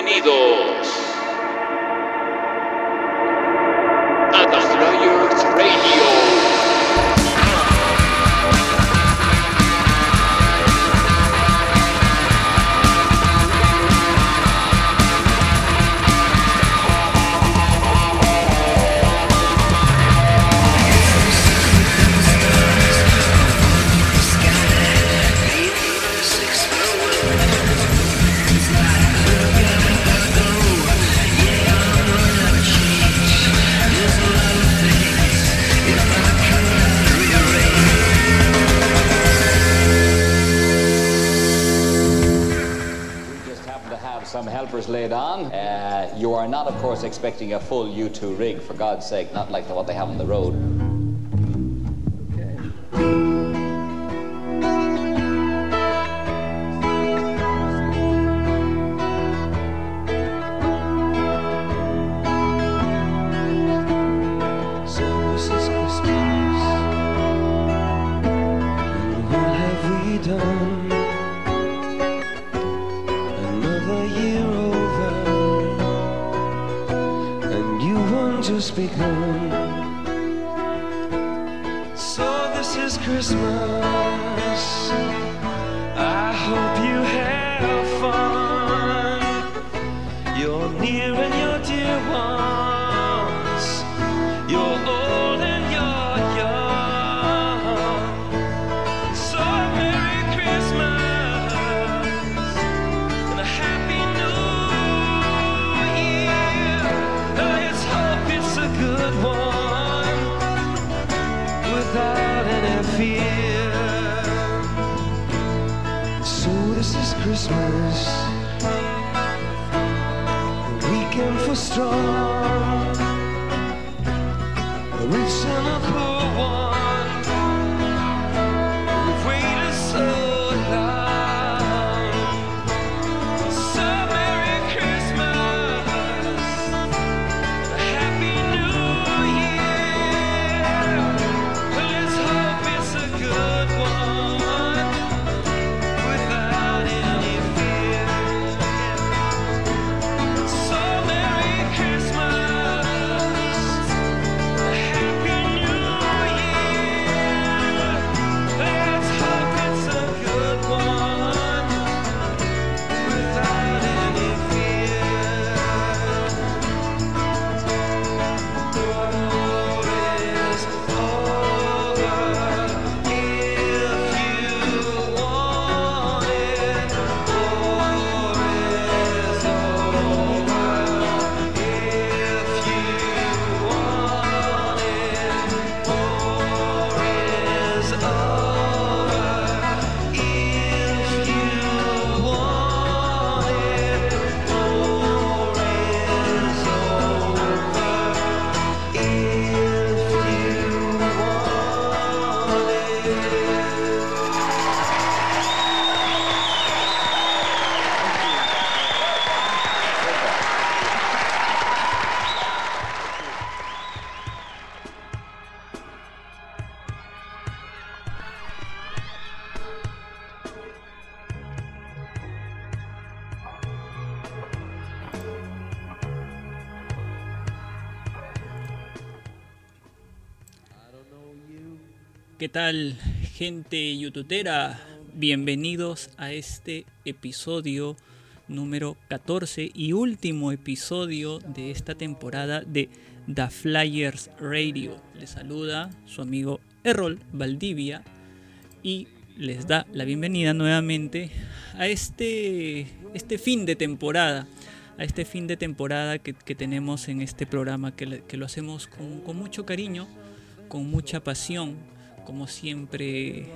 bienvenidos expecting a full U2 rig, for God's sake, not like what they have on the road. Tal, gente youtubera? Bienvenidos a este episodio número 14 y último episodio de esta temporada de The Flyers Radio. Les saluda su amigo Errol Valdivia y les da la bienvenida nuevamente a este, este fin de temporada. A este fin de temporada que, tenemos en este programa, que, lo hacemos con mucho cariño, con mucha pasión como siempre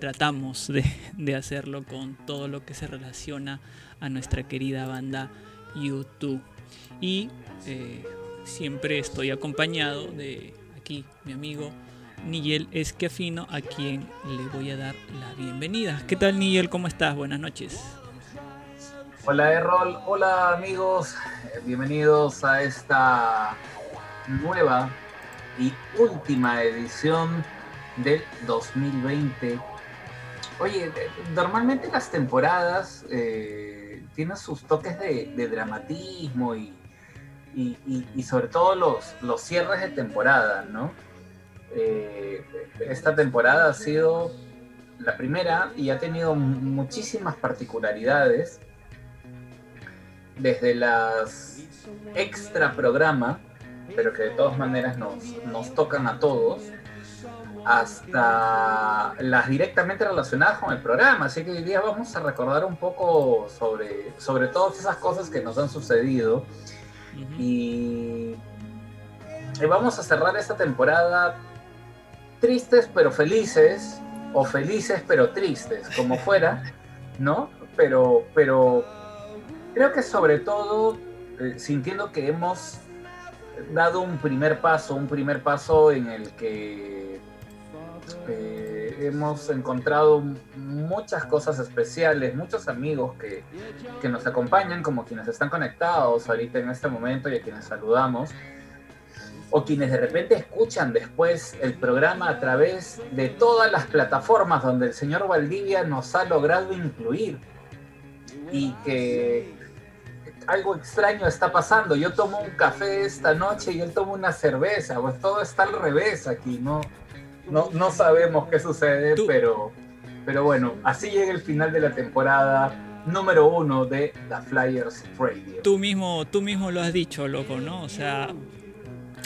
tratamos de, hacerlo con todo lo que se relaciona a nuestra querida banda YouTube. Y eh, siempre estoy acompañado de aquí mi amigo Nigel Esquiafino, a quien le voy a dar la bienvenida. ¿Qué tal Nigel? ¿Cómo estás? Buenas noches. Hola Errol, hola amigos, bienvenidos a esta nueva y última edición del 2020. Oye, normalmente las temporadas eh, tiene sus toques de, de dramatismo y, y, y- y sobre todo los, los cierres de temporada, ¿no? Eh, esta temporada ha sido la primera y ha tenido muchísimas particularidades, desde las extra programa, pero que de todas maneras nos, nos tocan a todos, hasta las directamente relacionadas con el programa. Así que hoy día vamos a recordar un poco sobre, sobre todas esas cosas que nos han sucedido y, y vamos a cerrar esta temporada tristes pero felices, o felices pero tristes, como fuera, ¿no? Pero, pero creo que sobre todo eh, sintiendo que hemos dado un primer paso, un primer paso en el que eh, hemos encontrado muchas cosas especiales, muchos amigos que, que nos acompañan, como quienes están conectados ahorita en este momento y a quienes saludamos, o quienes de repente escuchan después el programa a través de todas las plataformas donde el señor Valdivia nos ha logrado incluir y que algo extraño está pasando. Yo tomo un café esta noche y él toma una cerveza, pues todo está al revés aquí, ¿no? No, no sabemos qué sucede, Tú- pero, pero bueno, así llega el final de la temporada número uno de la Flyers Radio. Tú mismo, tú mismo lo has dicho, loco, ¿no? O sea,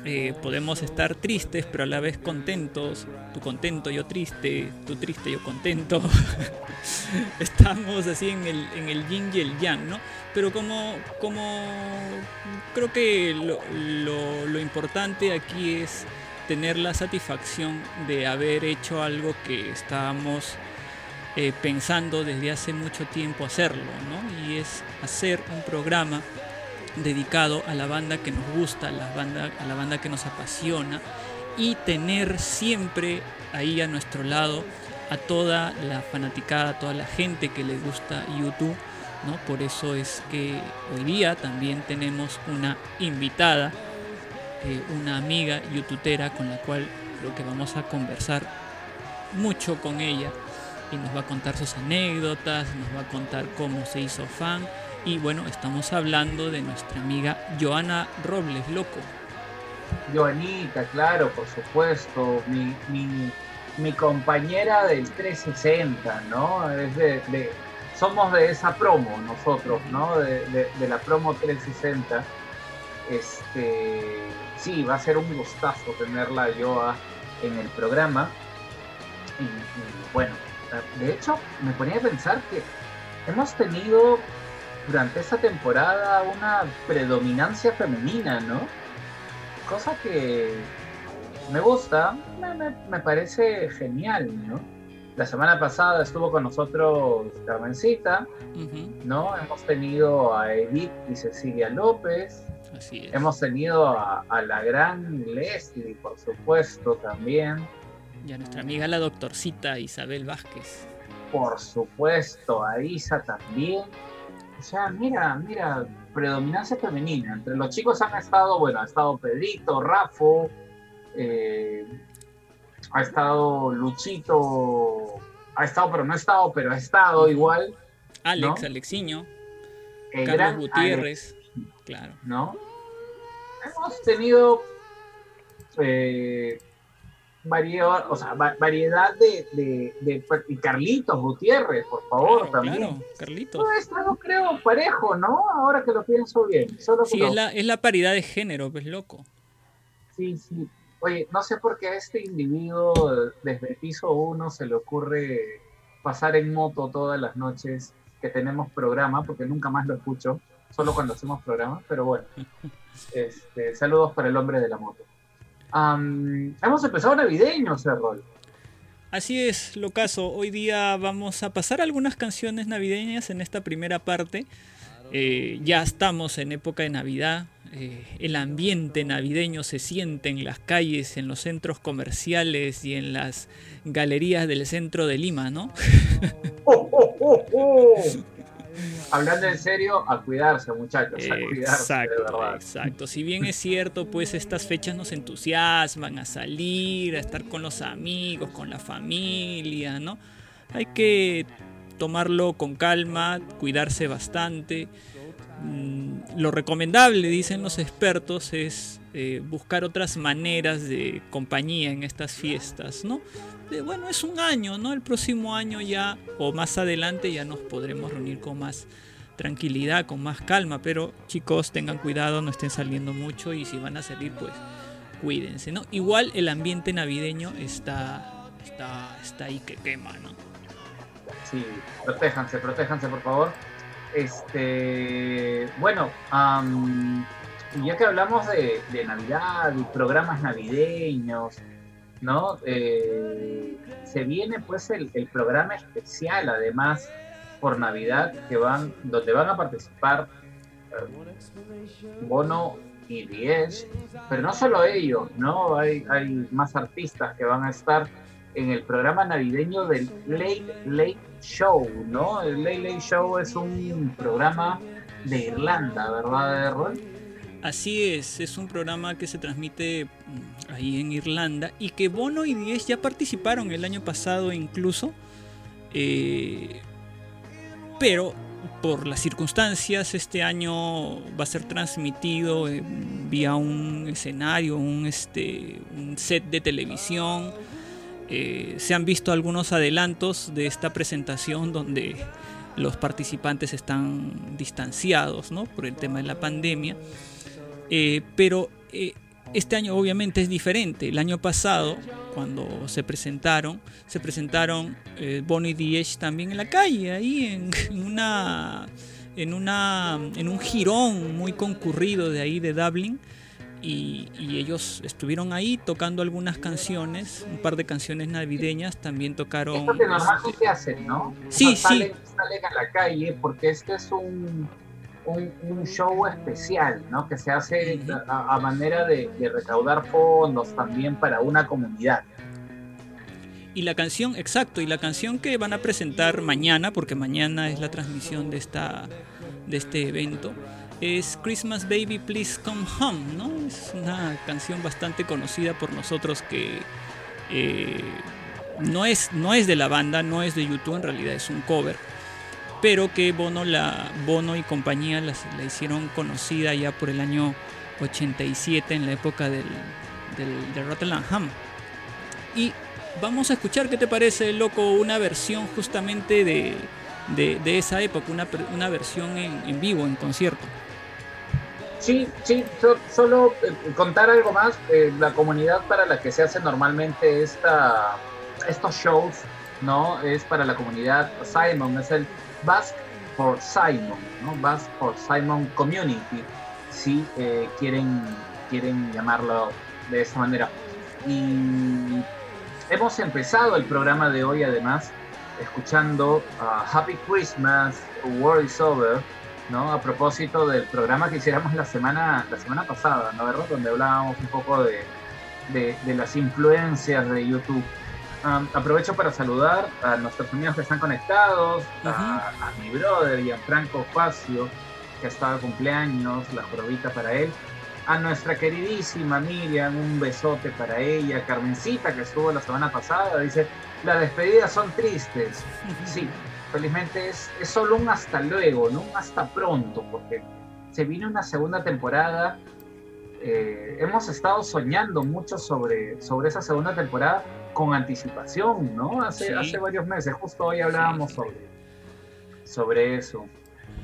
eh, podemos estar tristes, pero a la vez contentos. Tú contento, yo triste, tú triste, yo contento. Estamos así en el, en el yin y el yang, ¿no? Pero como, como creo que lo, lo- lo importante aquí es tener la satisfacción de haber hecho algo que estábamos eh, pensando desde hace mucho tiempo hacerlo, ¿no? Y es hacer un programa dedicado a la banda que nos gusta, a la banda, a la banda que nos apasiona y tener siempre ahí a nuestro lado a toda la fanaticada, a toda la gente que le gusta YouTube, ¿no? Por eso es que hoy día también tenemos una invitada, eh, una amiga youtubera con la cual lo que vamos a conversar mucho con ella y nos va a contar sus anécdotas, nos va a contar cómo se hizo fan y bueno, estamos hablando de nuestra amiga Joana Robles, loco. Joanita, claro, por supuesto, mi, mi, mi compañera del 360, ¿no? Es de, somos de esa promo nosotros, ¿no? De- de la promo 360. Este, sí, va a ser un gustazo tenerla a Joa en el programa. Y, y, bueno, de hecho, me ponía a pensar que hemos tenido durante esta temporada una predominancia femenina, ¿no? cosa que me gusta, me, me- me parece genial, ¿no? La semana pasada estuvo con nosotros Carmencita, ¿no? Hemos tenido a Edith y Cecilia López, así es. hemos tenido a, a la gran Leslie, por supuesto, también, Y a nuestra amiga la doctorcita Isabel Vázquez. por supuesto, a Isa también. O sea, mira, mira, predominancia femenina. Entre los chicos han estado, bueno, ha estado Pedrito, Rafo, eh, ha estado Luchito, ha estado, pero no ha estado, pero ha estado igual. Alex, ¿No? Alexiño, El Carlos gran Gutiérrez. Claro. ¿no? Hemos tenido eh, variedad, o sea, va- variedad de, de, de- y Carlitos Gutiérrez, por favor, Claro, también. claro, Carlitos. Todo esto no creo parejo, ¿no? Ahora que lo pienso bien. Solo Sí, no. es la, es la paridad de género, pues loco. Sí, sí. Oye, no sé por qué a este individuo desde el piso 1 se le ocurre pasar en moto todas las noches que tenemos programa, porque nunca más lo escucho, solo cuando hacemos programa, pero bueno. Este, saludos para el hombre de la moto. Hemos empezado navideño, Cerrol. Así es, Locaso. Hoy día vamos a pasar algunas canciones navideñas en esta primera parte. Eh, ya estamos en época de Navidad. eh, el ambiente navideño se siente en las calles, en los centros comerciales y en las galerías del centro de Lima, ¿no? ¡Oh, oh, oh, oh! Hablando en serio, a cuidarse, muchachos, a cuidarse, de Exacto, verdad. exacto. Si bien es cierto, pues estas fechas nos entusiasman a salir, a estar con los amigos, con la familia, ¿no? Hay que tomarlo con calma, cuidarse bastante. Mm, lo recomendable, dicen los expertos, es eh, buscar otras maneras de compañía en estas fiestas, ¿no? De, bueno, es un año, ¿no? El próximo año ya, o más adelante, ya nos podremos reunir con más tranquilidad, con más calma, pero chicos, tengan cuidado, no estén saliendo mucho y si van a salir, pues cuídense, ¿no? Igual el ambiente navideño está, está, está ahí que quema, ¿no? Sí, protéjanse, protéjanse, por favor. Este, bueno, am, ya que hablamos de, de Navidad y programas navideños, ¿no? Eh, se viene pues el, el programa especial, además, por Navidad, que van, donde van a participar eh, Bono y Diez, pero no solo ellos, ¿no? Hay, hay más artistas que van a estar en el programa navideño del Late Late Show, ¿no? El Late Late Show es un programa de Irlanda, ¿verdad, Errol? Así es, es un programa que se transmite mm, ahí en Irlanda y que Bono y Diez ya participaron el año pasado incluso, eh, pero por las circunstancias este año va a ser transmitido eh, vía un escenario, un, este, un set de televisión. Eh, se han visto algunos adelantos de esta presentación donde los participantes están distanciados ¿no? por el tema de la pandemia. Eh, pero eh, este año obviamente es diferente. El año pasado, cuando se presentaron, se presentaron eh, Bonnie Diez también en la calle, ahí en, en una, en, una, en un jirón muy concurrido de ahí de Dublin. Y, y ellos estuvieron ahí tocando algunas canciones, un par de canciones navideñas, también tocaron... Esto que normalmente hacen, ¿no? Sí, O sea, sí. Salen, salen a la calle porque este es un, un, un show especial, ¿no? Que se hace a, a manera de, de recaudar fondos también para una comunidad. Y la canción, exacto, y la canción que van a presentar mañana, porque mañana es la transmisión de, esta, de este evento, es Christmas Baby Please Come Home, ¿no? Es una canción bastante conocida por nosotros que eh, no, es, no es de la banda, no es de YouTube, en realidad es un cover, pero que Bono, la, Bono y compañía las- la hicieron conocida ya por el año 87, en la época del, del, de Rotherham. Y vamos a escuchar qué te parece, loco, una versión justamente de, de, de esa época, una, una versión en, vivo, en concierto. Sí, sí, so- solo eh, contar algo más. eh, la comunidad para la que se hace normalmente esta, estos shows, ¿no? Es para la comunidad Simon, es el Basque for Simon, ¿no? Basque for Simon Community, si eh, quieren, quieren llamarlo de esa manera. Y hemos empezado el programa de hoy, además, escuchando a Happy Christmas, War is Over, ¿no? A propósito del programa que hiciéramos la semana, la semana pasada, ¿no? ¿Verdad? Donde hablábamos un poco de, de, de las influencias de YouTube. Um, aprovecho para saludar a nuestros amigos que están conectados, a, a mi brother Gianfranco Facio, que ha estado de cumpleaños, la jorobita para él. A nuestra queridísima Miriam, un besote para ella. Carmencita, que estuvo la semana pasada, dice, las despedidas son tristes. Sí, felizmente es, es solo un hasta luego, no un hasta pronto, porque se viene una segunda temporada. Eh, hemos estado soñando mucho sobre, sobre esa segunda temporada con anticipación, ¿no? Hace, Sí. hace varios meses, justo hoy hablábamos Sí. sobre, sobre eso.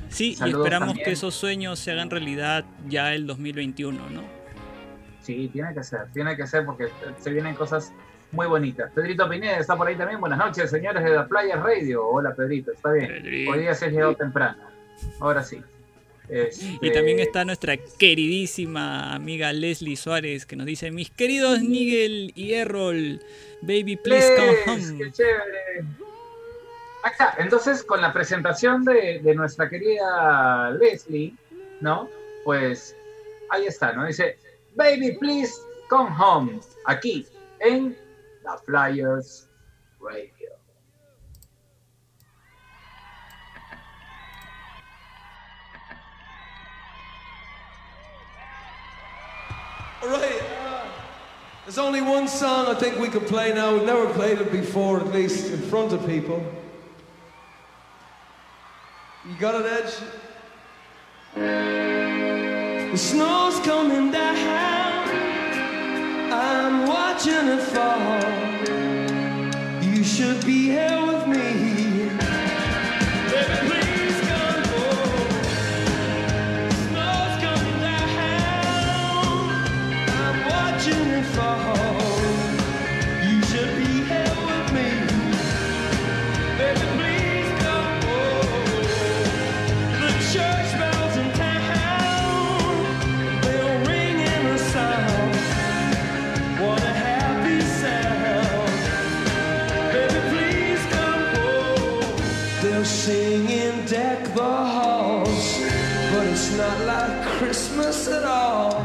Sí, y esperamos también. que esos sueños se hagan realidad ya el 2021, ¿no? Sí, tiene que ser, tiene que ser porque se vienen cosas muy bonitas. Pedrito Pineda está por ahí también. Buenas noches, señores de la Playa Radio. Hola, Pedrito, está bien. Pedrito. Hoy día se ha llegado temprano. Ahora sí. Este, Y también está nuestra queridísima amiga Leslie Suárez que nos dice, mis queridos Nigel y Errol, baby please come home. ¡Qué chévere! Acá, entonces con la presentación de, de nuestra querida Leslie, ¿no? Pues ahí está, ¿no? Dice, Baby, please come home. Aquí, en la Flyers Radio. Right. There's only one song I think we can play now. We've never played it before, at least in front of people. You got it, Edge? The snow's coming down. I'm watching it fall. You should be here Christmas at all.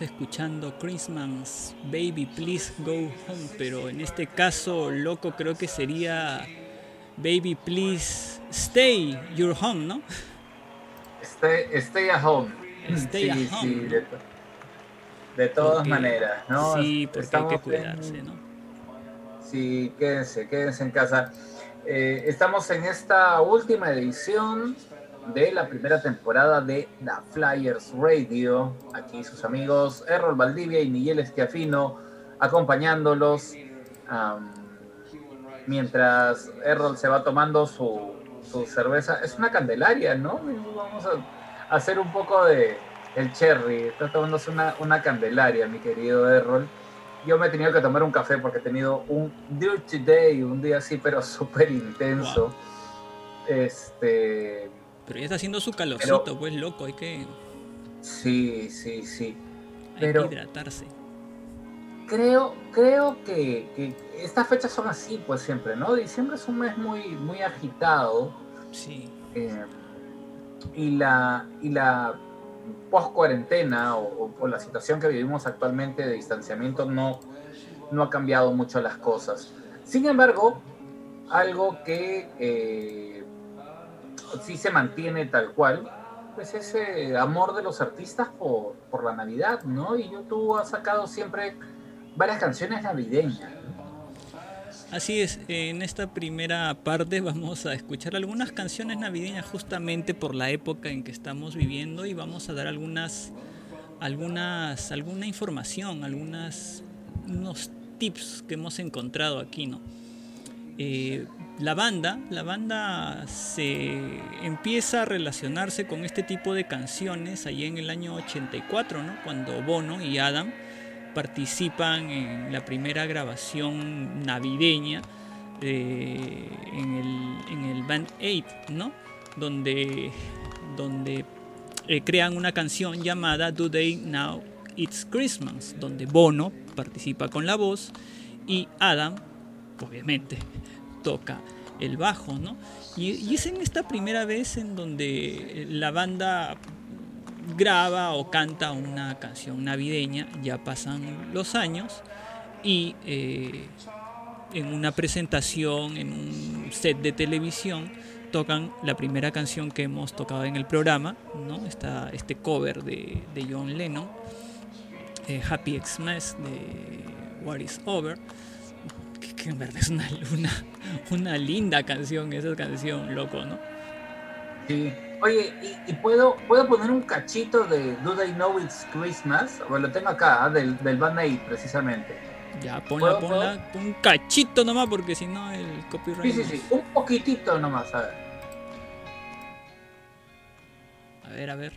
Escuchando Christmas, Baby Please Go Home, pero en este caso, loco, creo que sería Baby Please Stay Your Home, ¿no? Stay, stay at home. Stay sí, at sí, home. de, to- de todas Porque- maneras, ¿no? Sí, porque hay que en- cuidarse, ¿no? Sí, quédense, quédense en casa. Eh, estamos en esta última edición de la primera temporada de la Flyers Radio. Aquí sus amigos Errol Valdivia y Miguel Esquiafino acompañándolos am, mientras Errol se va tomando su, su cerveza. Es una candelaria, ¿no? Vamos a hacer un poco de el cherry. Está tomándose una, una candelaria, mi querido Errol yo me he tenido que tomar un café porque he tenido un dirty day, un día así, pero súper intenso. Este, Pero ya está haciendo su calorcito, Pero- pues loco, hay que, sí, sí, sí. hay Pero- que hidratarse. Creo, creo que, que estas fechas son así, pues siempre, ¿no? Diciembre es un mes muy, muy agitado. Sí. eh, y la, y la post cuarentena o, o- o la situación que vivimos actualmente de distanciamiento no, no ha cambiado mucho las cosas. Sin embargo, algo que eh, sí se mantiene tal cual, pues ese amor de los artistas por, por la Navidad, ¿no? Y YouTube ha sacado siempre varias canciones navideñas. Así es, en esta primera parte vamos a escuchar algunas canciones navideñas justamente por la época en que estamos viviendo y vamos a dar algunas, algunas, alguna información, algunas, unos tips que hemos encontrado aquí, ¿no? Eh, la banda, la banda se empieza a relacionarse con este tipo de canciones ahí en el año 84, ¿no? Cuando Bono y Adam participan en la primera grabación navideña eh, en, el, en el Band 8, ¿no? Donde, donde eh, crean una canción llamada Do They Now It's Christmas, donde Bono participa con la voz y Adam, obviamente, toca el bajo, ¿no? Y, y es en esta primera vez en donde la banda graba o canta una canción navideña, ya pasan los años y eh, en una presentación, en un set de televisión, tocan la primera canción que hemos tocado en el programa, ¿no? Está este cover de, de John Lennon, eh, Happy Xmas de What Is Over, que, en verdad es una, una, una linda canción, esa canción, loco, ¿no? Sí. Oye, ¿y, y puedo, puedo poner un cachito de Do They Know It's Christmas? Bueno, lo tengo acá, ¿ah? del, del Band Aid, precisamente. Ya, ponla, ¿Puedo, ponla, un cachito nomás, porque si no el copyright. Sí, sí, sí, un poquitito nomás, a ver. A ver, a ver.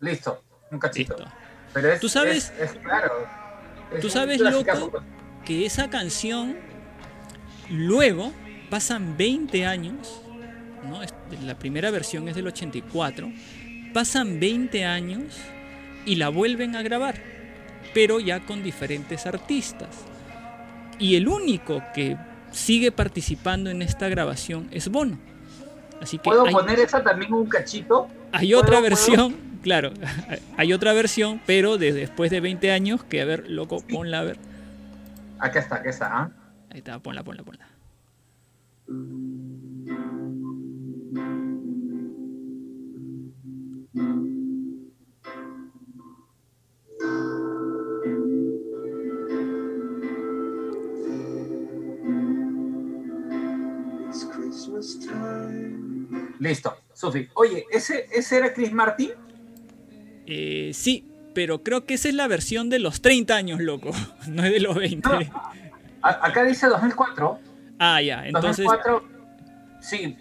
Listo, un cachito. Listo. Pero es, Tú sabes- es, es claro. es tú sabes, loco, Que esa canción, luego, pasan 20 años, ¿no? La primera versión es del 84. Pasan 20 años y la vuelven a grabar, pero ya con diferentes artistas. Y el único que sigue participando en esta grabación es Bono. Así que ¿Puedo hay- poner esa también un cachito? Hay otra ¿Puedo- versión, claro, hay otra versión, pero de después de 20 años, que a ver, loco, ponla a ver. Acá está, acá está. ¿ah? Ahí está, ponla, ponla, ponla. It's Listo, Sufi. Oye, ¿ese, ¿ese era Chris Martin? Eh, sí, pero creo que esa es la versión de los 30 años, loco, no es de los 20. No. Acá dice 2004. Ah, ya, entonces, 2004. Sí,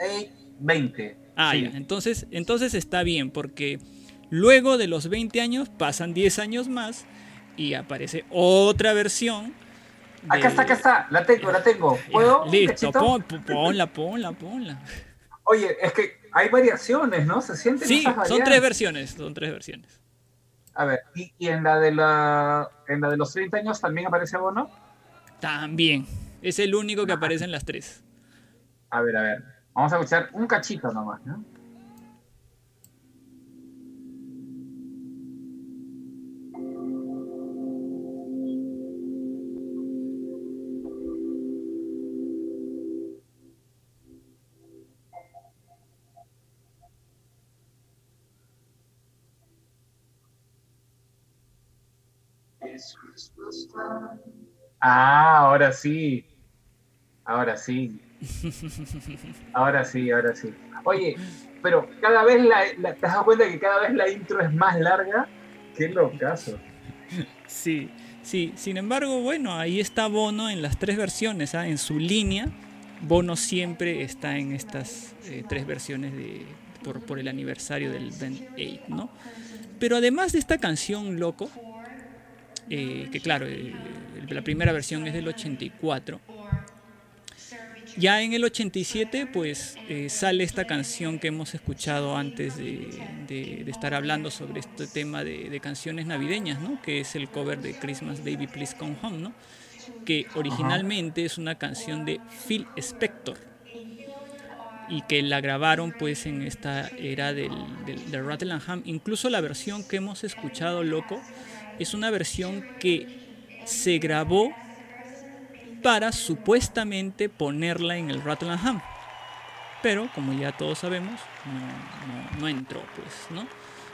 Aid 20. ah, sí. ya, entonces, entonces está bien, porque luego de los 20 años pasan 10 años más y aparece otra versión. de- Acá está, acá está. La tengo, la tengo. ¿Puedo? Listo, pon- ponla, ponla, ponla. Oye, es que hay variaciones, ¿no? Se sienten Sí, esas son tres versiones, son tres versiones. A ver, ¿y, y en la de la en la de los 30 años también aparece Bono? También. Es el único que aparece en las tres. A ver, a ver. Vamos a escuchar un cachito nomás, ¿no? Ah, ahora sí. Ahora sí. Ahora sí, ahora sí. Oye, pero cada vez la, la- te has dado cuenta que cada vez la intro es más larga. Qué locazo. Sí, sí. Sin embargo, bueno, ahí está Bono en las tres versiones. ¿ah? En su línea, Bono siempre está en estas eh, tres versiones de, por, por el aniversario del Band 8, ¿no? Pero además de esta canción, loco, eh, que claro, eh, la primera versión es del 84. Ya en el 87, pues eh, sale esta canción que hemos escuchado antes de, de- de estar hablando sobre este tema de, de canciones navideñas, ¿no? Que es el cover de Christmas Baby Please Come Home, ¿no? Que originalmente es una canción de Phil Spector y que la grabaron pues en esta era del, del, del Rattle and Hum. Incluso la versión que hemos escuchado, loco, es una versión que se grabó para supuestamente ponerla en el Rattle and Hum. Pero como ya todos sabemos, no, no- entró, pues, ¿no?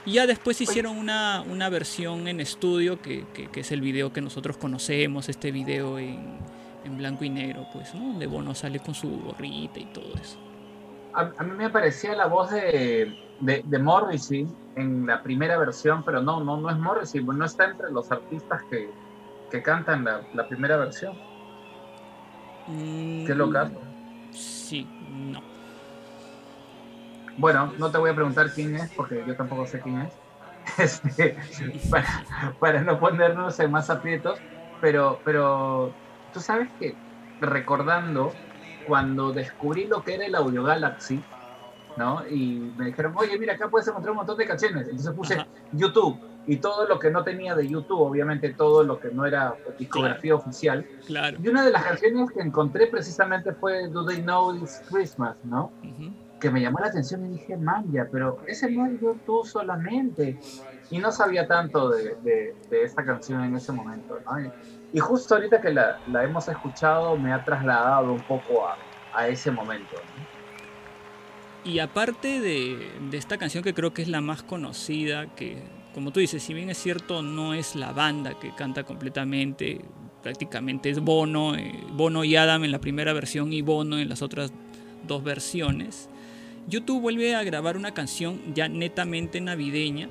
Y ya después hicieron una, una versión en estudio, que, que- que es el video que nosotros conocemos, este video en, en blanco y negro, pues, ¿no? Donde Bono sale con su gorrita y todo eso. A, a mí me parecía la voz de, de, de Morrissey en la primera versión, pero no, no, no es Morrissey, no está entre los artistas que, que cantan la, la primera versión. Mm, Qué locazo. Sí, no. Bueno, no te voy a preguntar quién es, porque yo tampoco sé quién es, este, para, para no ponernos en más aprietos, pero, pero tú sabes que recordando cuando descubrí lo que era el Audio Galaxy, ¿no? Y me dijeron, oye, mira, acá puedes encontrar un montón de canciones. Entonces puse Ajá. YouTube y todo lo que no tenía de YouTube, obviamente todo lo que no era discografía oficial. Claro. Y una de las canciones que encontré precisamente fue Do They Know It's Christmas, ¿no? Que me llamó la atención y dije, man, ya, pero ese no es YouTube solamente. Y no sabía tanto de, de- de esta canción en ese momento, ¿no? Y, y justo ahorita que la, la hemos escuchado me ha trasladado un poco a, a ese momento. ¿no? Y aparte de, esta canción que creo que es la más conocida, que como tú dices, si bien es cierto, no es la banda que canta completamente, prácticamente es Bono, eh, Bono y Adam en la primera versión y Bono en las otras dos versiones. YouTube vuelve a grabar una canción ya netamente navideña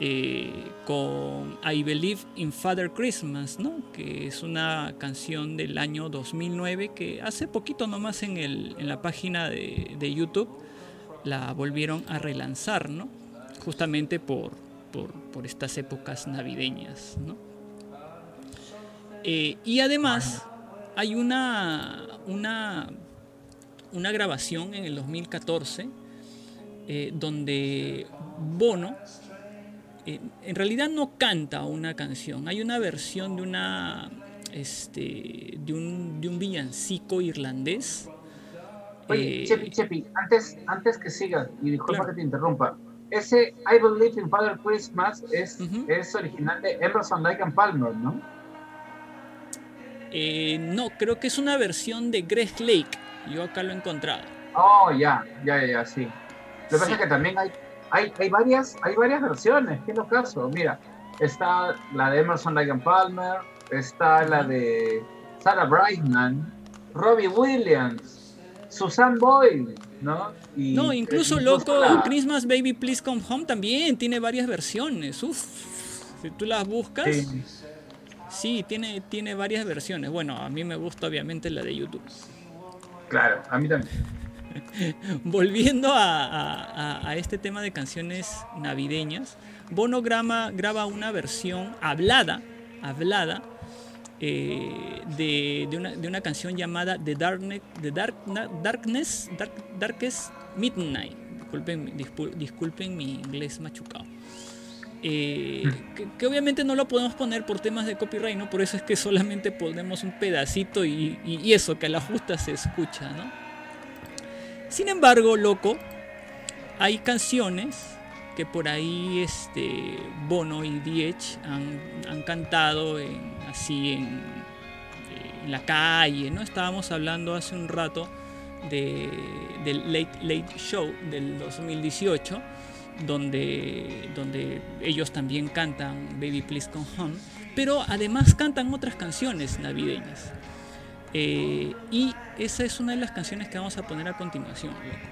eh, con I Believe in Father Christmas, ¿no? que es una canción del año 2009 que hace poquito nomás en, el, en la página de, de YouTube la volvieron a relanzar, ¿no? justamente por, por, estas épocas navideñas. ¿no? Eh, y además hay una, una, una grabación en el 2014 eh, donde Bono eh, en realidad no canta una canción, hay una versión de una este de un, de un villancico irlandés. Oye, Eh, Chepi, Chepi, antes, antes que sigas, y disculpa Claro. que te interrumpa, ese I Believe in Father Christmas es, es original de Emerson Lake and Palmer, ¿no? eh, no, creo que es una versión de Greg Lake. Yo acá lo he encontrado. Oh, ya, ya, ya, ya, sí. Lo que pasa es que también hay, hay, hay, varias, hay varias versiones, qué caso. Mira, está la de Emerson Lake and Palmer, está la de Sarah Brightman, Robbie Williams, Susan Boyle, ¿no? Y, No, incluso loco, Christmas Baby Please Come Home también tiene varias versiones. Uf, si tú las buscas, sí, Sí, tiene, tiene varias versiones. Bueno, a mí me gusta obviamente la de YouTube. claro, a mí también. Volviendo a, a- este tema de canciones navideñas, Bono grama- graba una versión hablada, hablada eh, de, de una, de una canción llamada The, Darkne- The Dark- Darkness, Dark- Darkest Midnight. Disculpen, disculpen mi inglés machucado. Eh, que, que obviamente no lo podemos poner por temas de copyright, ¿no? Por eso es que solamente ponemos un pedacito y, y- y eso, que a la justa se escucha, ¿no? Sin embargo, loco, hay canciones que por ahí este Bono y Diech han, han cantado en, así en, en la calle, ¿no? Estábamos hablando hace un rato de, del Late Late Show del 2018, donde, donde ellos también cantan Baby Please Come Home, pero además cantan otras canciones navideñas. Eh, y esa es una de las canciones que vamos a poner a continuación, loco.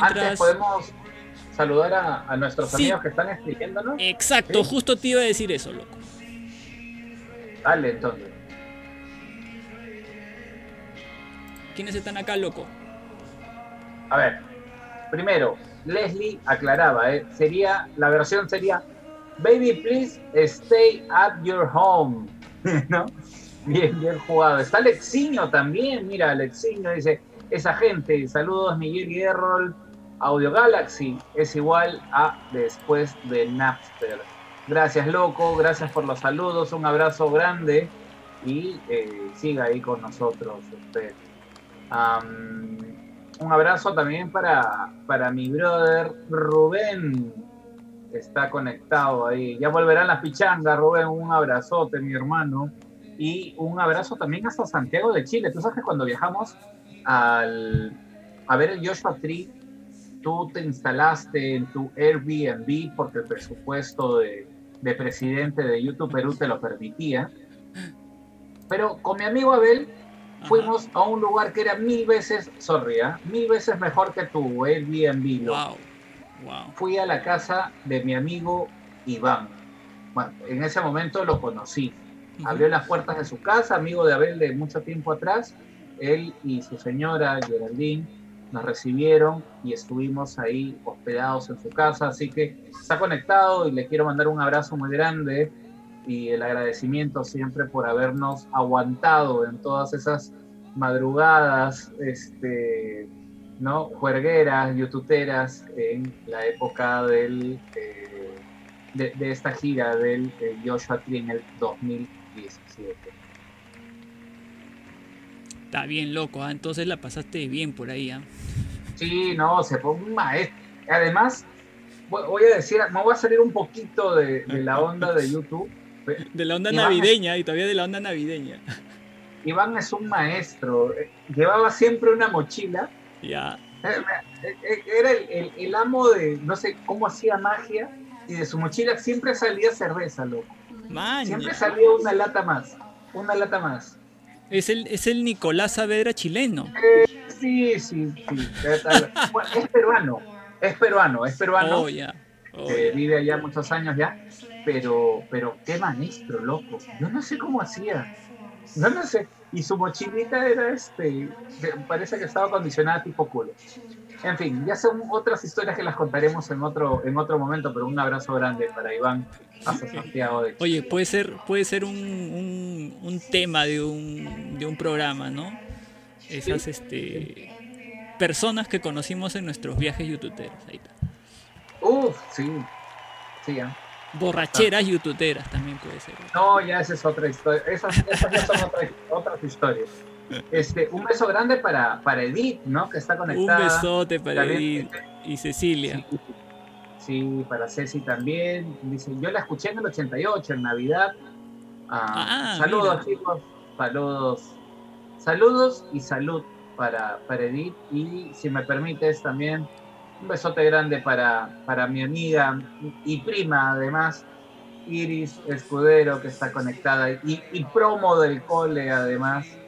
Ajá. Antes Mientras... podemos saludar a, a nuestros Sí. amigos que están escribiéndonos. Exacto, Sí. justo te iba a decir eso, loco. Dale, entonces. ¿Quiénes están acá, loco? A ver, primero, Leslie aclaraba, ¿eh? sería, la versión sería Baby, please stay at your home. ¿No? Bien, bien jugado. Está Alexiño también, mira, Alexiño dice, esa gente, saludos Miguel y Errol, Audio Galaxy es igual a después de Napster. Gracias, loco, gracias por los saludos, un abrazo grande y eh, siga ahí con nosotros usted. Un abrazo también para, para mi brother Rubén, está conectado ahí. Ya volverán las pichangas, Rubén, un abrazote, mi hermano. Y un abrazo también hasta Santiago de Chile. Tú sabes que cuando viajamos al, a ver el Joshua Tree, tú te instalaste en tu Airbnb porque el presupuesto de, de presidente de YouTube Perú te lo permitía. Pero con mi amigo Abel fuimos a un lugar que era mil veces, sorry, ¿ah? mil veces mejor que tu Airbnb. Wow. Wow. Fui a la casa de mi amigo Iván. Bueno, en ese momento lo conocí. Abrió las puertas de su casa, amigo de Abel de mucho tiempo atrás. Él y su señora Geraldine nos recibieron y estuvimos ahí hospedados en su casa. Así que está conectado y le quiero mandar un abrazo muy grande y el agradecimiento siempre por habernos aguantado en todas esas madrugadas, este, ¿no? Juergueras, youtuberas en la época del, eh, de, esta gira del eh, Joshua Tree en el 2017. Está bien loco, ¿ah? entonces la pasaste bien por ahí. ¿ah? Sí, no, se fue un maestro. Además, voy a decir, me voy a salir un poquito de, de la onda de YouTube. De la onda Iván- navideña y todavía de la onda navideña. Iván es un maestro. eh, Llevaba siempre una mochila. Ya. Eh, eh, Era el, el- el amo de, no sé cómo hacía magia, y de su mochila siempre salía cerveza, loco. Man, Siempre salía una lata más. Una lata más. Es el, es el Nicolás Saavedra chileno. Sí, sí, sí. Bueno, es peruano. Es peruano, es peruano. Oh. Oh, eh, vive allá muchos años ya, pero, pero qué maestro, loco. Yo no sé cómo hacía. No, no sé. Y su mochilita era este, parece que estaba acondicionada tipo culo. En fin, ya son otras historias que las contaremos en otro, en otro momento, pero un abrazo grande para Iván hasta Santiago de Chile. Oye, puede ser, puede ser un, un, un tema de un, de un programa, ¿no? Esas este, personas que conocimos en nuestros viajes youtuberos. Ahí está. Uf, sí. Sí, ¿ah? Borracheras youtuberas también puede ser. No, ya esa es otra historia. Esas, esas ya son otra- otras historias. Este, un beso grande para, para Edith, ¿no? Que está Un conectada. besote para También- Edith y Cecilia. Sí, sí, para Ceci también. Dice, yo la escuché en el 88, en Navidad. Ah, Ah, saludos, mira. chicos. Saludos. Saludos y salud para, para Edith. Y si me permites también, un besote grande para, para mi amiga y prima, además, Iris Escudero, que está conectada. Y, y promo del cole, además.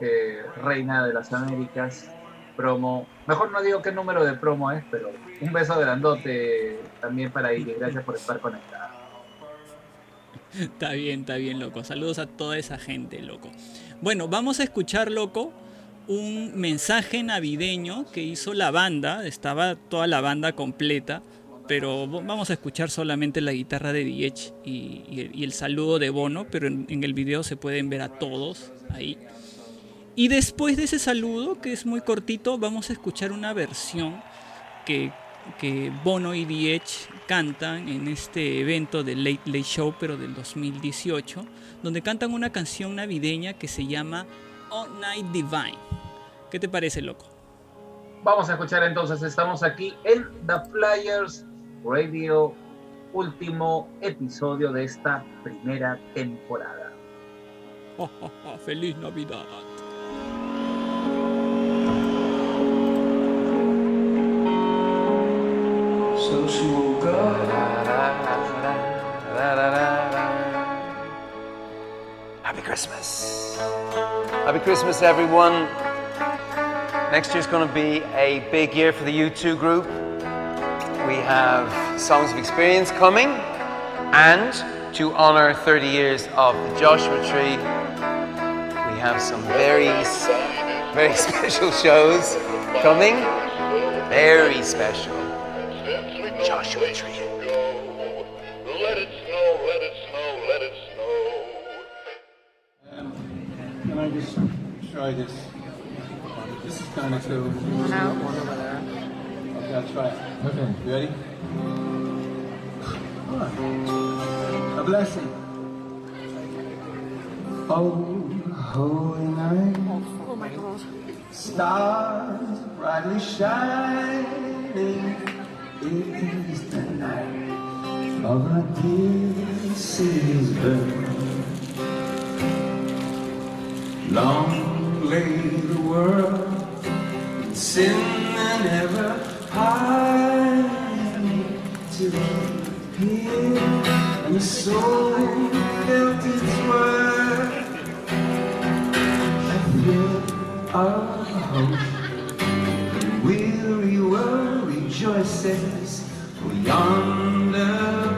eh, reina de las Américas promo. Mejor no digo qué número de promo es, pero un beso grandote también para Iris. Gracias por estar conectada. Está bien, está bien, loco. Saludos a toda esa gente, loco. Bueno, vamos a escuchar, loco, un mensaje navideño que hizo la banda. Estaba toda la banda completa, pero vamos a escuchar solamente la guitarra de Diech y, el, saludo de Bono, pero en el video se pueden ver a todos ahí. Y después de ese saludo, que es muy cortito, vamos a escuchar una versión que, que Bono y Diech cantan en este evento del Late Late Show, pero del 2018, donde cantan una canción navideña que se llama All Night Divine. ¿Qué te parece, loco? Vamos a escuchar entonces, estamos aquí en The Flyers Radio, último episodio de esta primera temporada. ¡Feliz Navidad! So she up. Happy Christmas. Happy Christmas, everyone. Next year's going to be a big year for the U2 group. We have Songs of Experience coming, and to honor 30 years of the Joshua Tree, we have some very, very special shows coming. Very special. Joshua Tree. Let it snow, let it snow, let it snow. Um, can I just try this? This is kind of cool. Okay, I'll try it. Okay. You ready? Alright. A blessing. Oh, holy night. Oh, oh my god. Stars brightly shining. It is the night of our dear city's birth. Long lay the world in sin and ever hiding till he appeared and the soul felt its worth build our home. Weary world rejoices for yonder.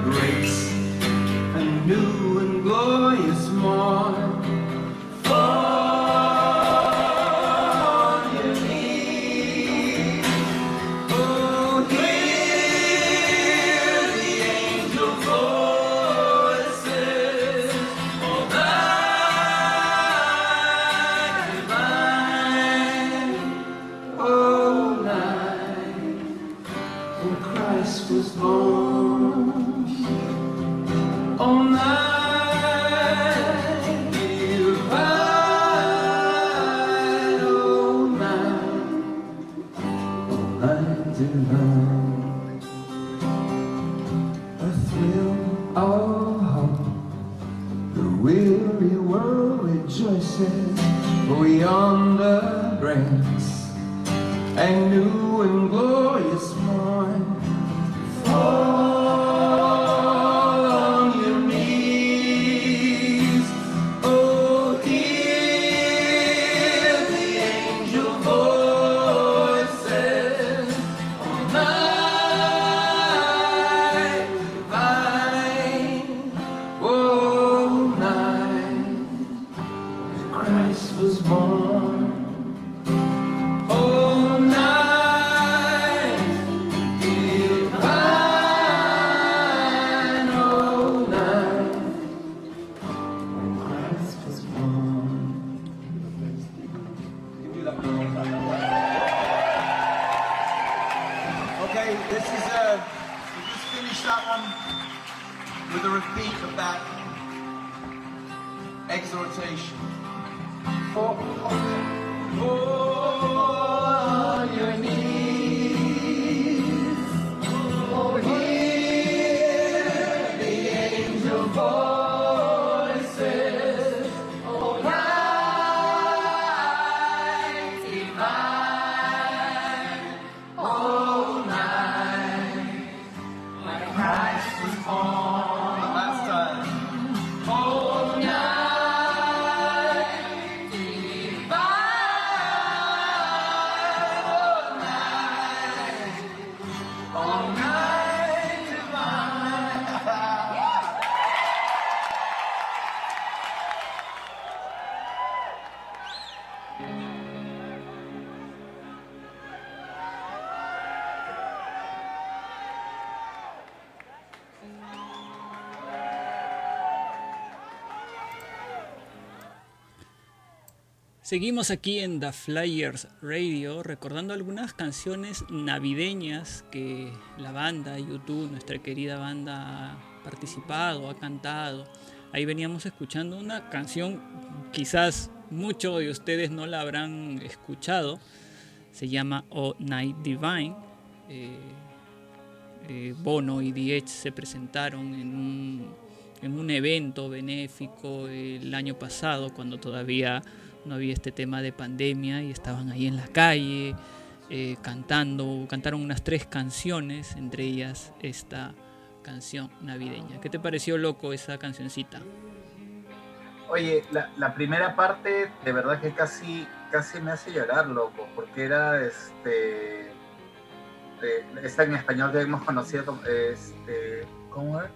Seguimos aquí en The Flyers Radio recordando algunas canciones navideñas que la banda YouTube, nuestra querida banda, ha participado, ha cantado. Ahí veníamos escuchando una canción, quizás muchos de ustedes no la habrán escuchado, se llama Oh Night Divine. Eh, eh, Bono y Edge se presentaron en en un evento benéfico el año pasado, cuando todavía no había este tema de pandemia y estaban ahí en la calle eh, cantando, cantaron unas tres canciones, entre ellas esta canción navideña. ¿Qué te pareció loco esa cancioncita? Oye, la, primera parte de verdad que casi, casi me hace llorar, loco, porque era este. esta en español que hemos conocido. Este, ¿Cómo es?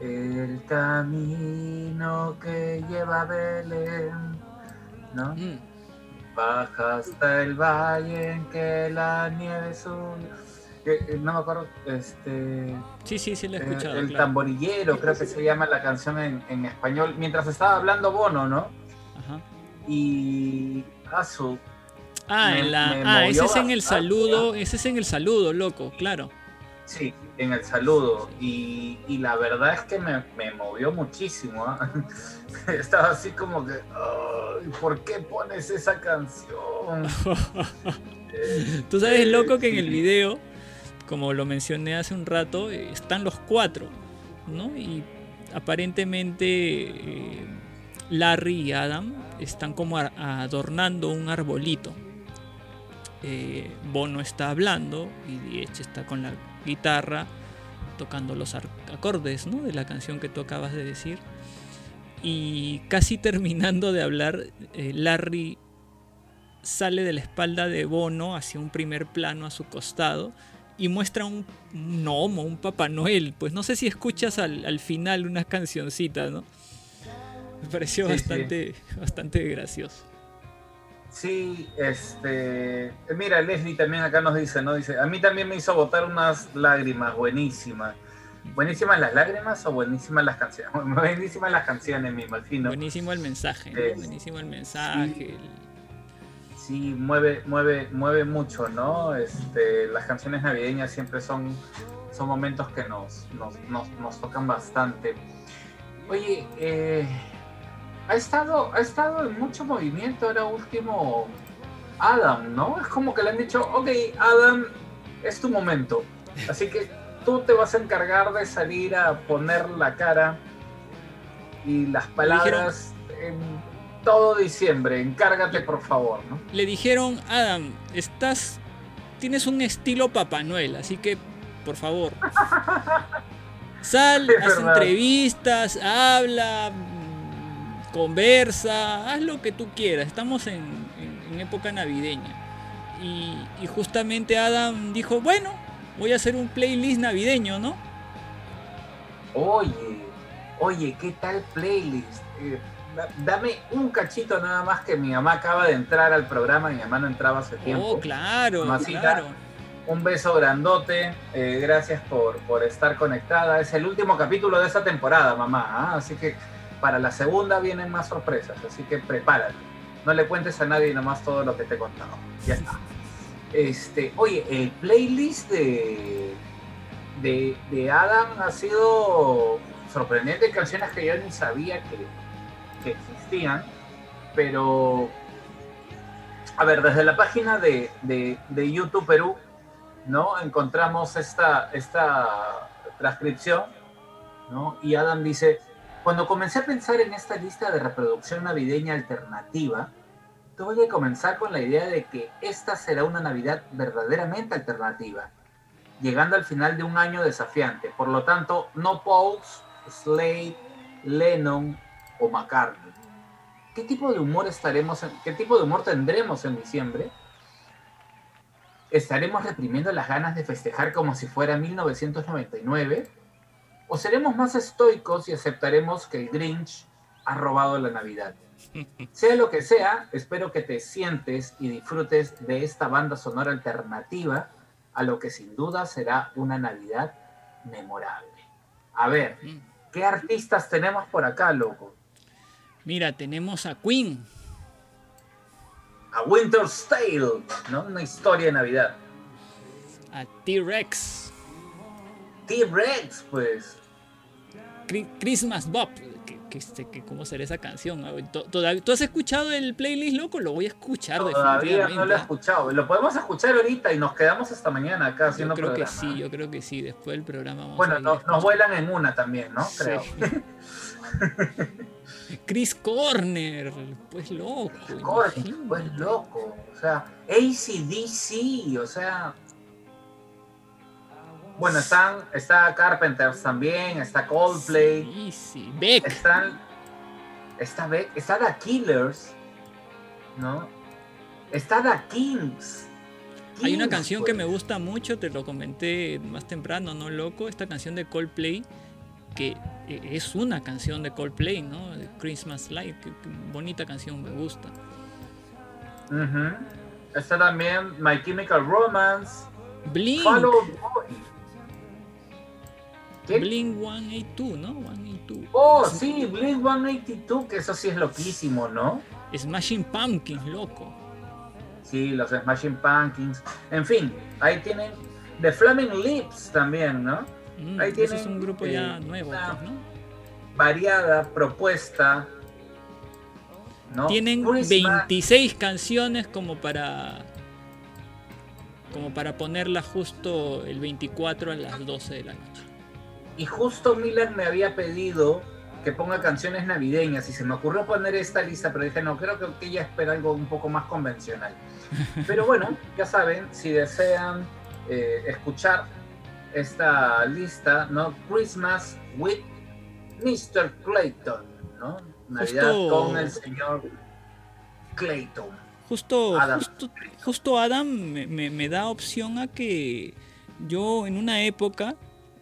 El camino que lleva Belén, ¿no? Mm, Baja hasta el valle en que la nieve sube. Eh, eh, no me acuerdo, este. Sí, sí, sí, la he eh, escuchado. el claro. tamborillero, creo que se llama la canción en, en español. Mientras estaba hablando Bono, ¿no? Ajá. Y. Azu. Ah, me- en la, ah ese es en el saludo, ese es en el saludo, loco, claro. Sí, en el saludo. Y, la verdad es que me, me movió muchísimo. ¿ah? Estaba así como que. "Ay, ¿Por qué pones esa canción? Tú sabes, loco, que en el video, como lo mencioné hace un rato, están los cuatro, ¿no? Y aparentemente eh, Larry y Adam están como adornando un arbolito. Eh, Bono está hablando y Diech está con la guitarra tocando los acordes ¿no? de la canción que tú acabas de decir. Y casi terminando de hablar, eh, Larry sale de la espalda de Bono hacia un primer plano a su costado y muestra un, gnomo, un Papá Noel. Pues no sé si escuchas al, al final unas cancioncitas, ¿no? Me pareció Sí, sí. bastante, bastante gracioso. Sí, este. Mira, Leslie también acá nos dice, ¿no? Dice, a mí también me hizo botar unas lágrimas buenísimas. ¿Buenísimas las lágrimas o buenísimas las canciones? Buenísimas las canciones, me imagino. Buenísimo el mensaje, ¿no? Es- Buenísimo el mensaje. el- Sí, mueve, mueve, mueve mucho, ¿no? Este, las canciones navideñas siempre son, son momentos que nos, nos, nos, nos tocan bastante. Oye, eh, ha estado, ha estado en mucho movimiento ahora último Adam, ¿no? Es como que le han dicho, ok, Adam, es tu momento. Así que tú te vas a encargar de salir a poner la cara y las palabras en todo diciembre. Encárgate, por favor, ¿no? Le dijeron, Adam, estás. Tienes un estilo Papá Noel, así que, por favor. Sal, Es haz verdad. entrevistas, habla, conversa, haz lo que tú quieras. Estamos en, en- en época navideña. Y, y justamente Adam dijo, bueno, voy a hacer un playlist navideño, ¿no? Oye, oye, ¿qué tal playlist? Eh, da- dame un cachito nada más que mi mamá acaba de entrar al programa, mi mamá no entraba hace tiempo. Oh, claro, Mamacita. claro. Un beso grandote, eh, gracias por, por estar conectada. Es el último capítulo de esta temporada, mamá, ¿ah? así que para la segunda vienen más sorpresas, así que prepárate. No le cuentes a nadie nomás todo lo que te he contado. Ya está. Este, oye, el playlist de, de, de Adam ha sido sorprendente, canciones que yo ni sabía que, que existían, pero a ver, desde la página de, de, de YouTube Perú, ¿no? Encontramos esta, esta transcripción, ¿no? Y Adam dice, cuando comencé a pensar en esta lista de reproducción navideña alternativa, tuve que comenzar con la idea de que esta será una Navidad verdaderamente alternativa, llegando al final de un año desafiante. Por lo tanto, no Pauls, Slade, Lennon o McCartney. ¿Qué tipo de humor estaremos en- qué tipo de humor tendremos en diciembre? ¿Estaremos reprimiendo las ganas de festejar como si fuera 1999? ¿O seremos más estoicos y aceptaremos que el Grinch ha robado la Navidad? Sea lo que sea, espero que te sientes y disfrutes de esta banda sonora alternativa a lo que sin duda será una Navidad memorable. A ver, ¿qué artistas tenemos por acá, loco? Mira, tenemos a Queen. A Winter's Tale, ¿no? Una historia de Navidad. a T-Rex, T-Rex, pues. Christmas Bob. Que, que, este, que ¿Cómo será esa canción? Todavía- ¿Tú has escuchado el playlist, loco? Lo voy a escuchar Todavía definitivamente. no lo he escuchado. Lo podemos escuchar ahorita y nos quedamos hasta mañana acá Yo haciendo creo que programa. sí, yo creo que sí. Después del programa vamos Bueno, a no- nos vuelan en una también, ¿no? Sí. Creo. Chris Corner, pues loco. Corte, imagínate. pues loco. O sea, ACDC, o sea. Bueno, están, está Carpenters también, está Coldplay, Sí, sí. Beck. están, está, Beck- está The Killers, ¿no? Está The Kings. Hay una Kings, canción que me gusta mucho, te lo comenté más temprano, ¿no, loco? Esta canción de Coldplay, que eh, es una canción de Coldplay, ¿no? Christmas Light, que, que bonita canción, me gusta. Está también My Chemical Romance, Blink, Boy. ¿Qué? Blink 182, ¿no? 182. Oh, sí, Blink 182, que eso sí es loquísimo, ¿no? Smashing Pumpkins, loco. Sí, los Smashing Pumpkins. En fin, ahí tienen The Flaming Lips también, ¿no? Mm, Ahí ese es tienen, un grupo ya eh, nuevo, una- pues, ¿no? Variada propuesta. ¿no? Tienen Christmas- 26 canciones como para como para ponerlas justo el 24 a las 12 de la noche. Y justo Miller me había pedido que ponga canciones navideñas y se me ocurrió poner esta lista, pero dije, no, creo que, que ella espera algo un poco más convencional. Pero bueno, ya saben, si desean eh, escuchar esta lista, ¿no? Christmas with Mr. Clayton, ¿no? Navidad Justo- con el señor Clayton. Justo, Adam. justo, justo Adam me, me- me da opción a que yo en una época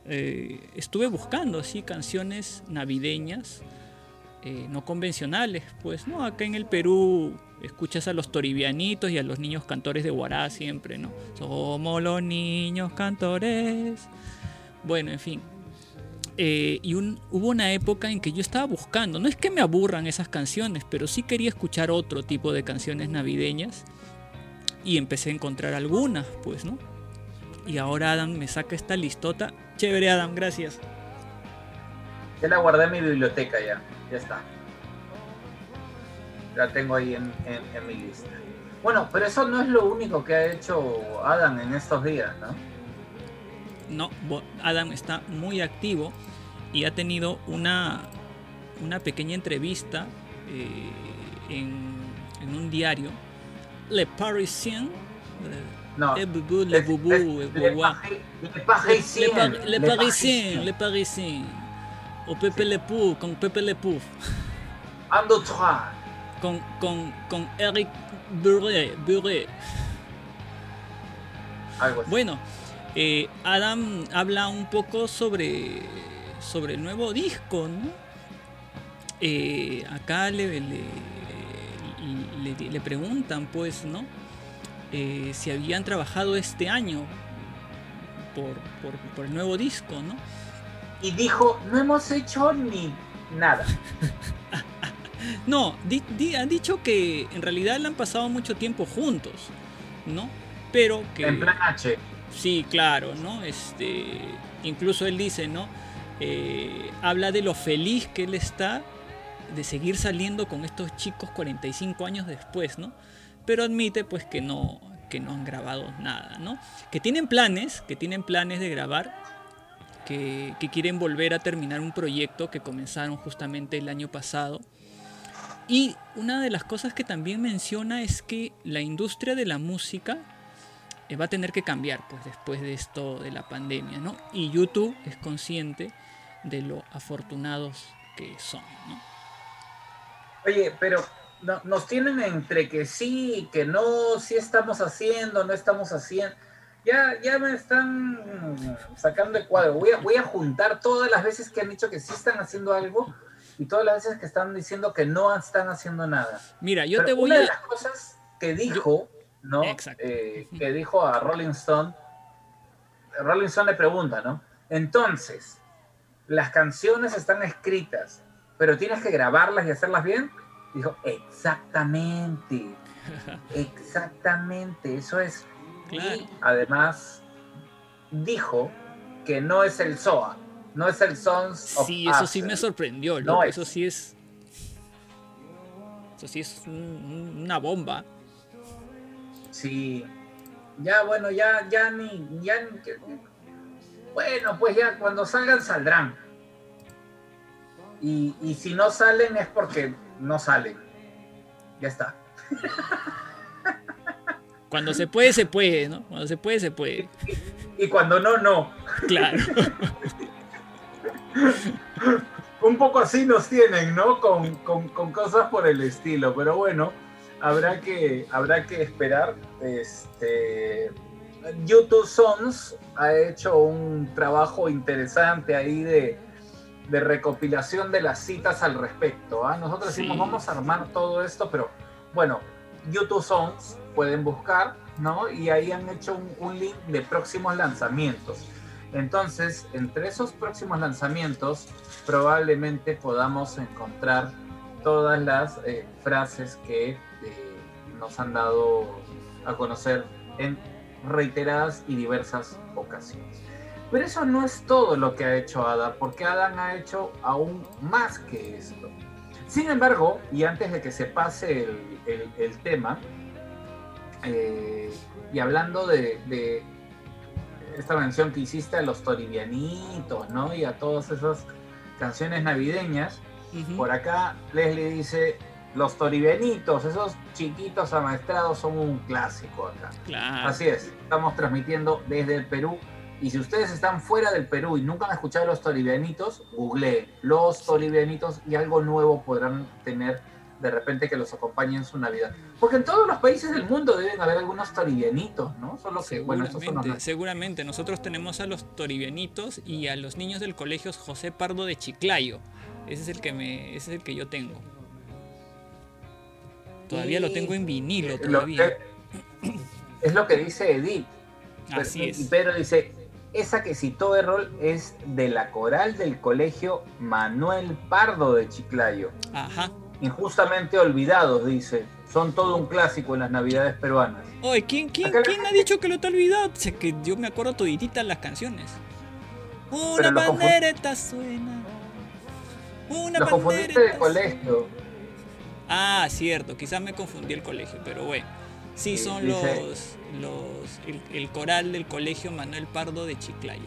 eh, estuve buscando así canciones navideñas eh, no convencionales, pues, ¿no? Acá en el Perú escuchas a los toribianitos y a los niños cantores de Guará siempre, ¿no? Somos los niños cantores. Bueno, en fin. Eh, y hubo una época en que yo estaba buscando, no es que me aburran esas canciones, pero sí quería escuchar otro tipo de canciones navideñas. Y empecé a encontrar algunas, pues, ¿no? Y ahora Adam me saca esta listota. Chévere, Adam, gracias. Ya la guardé en mi biblioteca ya. Ya está. La tengo ahí en, en- en mi lista. Bueno, pero eso no es lo único que ha hecho Adam en estos días, ¿no? No, Adam está muy activo y ha tenido una, una pequeña entrevista eh, en, en un diario. Le Parisien. Eh, No. Le Boubou, Le Es- Boubou, es- eh, Le Boubou. Pari- Le Le, Parisien. Par- Le Le Parisien, Parisien. Le Parisien. O Pepe Le Pou, con Pepe Le Pou. Un, deux, trois. Con, con, con Eric. Algo así. Bueno, eh, Adam habla un poco sobre, sobre el nuevo disco, ¿no? Eh, acá le, le, le- le preguntan, pues, ¿no? Eh, si habían trabajado este año por, por- por el nuevo disco, ¿no? Y dijo, no hemos hecho ni nada. No, di- di- han dicho que en realidad le han pasado mucho tiempo juntos, ¿no? Pero que... En plan H. Sí, claro, ¿no? Este, incluso él dice, ¿no? Eh, habla de lo feliz que él está de seguir saliendo con estos chicos 45 años después, ¿no? Pero admite, pues, que no, que no han grabado nada, ¿no? Que tienen planes, que tienen planes de grabar, que, quieren volver a terminar un proyecto que comenzaron justamente el año pasado. Y una de las cosas que también menciona es que la industria de la música eh, va a tener que cambiar pues después de esto de la pandemia, ¿no? Y YouTube es consciente de lo afortunados que son, ¿no? Oye, pero no- nos tienen entre que sí, que no, sí estamos haciendo, no estamos haciendo. Ya, ya me están sacando de cuadro. Voy a, voy a juntar todas las veces que han dicho que sí están haciendo algo y todas las veces que están diciendo que no están haciendo nada. Mira, yo Pero te voy una de a... las cosas que dijo, ¿no? Exacto. Eh, que dijo a Rolling Stone, Rolling Stone le pregunta, ¿no? Entonces, las canciones están escritas, pero tienes que grabarlas y hacerlas bien. Dijo, exactamente, exactamente, eso es. Claro. Y además dijo que no es el SOA, no es el Sons of Sí, eso sí me sorprendió, No es. eso sí es... Eso sí es un- un- una bomba. Sí. Ya, bueno, ya, ya ni, ya ni- Bueno, pues ya cuando salgan saldrán. Y, y si no salen es porque no salen. Ya está. Cuando se puede, se puede, ¿no? Cuando se puede, se puede. Y cuando no, no. Claro. Un poco así nos tienen, ¿no? Con, con- con cosas por el estilo. Pero bueno, habrá que, habrá que esperar. Este, YouTube Sons ha hecho un trabajo interesante ahí de, de recopilación de las citas al respecto. ¿ah? Nosotros Sí. decimos, vamos a armar todo esto, pero bueno, YouTube Songs pueden buscar, ¿no? Y ahí han hecho un, un link de próximos lanzamientos. Entonces, entre esos próximos lanzamientos, probablemente podamos encontrar todas las eh, frases que eh, nos han dado a conocer en reiteradas y diversas ocasiones. Pero eso no es todo lo que ha hecho Adam, porque Adam ha hecho aún más que esto. Sin embargo, y antes de que se pase el, el- el tema, eh, y hablando de, de esta mención que hiciste a los toribianitos, ¿no? Y a todas esas canciones navideñas, por acá Leslie dice, los toribianitos, esos chiquitos amaestrados son un clásico acá. Claro. Así es, estamos transmitiendo desde el Perú. Y si ustedes están fuera del Perú y nunca han escuchado los toribianitos, googleen los toribianitos y algo nuevo podrán tener de repente que los acompañe en su Navidad. Porque en todos los países del mundo deben haber algunos toribianitos, ¿no? Solo que, bueno, estos son los Seguramente. Nosotros tenemos a los toribianitos y a los niños del colegio José Pardo de Chiclayo. Ese es el que me, ese es el que yo tengo. Todavía lo tengo en vinilo Lo todavía. que- es lo que dice Edith. Así Pero- es. Y Pedro dice, esa que citó Errol es de la coral del colegio Manuel Pardo de Chiclayo. Ajá. Injustamente olvidados, dice. Son todo un clásico en las navidades peruanas. Oye, ¿quién, quién, Acá la quién ha dicho que lo te olvidado? O sea, que yo me acuerdo todititas las canciones. Una bandereta suena. Una Lo confundiste de colegio. Ah, cierto, quizás me confundí el colegio, pero bueno. Sí, Sí, son dice- los, los el, el coral del colegio Manuel Pardo de Chiclayo.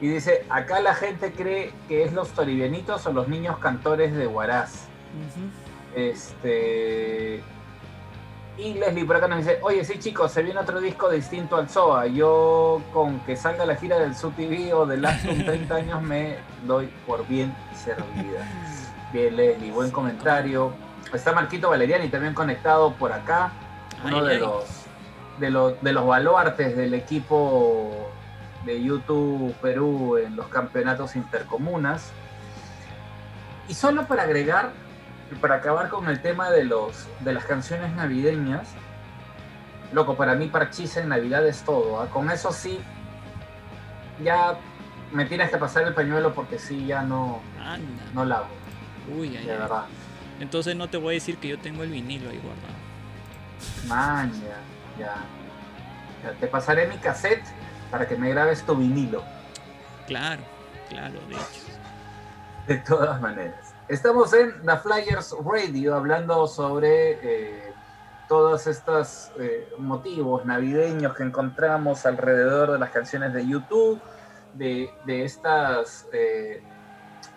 Y dice, acá la gente cree que es los toribianitos o los niños cantores de Huaraz. Este. Y Leslie por acá nos dice, oye, sí chicos, se viene otro disco distinto al SOA. Yo con que salga la gira del SUTV o de Laston 30 años me doy por bien servida. Bien, Leslie, buen comentario. Está Marquito Valeriani también conectado por acá. Uno Ay, de ay. los de los de los baluartes del equipo de YouTube Perú en los campeonatos intercomunas. Y solo para agregar, para acabar con el tema de los de las canciones navideñas, loco, para mí parchís en Navidad es todo. ¿ah? Con eso sí, ya me tienes que pasar el pañuelo porque sí, ya no, Anda. no la hago, Uy, ay, de ay. verdad. Entonces no te voy a decir que yo tengo el vinilo ahí guardado. Man, ya, ya. Te pasaré mi cassette para que me grabes tu vinilo. Claro, claro, de hecho. De todas maneras. Estamos en The Flyers Radio hablando sobre eh, todos estos eh, motivos navideños que encontramos alrededor de las canciones de YouTube, de, de estas eh,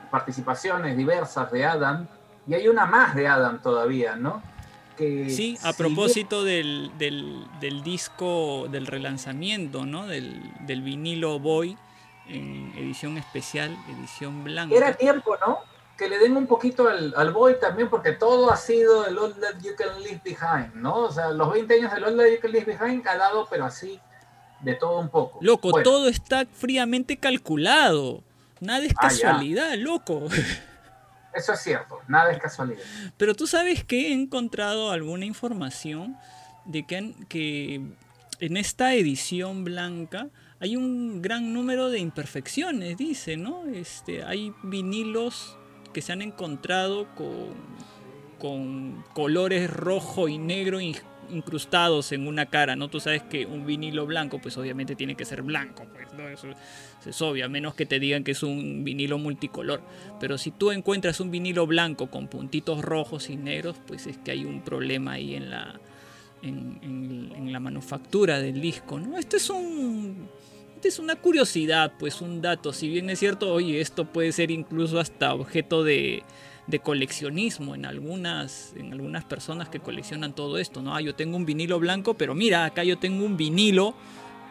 participaciones diversas de Adam. Y hay una más de Adam todavía, ¿no? Que Sí, a si propósito del, del, del disco, del relanzamiento, ¿no? Del, del vinilo Boy en edición especial, edición blanca. Era tiempo, ¿no? Que le den un poquito al, al Boy también, porque todo ha sido el All That You Can Leave Behind, ¿no? O sea, los 20 años del All That You Can Leave Behind ha dado, pero así, de todo un poco. Loco, Bueno, todo está fríamente calculado. Nada es Ah, casualidad, loco. Eso es cierto, nada es casualidad. Pero tú sabes que he encontrado alguna información de que, han- que en esta edición blanca hay un gran número de imperfecciones, dice, ¿no? Este, hay vinilos que se han encontrado con, colores rojo y negro in- incrustados en una cara, ¿no? Tú sabes que un vinilo blanco, pues obviamente tiene que ser blanco, pues, ¿no? Eso es obvio, a menos que te digan que es un vinilo multicolor. Pero si tú encuentras un vinilo blanco con puntitos rojos y negros, pues es que hay un problema ahí en la, en, la manufactura del disco, ¿no? Esto es un... es una curiosidad, pues un dato. Si bien es cierto, oye, esto puede ser incluso hasta objeto de, de coleccionismo en algunas, en algunas personas que coleccionan todo esto, ¿no? Ah, yo tengo un vinilo blanco, pero mira, acá yo tengo un vinilo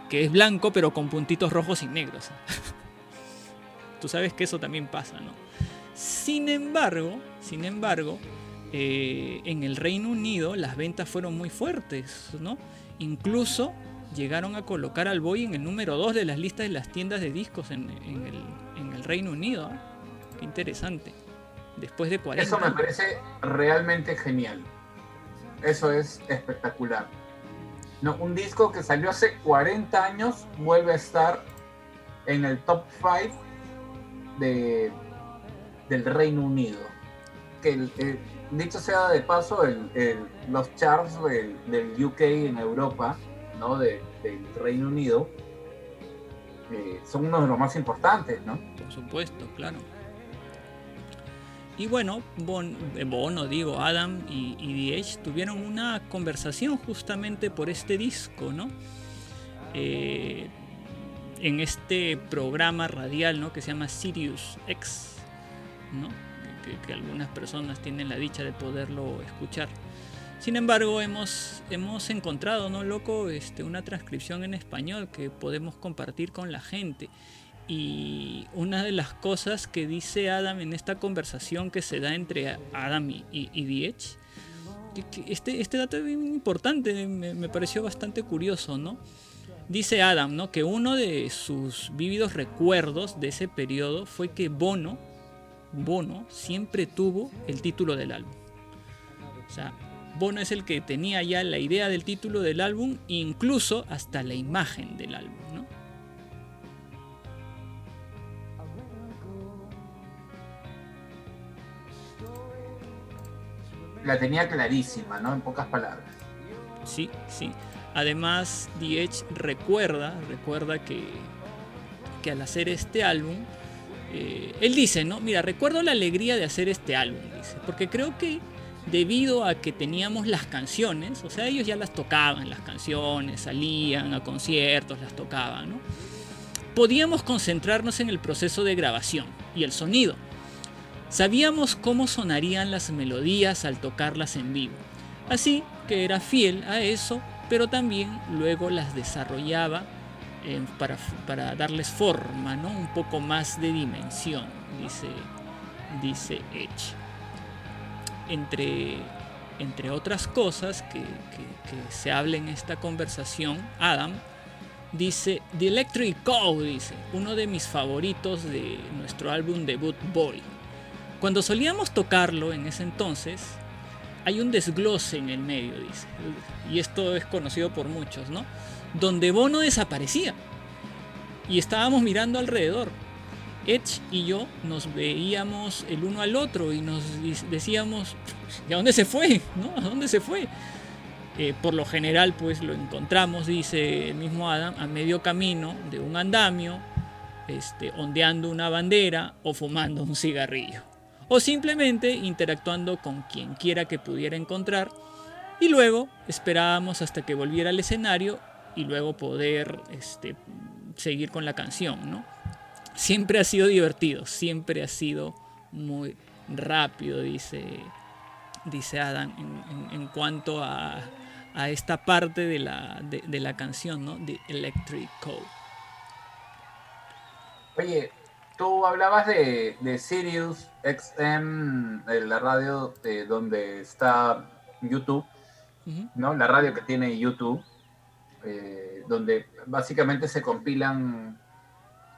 que es blanco, pero con puntitos rojos y negros. Tú sabes que eso también pasa, ¿no? Sin embargo, sin embargo, eh, en el Reino Unido las ventas fueron muy fuertes, ¿no? Incluso llegaron a colocar al Boy en el número 2 de las listas de las tiendas de discos en, en el, en el Reino Unido. ¿ah? Qué interesante. Después de 40 Eso me parece realmente genial. Eso es espectacular. No, un disco que salió hace 40 años vuelve a estar en el top 5 de, del Reino Unido. Que el- el- dicho sea de paso, el- los charts del, del UK en Europa, ¿no? De- del Reino Unido, eh, son uno de los más importantes, ¿no? Por supuesto, claro. Y bueno, eh, Bono, digo, Adam y, y DH tuvieron una conversación justamente por este disco, ¿no? Eh, en este programa radial, ¿no? Que se llama Sirius X, ¿no? Que, que algunas personas tienen la dicha de poderlo escuchar. Sin embargo, hemos, hemos encontrado, ¿no, loco? Este, una transcripción en español que podemos compartir con la gente. Y una de las cosas que dice Adam en esta conversación que se da entre Adam y, y, que este, este dato es bien importante, me, me pareció bastante curioso, ¿no? Dice Adam, ¿no? Que uno de sus vívidos recuerdos de ese periodo fue que Bono, Bono siempre tuvo el título del álbum. O sea, Bono es el que tenía ya la idea del título del álbum, incluso hasta la imagen del álbum, La tenía clarísima, ¿no? En pocas palabras. Sí, sí. Además, The Edge recuerda, recuerda que, que al hacer este álbum, eh, él dice, ¿no? Mira, recuerdo la alegría de hacer este álbum, dice, porque creo que debido a que teníamos las canciones, o sea, ellos ya las tocaban, las canciones, salían a conciertos, las tocaban, ¿no? Podíamos concentrarnos en el proceso de grabación y el sonido. Sabíamos cómo sonarían las melodías al tocarlas en vivo. Así que era fiel a eso, pero también luego las desarrollaba eh, para, darles forma, ¿no? Un poco más de dimensión, dice, dice Edge. Entre, entre otras cosas que se habla en esta conversación, Adam dice The Electric Cow, dice, uno de mis favoritos de nuestro álbum debut Boy. Cuando solíamos tocarlo en ese entonces, hay un desglose en el medio, dice. Y esto es conocido por muchos, ¿no? Donde Bono desaparecía. Y estábamos mirando alrededor. Edge y yo nos veíamos el uno al otro y nos decíamos, ¿y a dónde se fue? ¿No? ¿A dónde se fue? Eh, por lo general, pues lo encontramos, dice el mismo Adam, a medio camino de un andamio, este, ondeando una bandera o fumando un cigarrillo. O simplemente interactuando con quien quiera que pudiera encontrar. Y luego esperábamos hasta que volviera al escenario y luego poder este, seguir con la canción, ¿no? Siempre ha sido divertido, siempre ha sido muy rápido, dice, dice Adam, en, en- cuanto a, a esta parte de la, de, de la canción, ¿no? De Electric Code. Oye, tú hablabas de, de Sirius XM, de la radio de donde está YouTube. ¿no? La radio que tiene YouTube, eh, donde básicamente se compilan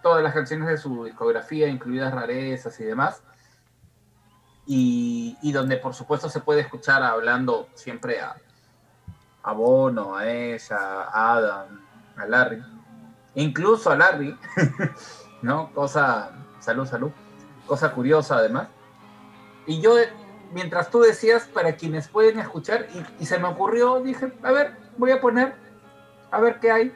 todas las canciones de su discografía, incluidas rarezas y demás. Y, y donde por supuesto se puede escuchar hablando siempre a, a Bono, a ella, a Adam, a Larry, incluso a Larry, ¿no? Cosa, salud, salud, cosa curiosa además. Y yo, mientras tú decías, para quienes pueden escuchar, y, y se me ocurrió, dije, a ver, voy a poner, a ver qué hay.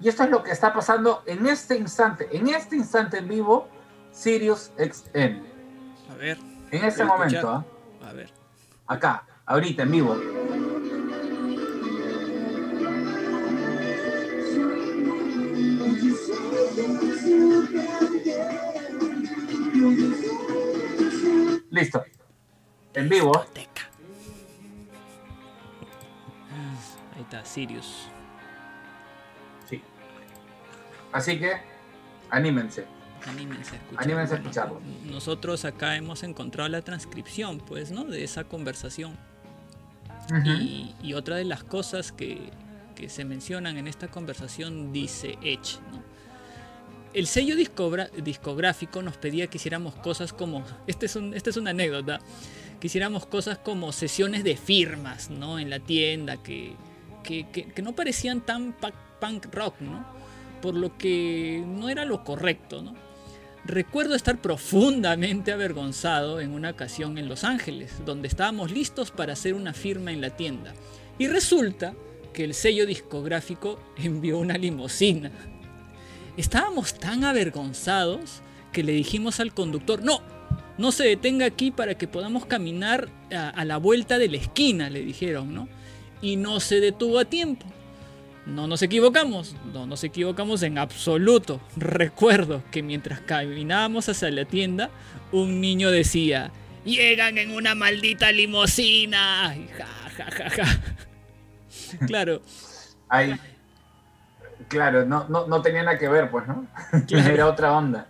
Y esto es lo que está pasando en este instante, en este instante en vivo, Sirius XM. A ver, En este momento. ¿ah? a ver. acá, ahorita en vivo. Listo. En vivo. Ahí está, Sirius. Sí. Así que, anímense. Anímense a escuchar. Anímense a escucharlo. Nosotros acá hemos encontrado la transcripción, pues, ¿no? De esa conversación. Y otra de las cosas que, que se mencionan en esta conversación dice Edge, ¿no? El sello discográfico nos pedía que hiciéramos cosas como, este esta es una anécdota, que hiciéramos cosas como sesiones de firmas, ¿no? En la tienda, que, que, no parecían tan punk rock, ¿no? Por lo que no era lo correcto. Recuerdo estar profundamente avergonzado en una ocasión en Los Ángeles, donde estábamos listos para hacer una firma en la tienda. Y resulta que el sello discográfico envió una limusina. Estábamos tan avergonzados que le dijimos al conductor, no, no se detenga aquí para que podamos caminar a, la vuelta de la esquina, le dijeron, ¿no? Y no se detuvo a tiempo. No nos equivocamos, no nos equivocamos en absoluto. Recuerdo que mientras caminábamos hacia la tienda, un niño decía, llegan en una maldita limusina. Y ja, ja, ja, ja. Claro, Hay, Claro, no, no, no tenía nada que ver, pues, ¿no? Claro. Era otra onda.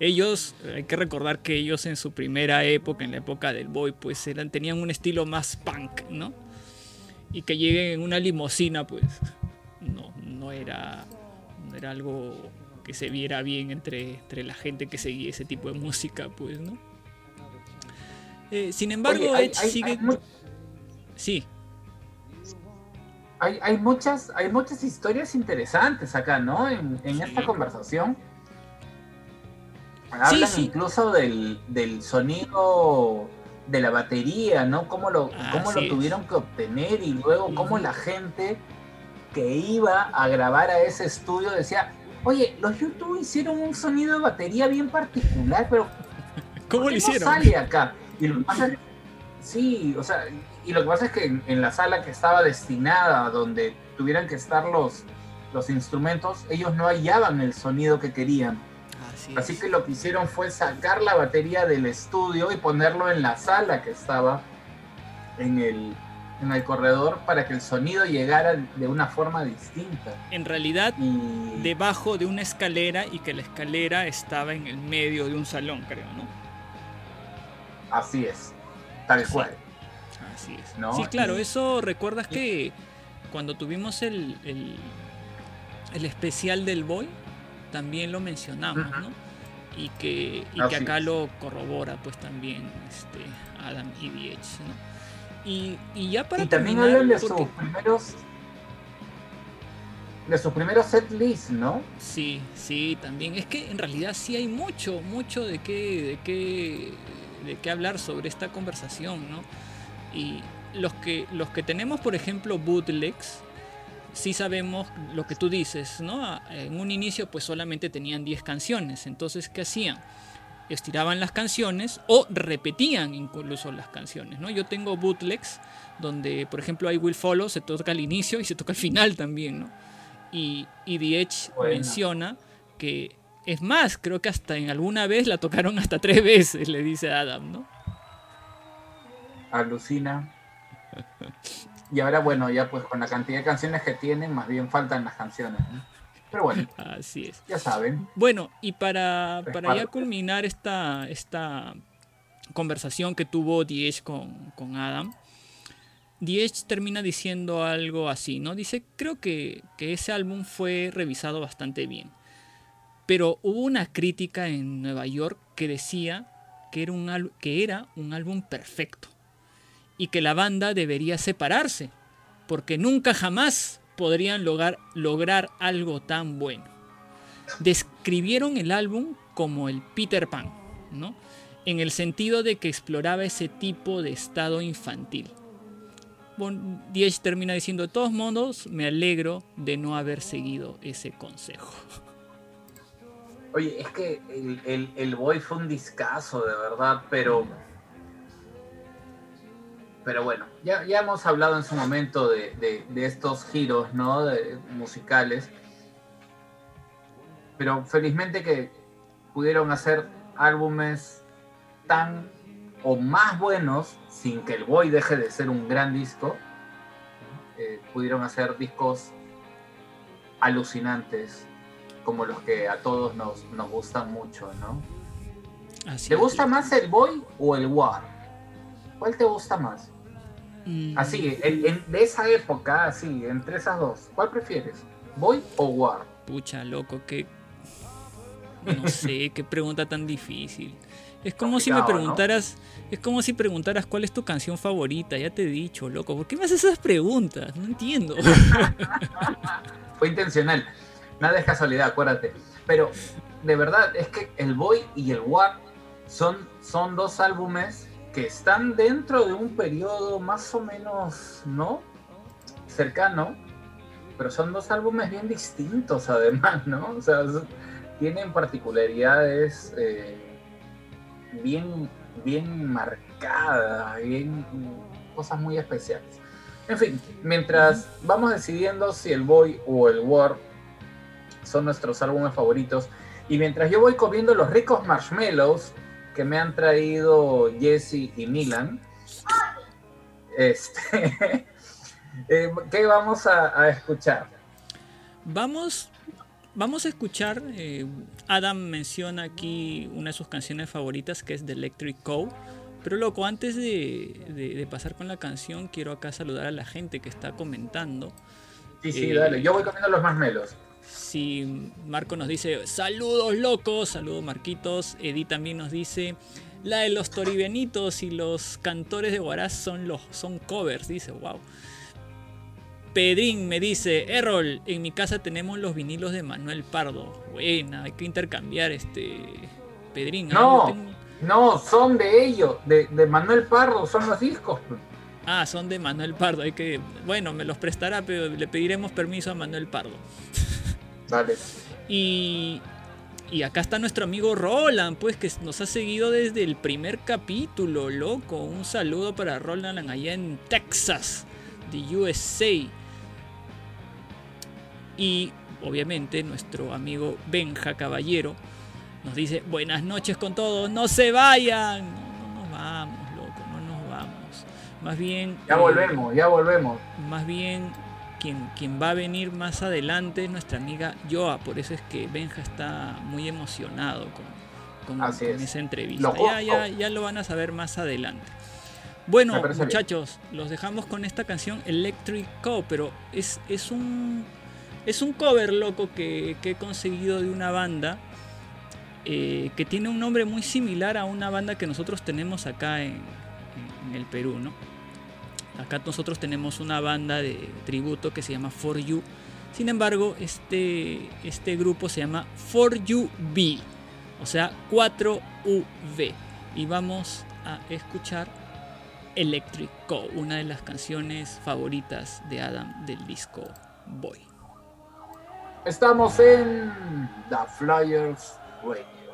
Ellos, hay que recordar que ellos en su primera época, en la época del boy, pues eran, tenían un estilo más punk, ¿no? Y que lleguen en una limusina, pues no, no era, no era algo que se viera bien entre, entre la gente que seguía ese tipo de música, pues, ¿no? Eh, sin embargo, Oye, hay- Edge hay- sigue... hay Sí, Hay, hay muchas, hay muchas historias interesantes acá, ¿no? En, en Sí. esta conversación. Hablan sí. incluso del, del sonido de la batería, ¿no? Cómo lo, cómo Así lo tuvieron que obtener y luego cómo la gente que iba a grabar a ese estudio decía, oye, los YouTube hicieron un sonido de batería bien particular, pero ¿cómo ¿por lo qué no hicieron? sale acá? Y lo que pasa es- sí, o sea, y lo que pasa es que en, en la sala que estaba destinada donde tuvieran que estar los, los instrumentos, ellos no hallaban el sonido que querían. Así, Así es. que lo que hicieron fue sacar la batería del estudio y ponerlo en la sala que estaba en el, en el corredor para que el sonido llegara de una forma distinta. En realidad, Y debajo de una escalera y que la escalera estaba en el medio de un salón, creo, ¿no? así es, tal Sí. cual. Así es. ¿No? Sí, claro, Y- eso recuerdas que cuando tuvimos el, el, el especial del Boy, también lo mencionamos. ¿no? Y que, y que acá es. lo corrobora pues también este, Adam y ¿no? Y, y ya para y también terminar, hablan de porque- sus primeros de sus primeros set list, ¿no? Sí, sí, también. Es que en realidad sí hay mucho, mucho de qué, de qué, de qué hablar sobre esta conversación, ¿no? Y los que, los que tenemos, por ejemplo, bootlegs, sí sabemos lo que tú dices, ¿no? A- En un inicio, pues solamente tenían 10 canciones. Entonces, ¿qué hacían? Estiraban las canciones o repetían incluso las canciones, ¿no? Yo tengo bootlegs donde, por ejemplo, I Will Follow se toca al inicio y se toca al final también, ¿no? Y, y The Edge Bueno. menciona que, es más, creo que hasta en alguna vez la tocaron hasta tres veces, le dice Adam, ¿no? Alucina. Y ahora, bueno, ya pues con la cantidad de canciones que tienen, más bien faltan las canciones. Pero bueno, Así es. ya saben. Bueno, y para, para ya culminar esta, esta conversación que tuvo Diez con, con Adam, Diez termina diciendo algo así, ¿no? Dice, creo que, que ese álbum fue revisado bastante bien, pero hubo una crítica en Nueva York que decía que era un, al- que era un álbum perfecto y que la banda debería separarse, porque nunca jamás podrían lograr, lograr algo tan bueno describieron el álbum como el Peter Pan, ¿no? En el sentido de que exploraba ese tipo de estado infantil. Bon Diez termina diciendo, de todos modos, me alegro de no haber seguido ese consejo. Oye, es que el, el, el Boy fue un discazo, de verdad, pero. Pero bueno, ya, ya hemos hablado en su momento de, de- de estos giros, ¿no? De, musicales. Pero felizmente que pudieron hacer álbumes tan o más buenos sin que el Boy deje de ser un gran disco. Eh, pudieron hacer discos alucinantes como los que a todos nos, nos gustan mucho, ¿no? Así ¿Te gusta más el Boy o el War? ¿Cuál te gusta más? Mm, Así, en- en- de esa época, así, entre esas dos, ¿cuál prefieres? ¿Boy o War? Pucha, loco, que... No sé, qué pregunta tan difícil. Es como si me preguntaras... Es como si preguntaras cuál es tu canción favorita. Ya te he dicho, loco. ¿Por qué me haces esas preguntas? No entiendo. Fue intencional, nada es casualidad, acuérdate. Pero de verdad es que el Boy y el War son, son dos álbumes que están dentro de un periodo más o menos, ¿no? Cercano, pero son dos álbumes bien distintos además, ¿no? O sea, tienen particularidades eh, bien, bien marcadas, bien cosas muy especiales. En fin, mientras vamos decidiendo si el Boy o el War son nuestros álbumes favoritos, y mientras yo voy comiendo los ricos marshmallows que me han traído Jesse y Milan, este, eh, ¿qué vamos a, a escuchar? Vamos, vamos a escuchar. eh, Adam menciona aquí una de sus canciones favoritas que es The Electric Cow. Pero loco, antes de, de- de pasar con la canción, quiero acá saludar a la gente que está comentando. Sí, sí, Eh, dale. Yo voy comiendo los más melos. Si Marco nos dice saludos locos, saludos Marquitos. Edith también nos dice la de los toribenitos y los cantores de Guaraz son los son covers, dice, wow. Pedrín me dice, Errol, en mi casa tenemos los vinilos de Manuel Pardo. Buena, hay que intercambiar este Pedrín. ¿ah? No. Tengo- No, son de ellos, de, de Manuel Pardo, son los discos. Ah, son de Manuel Pardo. Hay que, bueno, me los prestará, pero le pediremos permiso a Manuel Pardo. Dale. Y, y acá está nuestro amigo Roland, pues que nos ha seguido desde el primer capítulo, loco. Un saludo para Roland allá en Texas, de USA. Y obviamente nuestro amigo Benja Caballero nos dice, buenas noches con todos, no se vayan. No, no nos vamos, loco, no nos vamos. Más bien... Ya eh, volvemos, ya volvemos. más bien quien, quien va a venir más adelante es nuestra amiga Joa, por eso es que Benja está muy emocionado con, con- Así con es. esa entrevista. Lo Ya, ya, conozco. ya lo van a saber más adelante. Bueno, bien. muchachos, los dejamos con esta canción Electric Co, pero es, es un es un cover loco que, que he conseguido de una banda eh, que tiene un nombre muy similar a una banda que nosotros tenemos acá en, en el Perú, ¿no? Acá nosotros tenemos una banda de tributo que se llama For You. Sin embargo, este, este grupo se llama For You B, o sea, 4UV. Y vamos a escuchar Electric Co, una de las canciones favoritas de Adam del disco Boy. Estamos en The Flyers Radio.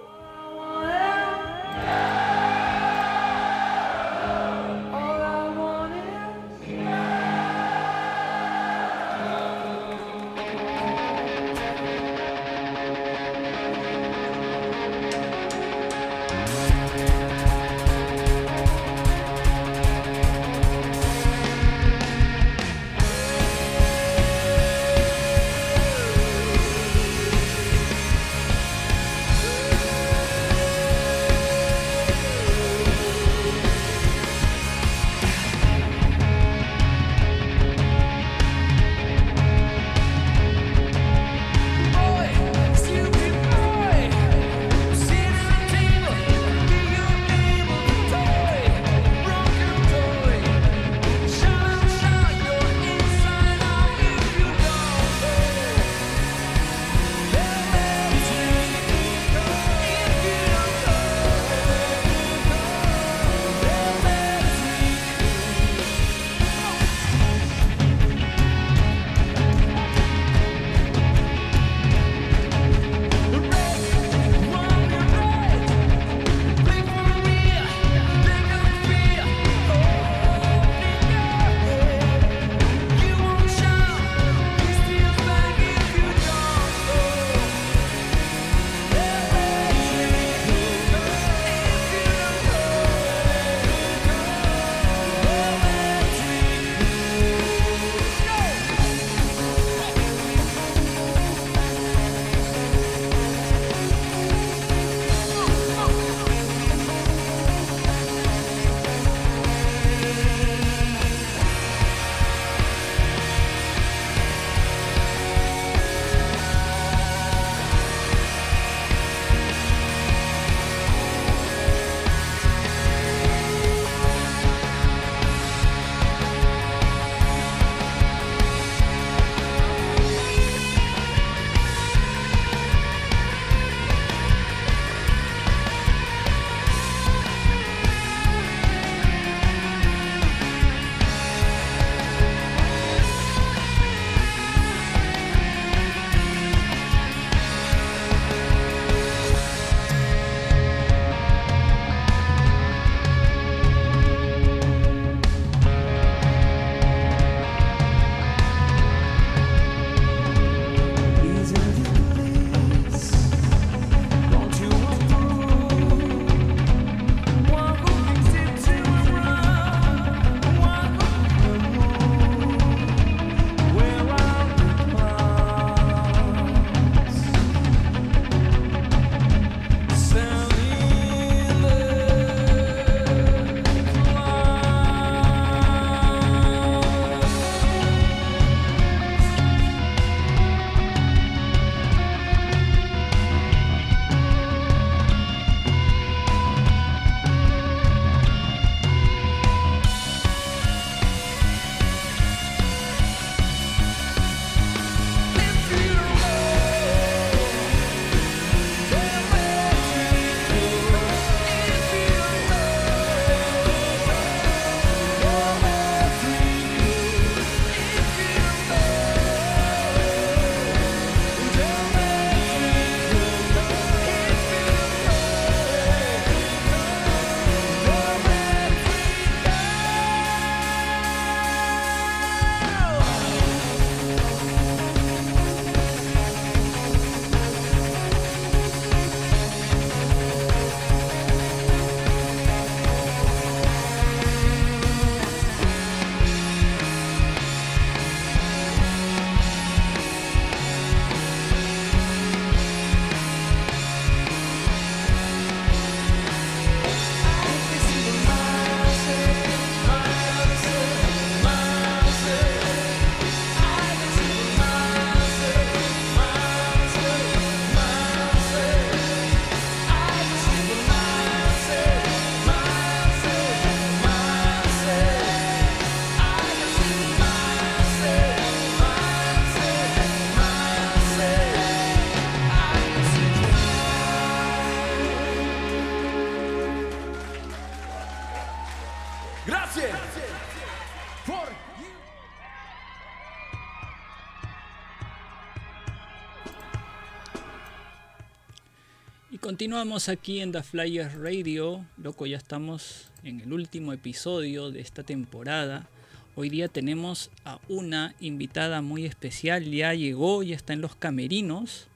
Continuamos aquí en The Flyers Radio. Loco, ya estamos en el último episodio de esta temporada. Hoy día tenemos a una invitada muy especial. Ya llegó, ya está en los camerinos.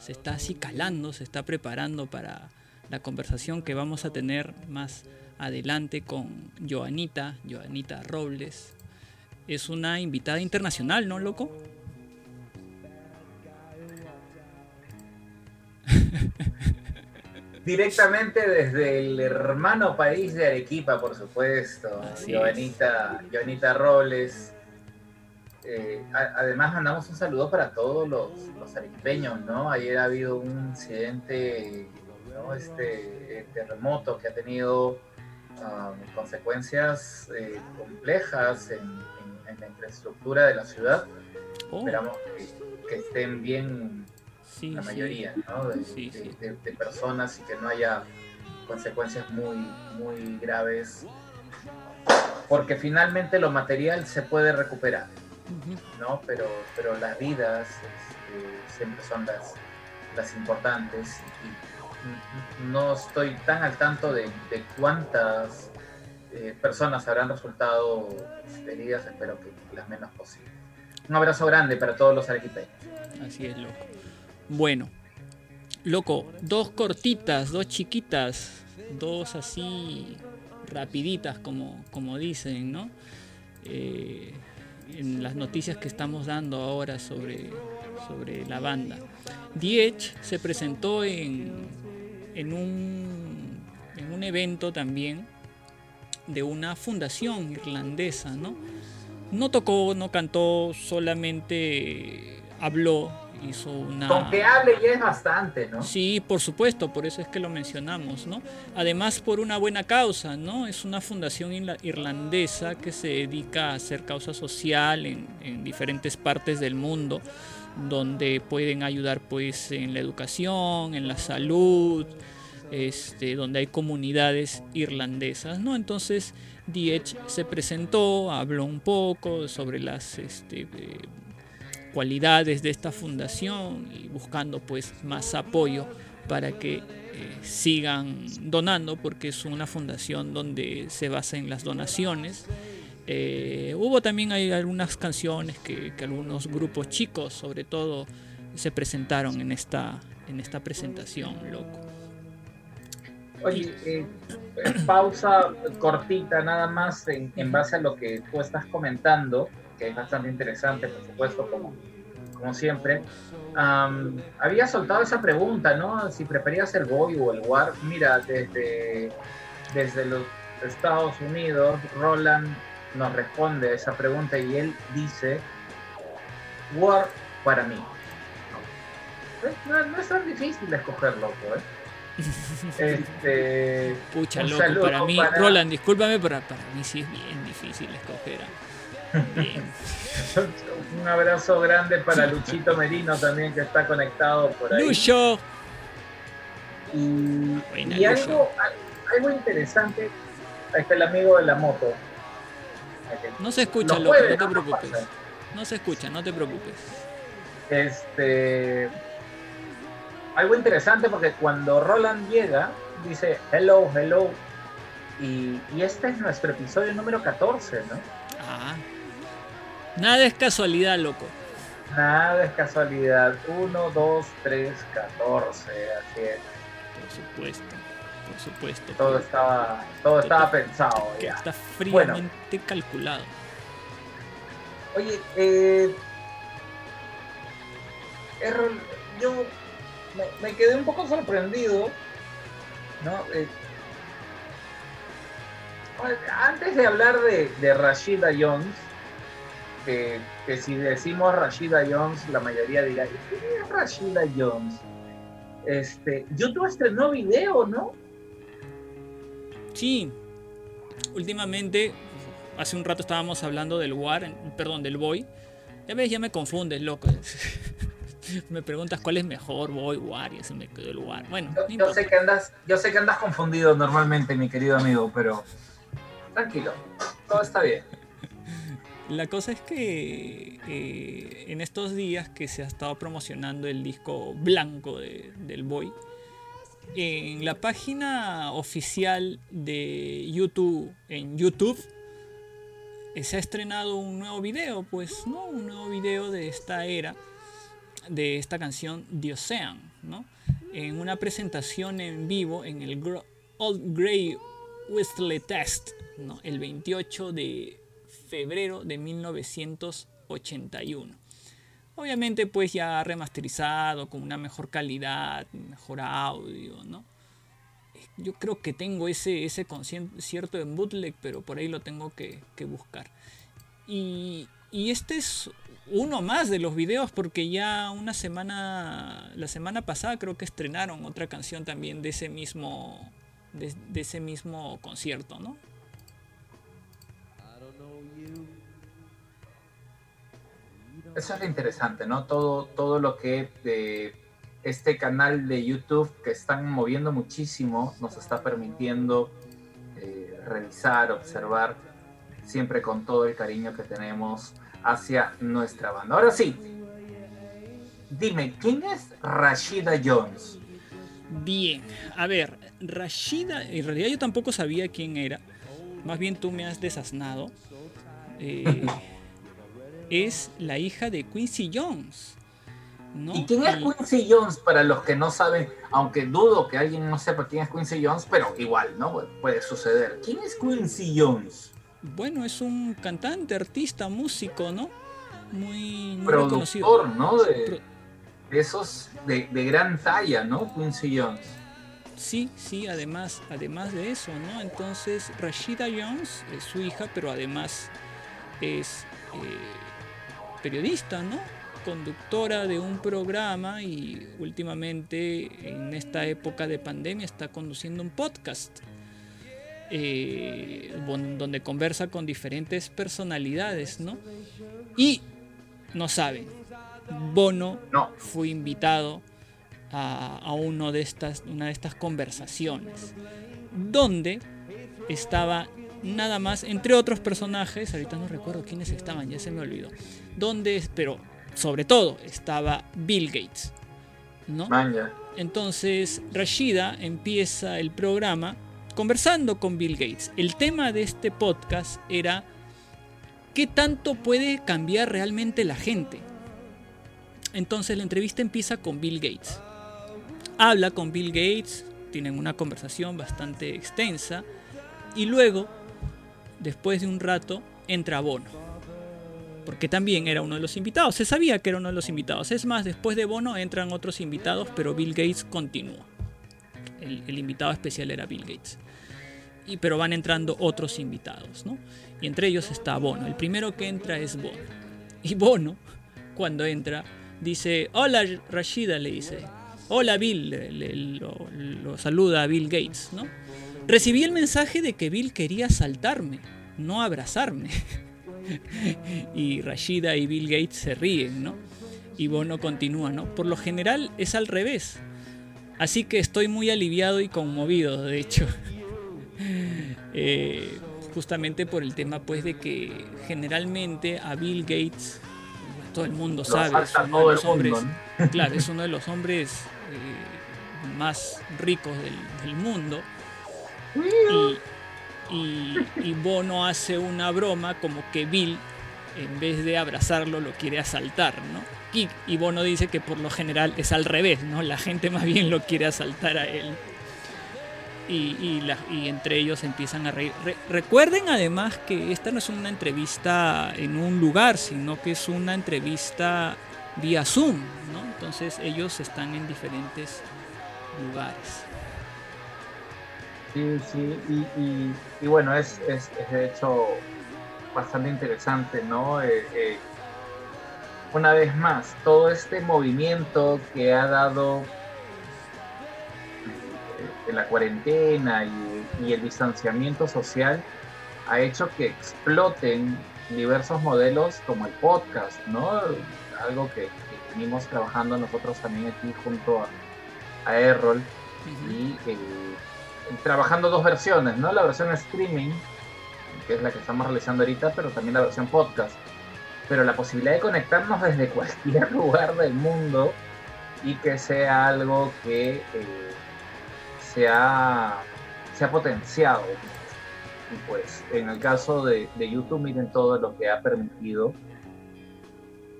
Se está así calando, se está preparando para la conversación que vamos a tener más adelante con Joanita, Joanita Robles. Es una invitada internacional, ¿no, loco? Directamente desde el hermano país de Arequipa, por supuesto. Joanita, Joanita Robles. Eh, a- además mandamos un saludo para todos los, los arequipeños, ¿no? Ayer ha habido un incidente, ¿no? Este eh, terremoto que ha tenido ah, consecuencias eh, complejas en, en- en la infraestructura de la ciudad. Oh, Esperamos que, que estén bien sí, la mayoría ¿no? de, de- de- de personas y que no haya consecuencias muy, muy graves, porque finalmente lo material se puede recuperar. ¿no? pero, pero las vidas este, siempre son las, las importantes y no estoy tan al tanto de, de cuántas eh, personas habrán resultado heridas, espero que las menos posibles. Un abrazo grande para todos los arequipeños. Así es, loco. Bueno, loco, dos cortitas, dos chiquitas, dos así rapiditas, como, como dicen, ¿no? Eh, en las noticias que estamos dando ahora sobre, sobre la banda. Diech se presentó en, en, un, en un evento también de una fundación irlandesa, ¿no? No tocó, no cantó, solamente habló, hizo una... Con que hable ya es bastante, ¿no? Sí, por supuesto, por eso es que lo mencionamos, ¿no? Además por una buena causa, ¿no? Es una fundación irla- irlandesa que se dedica a hacer causa social en, en diferentes partes del mundo, donde pueden ayudar pues en la educación, en la salud, este, donde hay comunidades irlandesas, ¿no? Entonces Diech se presentó, habló un poco sobre las este, eh, cualidades de esta fundación y buscando pues más apoyo para que eh, sigan donando porque es una fundación donde se basa en las donaciones. Eh, hubo también algunas canciones que, que algunos grupos chicos sobre todo se presentaron en esta, en esta presentación, loco. Oye, eh, pausa cortita nada más en, en base a lo que tú estás comentando, que es bastante interesante, por supuesto, como, como siempre. Am, había soltado esa pregunta, ¿no? Si preferías el Boy o el War. Mira, desde, desde los Estados Unidos, Roland nos responde a esa pregunta y él dice, War para mí. No, no es tan difícil escoger, loco, ¿eh? Este, Pucha, loco, para mí, para- Roland, discúlpame, pero para mí sí es bien difícil escoger. Un abrazo grande para Luchito Merino también que está conectado por ahí. Lucho. Y, Buena, y algo, al- algo interesante, ahí está el amigo de la moto. No se escucha, Los loco, jueves, no te preocupes. pasa. No se escucha, no te preocupes. Este, algo interesante porque cuando Roland llega, dice hello, hello. Y, y este es nuestro episodio número 14, ¿no? Ah. Nada es casualidad, loco. Nada es casualidad. 1, 2, 3, 14. Así es. Por supuesto, por supuesto. Todo estaba, todo estaba pensado que ya. está fríamente calculado. Oye, eh, Errol, yo me, me quedé un poco sorprendido, ¿no? Eh, antes de hablar de, de Rashida Jones, que, que si decimos Rashida Jones, la mayoría dirá, ¿quién es Rashida Jones? Este, YouTube estrenó video, ¿no? Sí, últimamente, hace un rato estábamos hablando del War, perdón, del Boy. Ya ves, ya me confundes, loco. me preguntas cuál es mejor, Boy, War, y se me quedó el War. Bueno, no Yo, sé que andas, yo sé que andas confundido normalmente, mi querido amigo, pero tranquilo, todo está bien. La cosa es que eh, en estos días que se ha estado promocionando el disco blanco de- del Boy, en la página oficial de YouTube, en YouTube, eh, se ha estrenado un nuevo video, pues, ¿no? Un nuevo video de esta era, de esta canción The Ocean, ¿no? En una presentación en vivo en el Old Grey Whistle Test, ¿no? El 28 de febrero de 1981. Obviamente pues ya remasterizado con una mejor calidad, mejor audio, ¿no? Yo creo que tengo ese, ese concierto en bootleg, pero por ahí lo tengo que, buscar. Y, y este es uno más de los videos porque ya una semana, la semana pasada creo que estrenaron otra canción también de ese mismo, de ese mismo concierto, ¿no? Eso es lo interesante, ¿no? Todo, todo lo que de este canal de YouTube que están moviendo muchísimo nos está permitiendo eh, revisar, observar, siempre con todo el cariño que tenemos hacia nuestra banda. Ahora sí, dime, ¿quién es Rashida Jones? Bien, a ver, Rashida, en realidad yo tampoco sabía quién era, más bien tú me has desasnado. Eh, es la hija de Quincy Jones. ¿no? ¿Y quién es Quincy Jones para los que no saben? Aunque dudo que alguien no sepa quién es Quincy Jones, pero igual, ¿no? Puede suceder. ¿Quién es Quincy Jones? Bueno, es un cantante, artista, músico, ¿no? Muy, muy reconocido. Productor, ¿no? De, de esos de, de gran talla, ¿no? Quincy Jones. Sí, sí, además, además de eso, ¿no? Entonces, Rashida Jones es su hija, pero además es eh, periodista, ¿no? Conductora de un programa y últimamente en esta época de pandemia está conduciendo un podcast eh, donde conversa con diferentes personalidades, ¿no? Y no saben, Bono No. fue invitado a, a uno de estas, una de estas conversaciones, donde estaba nada más, entre otros personajes, ahorita no recuerdo quiénes estaban, ya se me olvidó, donde, pero sobre todo estaba Bill Gates, ¿no? Entonces Rashida empieza el programa conversando con Bill Gates. El tema de este podcast era qué tanto puede cambiar realmente la gente. Entonces la entrevista empieza con Bill Gates. Habla con Bill Gates, tienen una conversación bastante extensa y luego, después de un rato, entra Bono. Porque también era uno de los invitados. Se sabía que era uno de los invitados. Es más, después de Bono entran otros invitados, pero Bill Gates continúa. El, el invitado especial era Bill Gates. Y, pero van entrando otros invitados, ¿no? Y entre ellos está Bono. El primero que entra es Bono. Y Bono, cuando entra, dice, hola Rashida, le dice. Hola Bill, le- le- lo, lo saluda a Bill Gates, ¿no? Recibí el mensaje de que Bill quería saltarme, no abrazarme. y Rashida y Bill Gates se ríen, ¿no? Y Bono continúa, ¿no? Por lo general es al revés. Así que estoy muy aliviado y conmovido, de hecho. Eh, justamente por el tema, pues, de que generalmente a Bill Gates, todo el mundo sabe, es uno de los mundo, hombres, ¿no? claro, es uno de los hombres eh, más ricos del, del mundo. Y, y- y Bono hace una broma como que Bill, en vez de abrazarlo, lo quiere asaltar, ¿no? Y, y Bono dice que por lo general es al revés, ¿no? La gente más bien lo quiere asaltar a él. Y, entre ellos empiezan a reír. Re- recuerden además que esta no es una entrevista en un lugar, sino que es una entrevista vía Zoom, ¿no? Entonces ellos están en diferentes lugares. Sí, sí, y, bueno, es, es- de hecho bastante interesante, ¿no? Eh, eh, una vez más, todo este movimiento que ha dado eh, en la cuarentena y, el distanciamiento social ha hecho que exploten diversos modelos como el podcast, ¿no? Algo que, que venimos trabajando nosotros también aquí junto a, a Errol y eh, trabajando dos versiones, ¿no? La versión streaming, que es la que estamos realizando ahorita, pero también la versión podcast. Pero la posibilidad de conectarnos desde cualquier lugar del mundo y que sea algo que eh, se ha, potenciado. Y pues en el caso de, de YouTube, miren todo lo que ha permitido,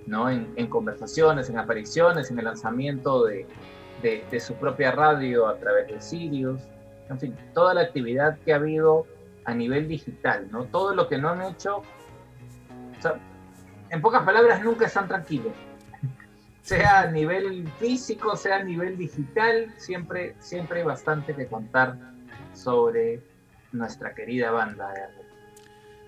¿no? En, en conversaciones, en apariciones, en el lanzamiento de, de, de su propia radio a través de Sirius, en fin, toda la actividad que ha habido a nivel digital, ¿no? Todo lo que no han hecho, en pocas palabras, nunca están tranquilos. Sea a nivel físico, sea a nivel digital, siempre, siempre hay bastante que contar sobre nuestra querida banda.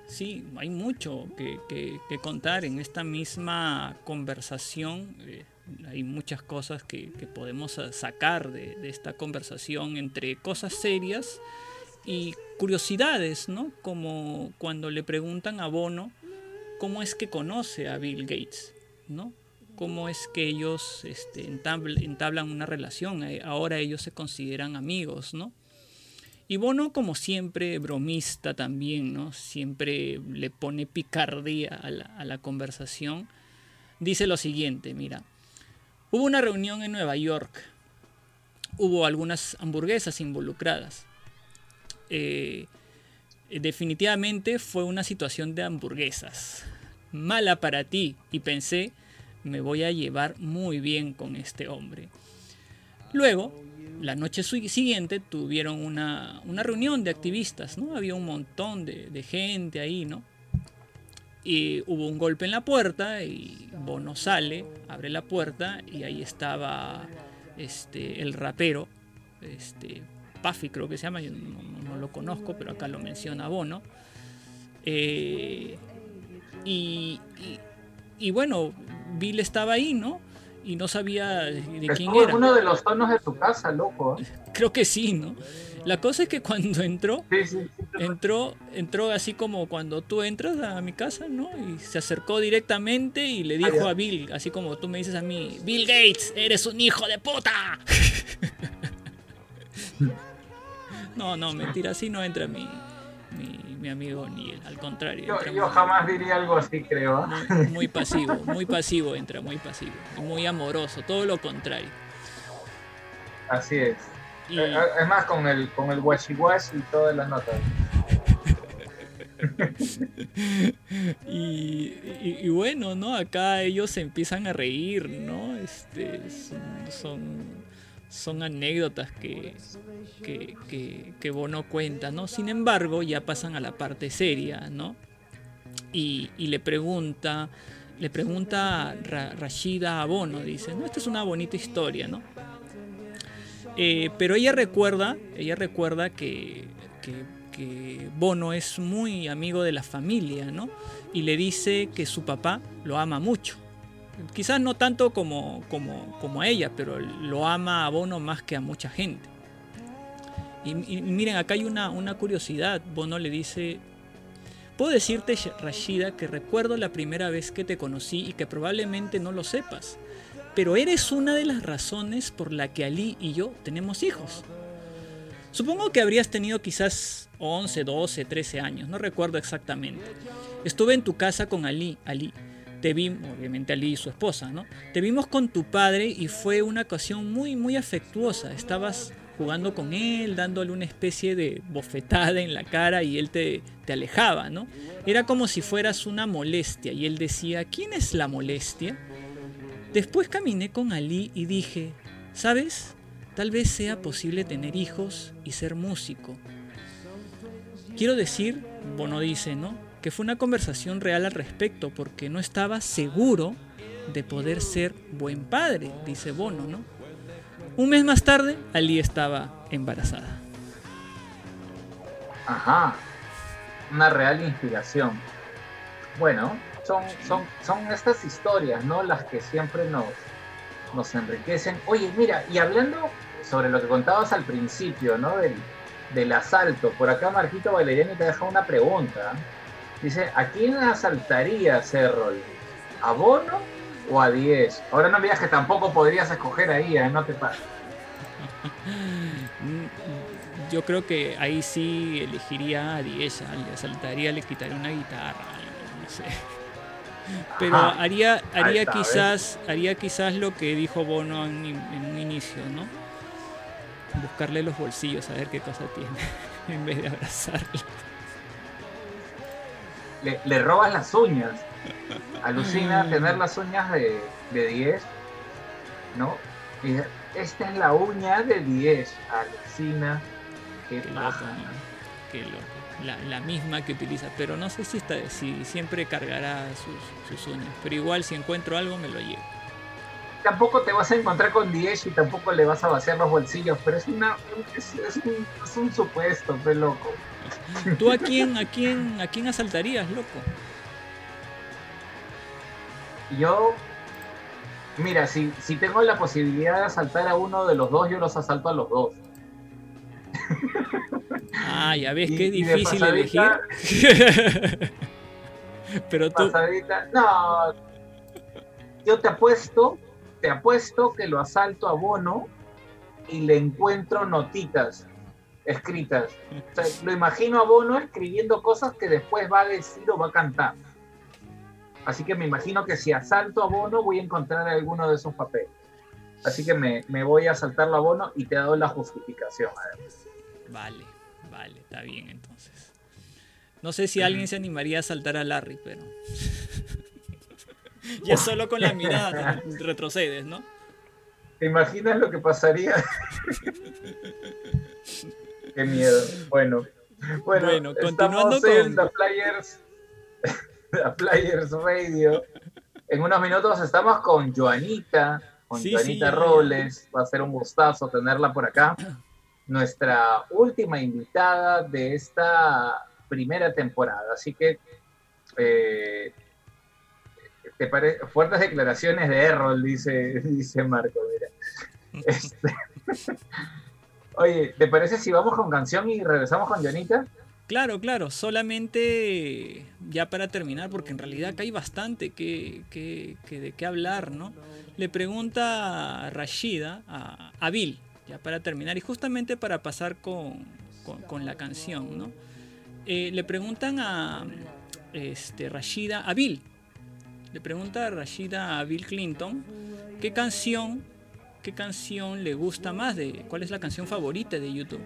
Sí, hay mucho que, que- que contar en esta misma conversación. eh, hay muchas cosas que, que podemos sacar de, de esta conversación entre cosas serias y curiosidades, ¿no? Como cuando le preguntan a Bono cómo es que conoce a Bill Gates, ¿no? Cómo es que ellos este, entabl- entablan una relación. eh, Ahora ellos se consideran amigos, ¿no? Y Bono, como siempre, bromista también, ¿no? Siempre le pone picardía a la, a la conversación. Dice lo siguiente, mira. Hubo una reunión en Nueva York. Hubo algunas hamburguesas involucradas. Eh, definitivamente fue una situación de hamburguesas. Mala para ti. Y pensé, me voy a llevar muy bien con este hombre. Luego, la noche siguiente tuvieron una, una reunión de activistas, ¿no? Había un montón de, de gente ahí, ¿no? Y hubo un golpe en la puerta y Bono sale, abre la puerta y ahí estaba este, el rapero, este, Puffy creo que se llama, yo no, lo conozco, pero acá lo menciona Bono. Eh, y, y- y bueno, Bill estaba ahí, ¿no? Y no sabía de quién era. uno de los tonos de tu casa, loco. ¿eh? Creo que sí, ¿no? La cosa es que cuando entró, entró, entró así como cuando tú entras a mi casa, ¿no? Y se acercó directamente y le dijo a Bill, así como tú me dices a mí, Bill Gates, eres un hijo de puta. no, no, mentira, así no entra mi, mi, mi amigo Niel, al contrario. Yo, jamás diría algo así, creo. ¿eh? muy, muy pasivo, muy pasivo entra, muy pasivo, muy amoroso, todo lo contrario. Así es. Y- Eh, Es más, con el, con el washi y todas las notas. Y, y- y bueno, ¿no? Acá ellos se empiezan a reír, ¿no? Este, son, son, son anécdotas que, que, que, que Bono cuenta, ¿no? Sin embargo, ya pasan a la parte seria, ¿no? Y, y le pregunta, le pregunta Ra- Rashida a Bono, dice, no, esta es una bonita historia, ¿no? Eh, pero ella recuerda, ella recuerda que, Bono es muy amigo de la familia, ¿no? Y le dice que su papá lo ama mucho. Quizás no tanto como, como, como a ella, pero lo ama a Bono más que a mucha gente. Y, y miren, acá hay una, una curiosidad. Bono le dice, puedo decirte, Rashida, que recuerdo la primera vez que te conocí y que probablemente no lo sepas pero eres una de las razones por la que Ali y yo tenemos hijos. Supongo que habrías tenido quizás 11, 12, 13 años, no recuerdo exactamente. Estuve en tu casa con Ali, Ali. Te vi, obviamente Ali y su esposa, ¿no? Te vimos con tu padre y fue una ocasión muy, muy afectuosa. Estabas jugando con él, dándole una especie de bofetada en la cara y él te, te alejaba, ¿no? Era como si fueras una molestia y él decía, ¿quién es la molestia? Después caminé con Ali y dije, ¿sabes? Tal vez sea posible tener hijos y ser músico. Quiero decir, Bono dice, ¿no? Que fue una conversación real al respecto porque no estaba seguro de poder ser buen padre, dice Bono, ¿no? Un mes más tarde, Ali estaba embarazada. Ajá. Una real inspiración. Bueno, son, son, son estas historias, ¿no? Las que siempre nos, nos enriquecen. Oye, mira, y hablando sobre lo que contabas al principio, ¿no? Del, del asalto. Por acá Marquito Valeriani te deja una pregunta. Dice, ¿a quién asaltaría Cerrol? ¿A Bono o a 10? Ahora no me que tampoco podrías escoger ahí, ¿eh? No te pases. Yo creo que ahí sí elegiría a 10, le saltaría, le quitaría una guitarra, no sé. Pero Ajá. haría, haría quizás, haría quizás lo que dijo Bono en, en un inicio, ¿no? buscarle los bolsillos a ver qué cosa tiene en vez de abrazarla. Le, le robas las uñas. Alucina tener las uñas de, de 10, ¿no? Esta es la uña de 10. Alucina. Qué Qué loco. Qué loco. La, la misma que utiliza, pero no sé si, está, si siempre cargará sus, sus uñas. Pero igual si encuentro algo me lo llevo. Tampoco te vas a encontrar con 10 y tampoco le vas a vaciar los bolsillos, pero es una es, es un, es un supuesto, pe loco. ¿Tú a quién, a quién, a quién asaltarías, loco? Yo, mira, si, si tengo la posibilidad de asaltar a uno de los dos, yo los asalto a los dos. Ah, ya ves de difícil elegir. pero tú, Pasadita, no, yo te apuesto, te apuesto que lo asalto a Bono y le encuentro notitas escritas. O sea, lo imagino a Bono escribiendo cosas que después va a decir o va a cantar. Así que me imagino que si asalto a Bono voy a encontrar alguno de esos papeles. Así que me, me voy a asaltarlo a Bono y te dado la justificación. además. Vale, vale, está bien entonces. No sé si alguien se animaría a saltar a Larry, pero. ya solo con la mirada te retrocedes, ¿no? ¿Te imaginas lo que pasaría? Qué miedo. Bueno, bueno, Bueno, continuando estamos en con- The Players, The Players Radio. En unos minutos estamos con Joanita, con Sí, Joanita sí. Robles. Va a ser un gustazo tenerla por acá. Nuestra última invitada de esta primera temporada. Así que, eh, ¿te pare- fuertes declaraciones de Errol, dice, dice Marco. Mira. Este, Oye, ¿te parece si vamos con canción y regresamos con Joanita? Claro, claro, solamente ya para terminar, porque en realidad acá hay bastante que, que- que de qué hablar, ¿no? Le pregunta Rashida a, a Bill, ya para terminar, y justamente para pasar con, con- la canción, ¿no? Eh, le preguntan a este, Rashida, a Bill, le pregunta a Rashida a Bill Clinton qué canción, qué canción le gusta más, de cuál es la canción favorita de YouTube.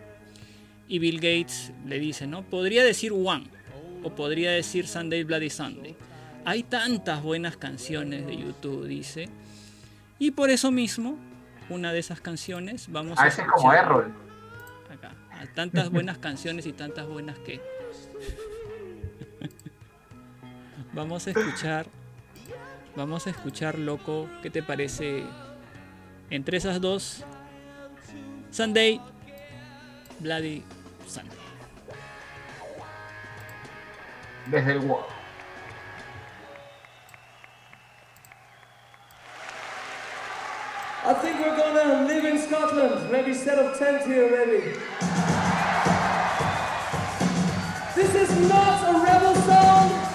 Y Bill Gates le dice, ¿no? Podría decir One o podría decir Sunday Bloody Sunday. Hay tantas buenas canciones de YouTube, dice. Y por eso mismo, una de esas canciones vamos a A ese es como Errol. acá. Hay tantas buenas canciones y tantas buenas que vamos a escuchar vamos a escuchar loco qué te parece entre esas dos Sunday Bloody Sunday Desde el WoW. I think we're gonna live in Scotland, maybe set up tent here, maybe. This is not a rebel song.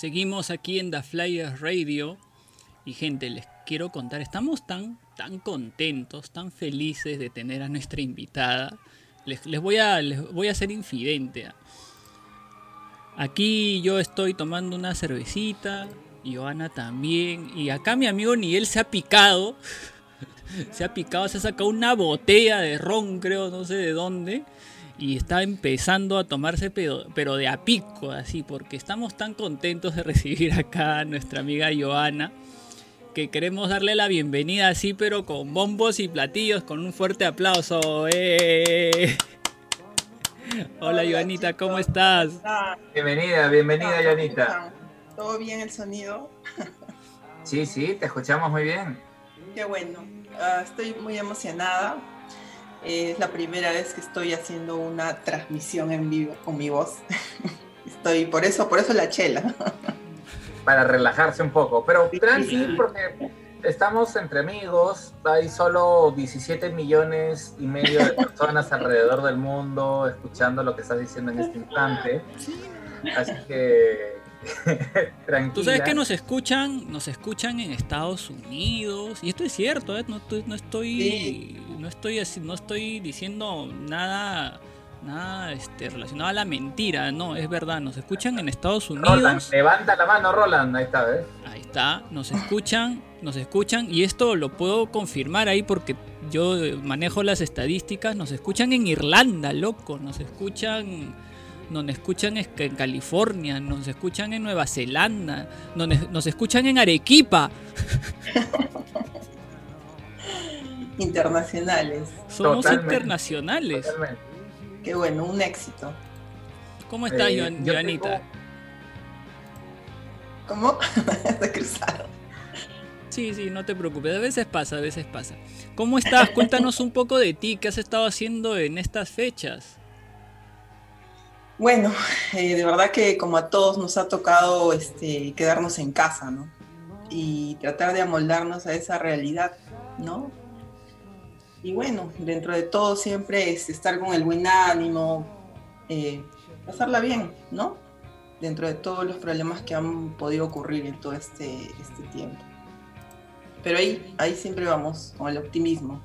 Seguimos aquí en The Flyers Radio. Y gente, les quiero contar, estamos tan, tan contentos, tan felices de tener a nuestra invitada. Les, les voy, a, les voy a ser infidente. Aquí yo estoy tomando una cervecita, Joana también, y acá mi amigo Miguel se ha picado. se ha picado, se ha sacado una botella de ron, creo, no sé de dónde. Y está empezando a tomarse, pero, pero de a pico, así, porque estamos tan contentos de recibir acá a nuestra amiga Joana, que queremos darle la bienvenida así, pero con bombos y platillos, con un fuerte aplauso. ¡Eh! Hola, Joanita, ¿cómo estás? Bienvenida, bienvenida, Joanita. ¿Todo bien el sonido? Sí, sí, te escuchamos muy bien. Qué bueno. Ah, estoy muy emocionada. Es la primera vez que estoy haciendo una transmisión en vivo con mi voz. Estoy por eso, por eso la chela. Para relajarse un poco, pero tranqui porque estamos entre amigos, hay solo 17 millones y medio de personas alrededor del mundo escuchando lo que estás diciendo en este instante. Así que. Tú sabes que nos escuchan, nos escuchan en Estados Unidos y esto es cierto, ¿eh? no, estoy- no estoy, no estoy, así- no estoy diciendo nada, nada, este, relacionado a la mentira, no, es verdad, nos escuchan en Estados Roland, Unidos. levanta la mano, Roland, ahí está, ¿ves? Ahí está, nos escuchan, nos escuchan y esto lo puedo confirmar ahí porque yo manejo las estadísticas, nos escuchan en Irlanda, loco, nos escuchan, nos escuchan en California, nos escuchan en Nueva Zelanda, nos, nos escuchan en Arequipa, Internacionales. somos Totalmente. internacionales. Totalmente. Qué bueno, un éxito. ¿Cómo estás, Eh, Joanita? tengo- ¿Cómo? Está cruzado. Sí, sí, no te preocupes, a veces pasa, a veces pasa. ¿Cómo estás? Cuéntanos un poco de ti, ¿qué has estado haciendo en estas fechas? Bueno, eh, de verdad que como a todos nos ha tocado este, quedarnos en casa, ¿no? Y tratar de amoldarnos a esa realidad, ¿no? Y bueno, dentro de todo siempre es estar con el buen ánimo, eh, pasarla bien, ¿no? Dentro de todos los problemas que han podido ocurrir en todo este, este tiempo. Pero ahí, ahí siempre vamos, con el optimismo.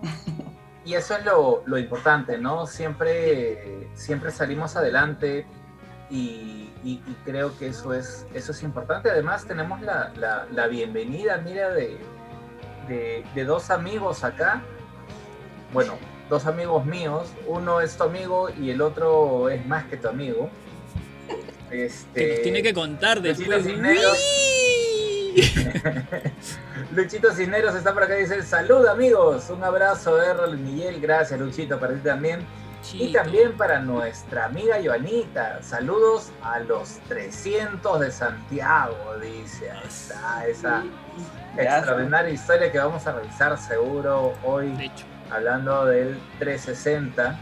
Y eso es lo, lo importante, ¿no? Siempre, siempre salimos adelante y, y- y creo que eso es, eso es importante. Además tenemos la, la- la bienvenida, mira, de, de- de dos amigos acá. Bueno, dos amigos míos. Uno es tu amigo y el otro es más que tu amigo. Este, Que nos tiene que contar después. Cisneros. Luchito Cisneros está por acá y dice, salud amigos, un abrazo Errol Miguel, gracias Luchito, para ti también. Y también para nuestra amiga Joanita, saludos a los 300 de Santiago, dice, ahí está esa Gracias. extraordinaria historia que vamos a revisar seguro De hoy hablando del 360.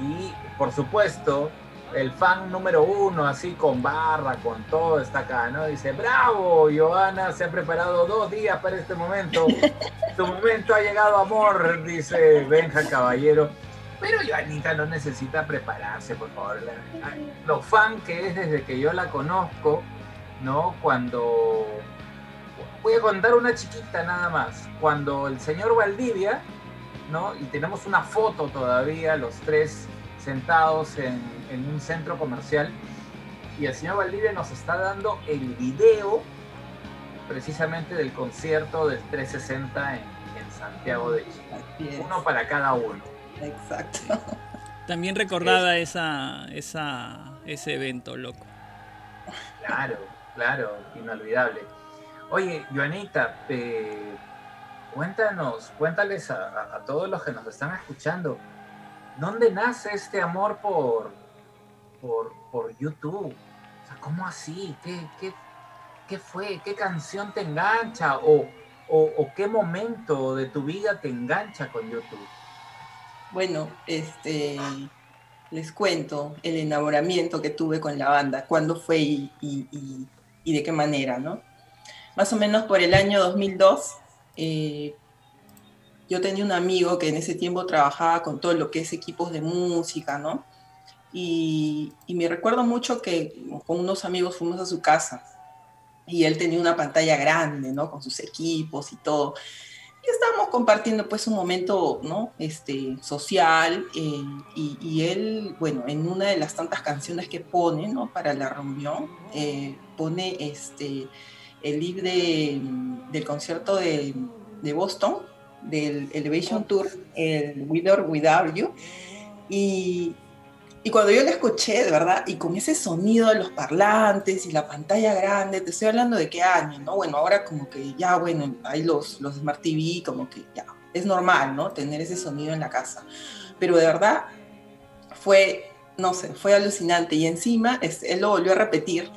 Y por supuesto, el fan número uno, así con barra, con todo, está acá, ¿no? Dice, bravo, Joana, se ha preparado dos días para este momento. Tu momento ha llegado, amor, dice Benja Caballero. Pero Joanita no necesita prepararse, por favor. Lo fan que es desde que yo la conozco, ¿no? Cuando... Voy a contar una chiquita nada más. Cuando el señor Valdivia, ¿no? Y tenemos una foto todavía, los tres sentados en, en un centro comercial, y el señor Valdivia nos está dando el video precisamente del concierto del 360 en, en Santiago de Chile. Es. Uno para cada uno. Exacto. También recordaba esa, esa, ese evento, loco. Claro, claro, inolvidable. Oye, Joanita, eh, cuéntanos, cuéntales a todos los que nos están escuchando, ¿dónde nace este amor por, por, por YouTube? O sea, ¿cómo así? ¿Qué, qué, qué fue? ¿Qué canción te engancha? ¿O, o, qué momento de tu vida te engancha con YouTube? Bueno, este, les cuento el enamoramiento que tuve con la banda, cuándo fue y- y de qué manera, ¿no? Más o menos por el año 2002, eh, yo tenía un amigo que en ese tiempo trabajaba con todo lo que es equipos de música, ¿no? Y, y me recuerdo mucho que con unos amigos fuimos a su casa y él tenía una pantalla grande, ¿no? Con sus equipos y todo. Y estábamos compartiendo pues un momento, ¿no? Este, social eh, y, y él, bueno, en una de las tantas canciones que pone, ¿no? Para la reunión, eh, pone este, el libro de, del concierto de, de Boston, del Elevation Tour, el With or Without You. Y, y cuando yo la escuché, de verdad, y con ese sonido de los parlantes y la pantalla grande, te estoy hablando de qué año, ¿no? Bueno, ahora como que ya, bueno, hay los, los Smart TV, como que ya, es normal, ¿no? Tener ese sonido en la casa. Pero de verdad, fue, no sé, fue alucinante. Y encima, él lo volvió a repetir.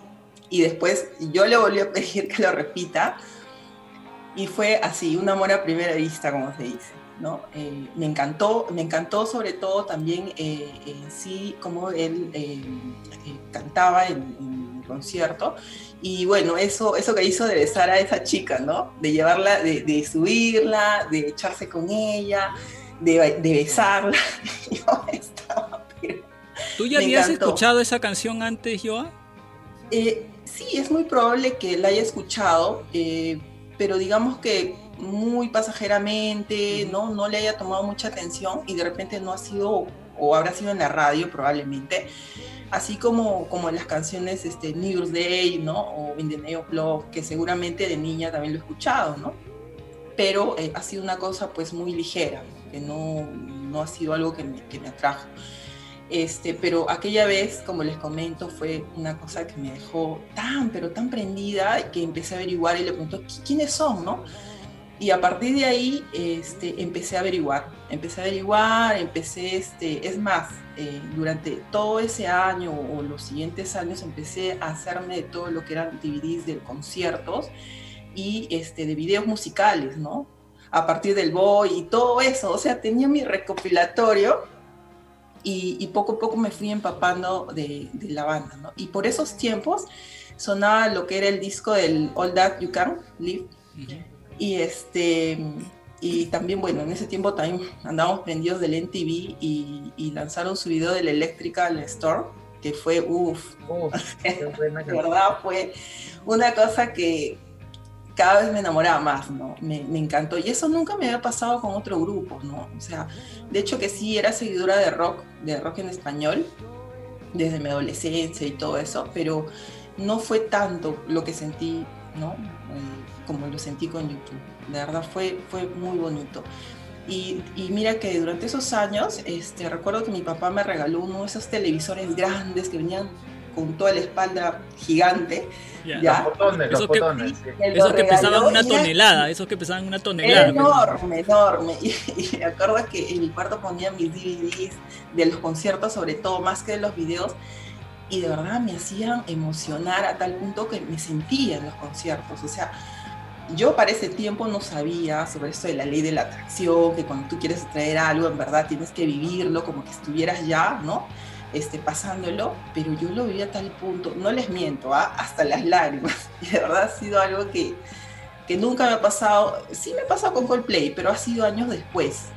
Y después yo le volví a pedir que lo repita. Y fue así, un amor a primera vista, como se dice. ¿No? Eh, me encantó, me encantó sobre todo también eh, en sí cómo él eh, cantaba en, en, el concierto y bueno, eso, eso que hizo de besar a esa chica, ¿no? De llevarla, de, de subirla, de echarse con ella, de, de besarla. Yo estaba, pero ¿Tú ya habías encantó. escuchado esa canción antes, Joa? Eh, sí, es muy probable que la haya escuchado, eh, pero digamos que muy pasajeramente, ¿no? no le haya tomado mucha atención y de repente no ha sido, o habrá sido en la radio probablemente, así como, como en las canciones este, New Day, ¿no? O In the que seguramente de niña también lo he escuchado, ¿no? Pero eh, ha sido una cosa pues muy ligera, que no, no ha sido algo que me, que me atrajo. Este, pero aquella vez, como les comento, fue una cosa que me dejó tan, pero tan prendida que empecé a averiguar y le pregunto, "¿Qui- ¿quiénes son, no? Y a partir de ahí este, empecé a averiguar, empecé a averiguar, empecé, este, es más, eh, durante todo ese año o los siguientes años empecé a hacerme de todo lo que eran DVDs de conciertos y este, de videos musicales, ¿no? A partir del Boy y todo eso, o sea, tenía mi recopilatorio y, y poco a poco me fui empapando de, de la banda, ¿no? Y por esos tiempos sonaba lo que era el disco del All That You Can Live y este y también bueno en ese tiempo también andábamos prendidos del MTV y, y lanzaron su video del Electrical Store que fue uff de verdad fue una cosa que cada vez me enamoraba más, ¿no? Me, me, encantó. Y eso nunca me había pasado con otro grupo, ¿no? O sea, de hecho que sí era seguidora de rock, de rock en español, desde mi adolescencia y todo eso, pero no fue tanto lo que sentí, ¿no? Eh, como lo sentí con YouTube. De verdad fue, fue muy bonito. Y, y, mira que durante esos años, este, recuerdo que mi papá me regaló uno de esos televisores grandes que venían con toda la espalda gigante. Ya. ¿ya? Los botones, los Esos que, botones. sí. esos que pesaban una tonelada, esos que pesaban una tonelada. Enorme, enorme. Y, y, me acuerdo que en mi cuarto ponía mis DVDs de los conciertos, sobre todo, más que de los videos. Y de verdad me hacían emocionar a tal punto que me sentía en los conciertos. O sea, yo para ese tiempo no sabía sobre esto de la ley de la atracción, que cuando tú quieres traer algo, en verdad tienes que vivirlo como que estuvieras ya, ¿no? Este, pasándolo, pero yo lo viví a tal punto, no les miento, ¿ah? hasta las lágrimas. Y de verdad ha sido algo que, que nunca me ha pasado, sí me ha pasado con Coldplay, pero ha sido años después,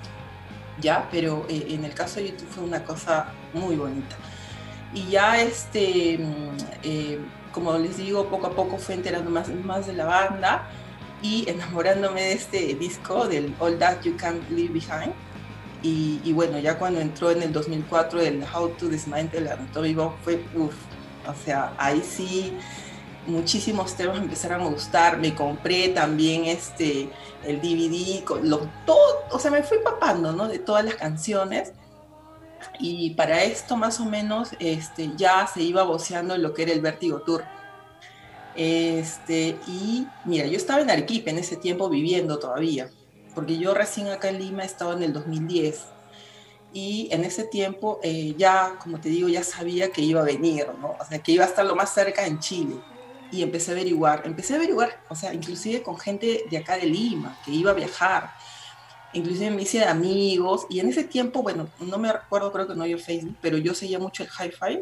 ¿ya? Pero eh, en el caso de YouTube fue una cosa muy bonita. Y ya, este, eh, como les digo, poco a poco fue enterando más, más de la banda y enamorándome de este disco del All That You Can't Leave Behind. Y, y, bueno, ya cuando entró en el 2004 el How to Dismantle Atomic Bomb fue uff, o sea, ahí sí muchísimos temas empezaron a gustar, me compré también este, el DVD, con lo, todo, o sea, me fui papando, ¿no? De todas las canciones. Y para esto más o menos este, ya se iba voceando lo que era el Vértigo Tour. Este, y mira, yo estaba en Arequipa en ese tiempo viviendo todavía, porque yo recién acá en Lima estaba en el 2010. Y en ese tiempo eh, ya, como te digo, ya sabía que iba a venir, ¿no? O sea, que iba a estar lo más cerca en Chile. Y empecé a averiguar, empecé a averiguar, o sea, inclusive con gente de acá de Lima, que iba a viajar. Inclusive me hice amigos. Y en ese tiempo, bueno, no me acuerdo, creo que no había Facebook, pero yo seguía mucho el hi-fi.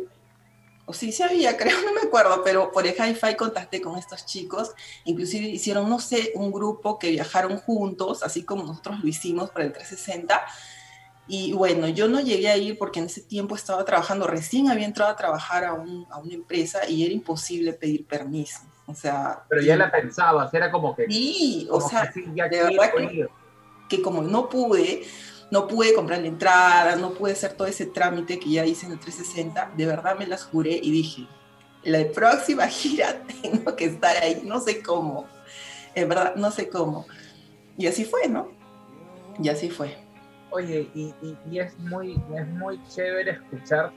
O sí, sí había, creo, no me acuerdo, pero por el hi-fi contacté con estos chicos. Inclusive hicieron, no sé, un grupo que viajaron juntos, así como nosotros lo hicimos para el 360 Y bueno, yo no llegué a ir porque en ese tiempo estaba trabajando, recién había entrado a trabajar a, un- a una empresa y era imposible pedir permiso. O sea, Pero ya la pensabas, era como que. Sí, o como sea, que sí, ya de verdad que- que como no pude, no pude comprar la entrada, no pude hacer todo ese trámite que ya hice en el 360, de verdad me las juré y dije, la próxima gira tengo que estar ahí, no sé cómo, en verdad, no sé cómo. Y así fue, ¿no? Y así fue. Oye, y, es muy, es muy chévere escuchar.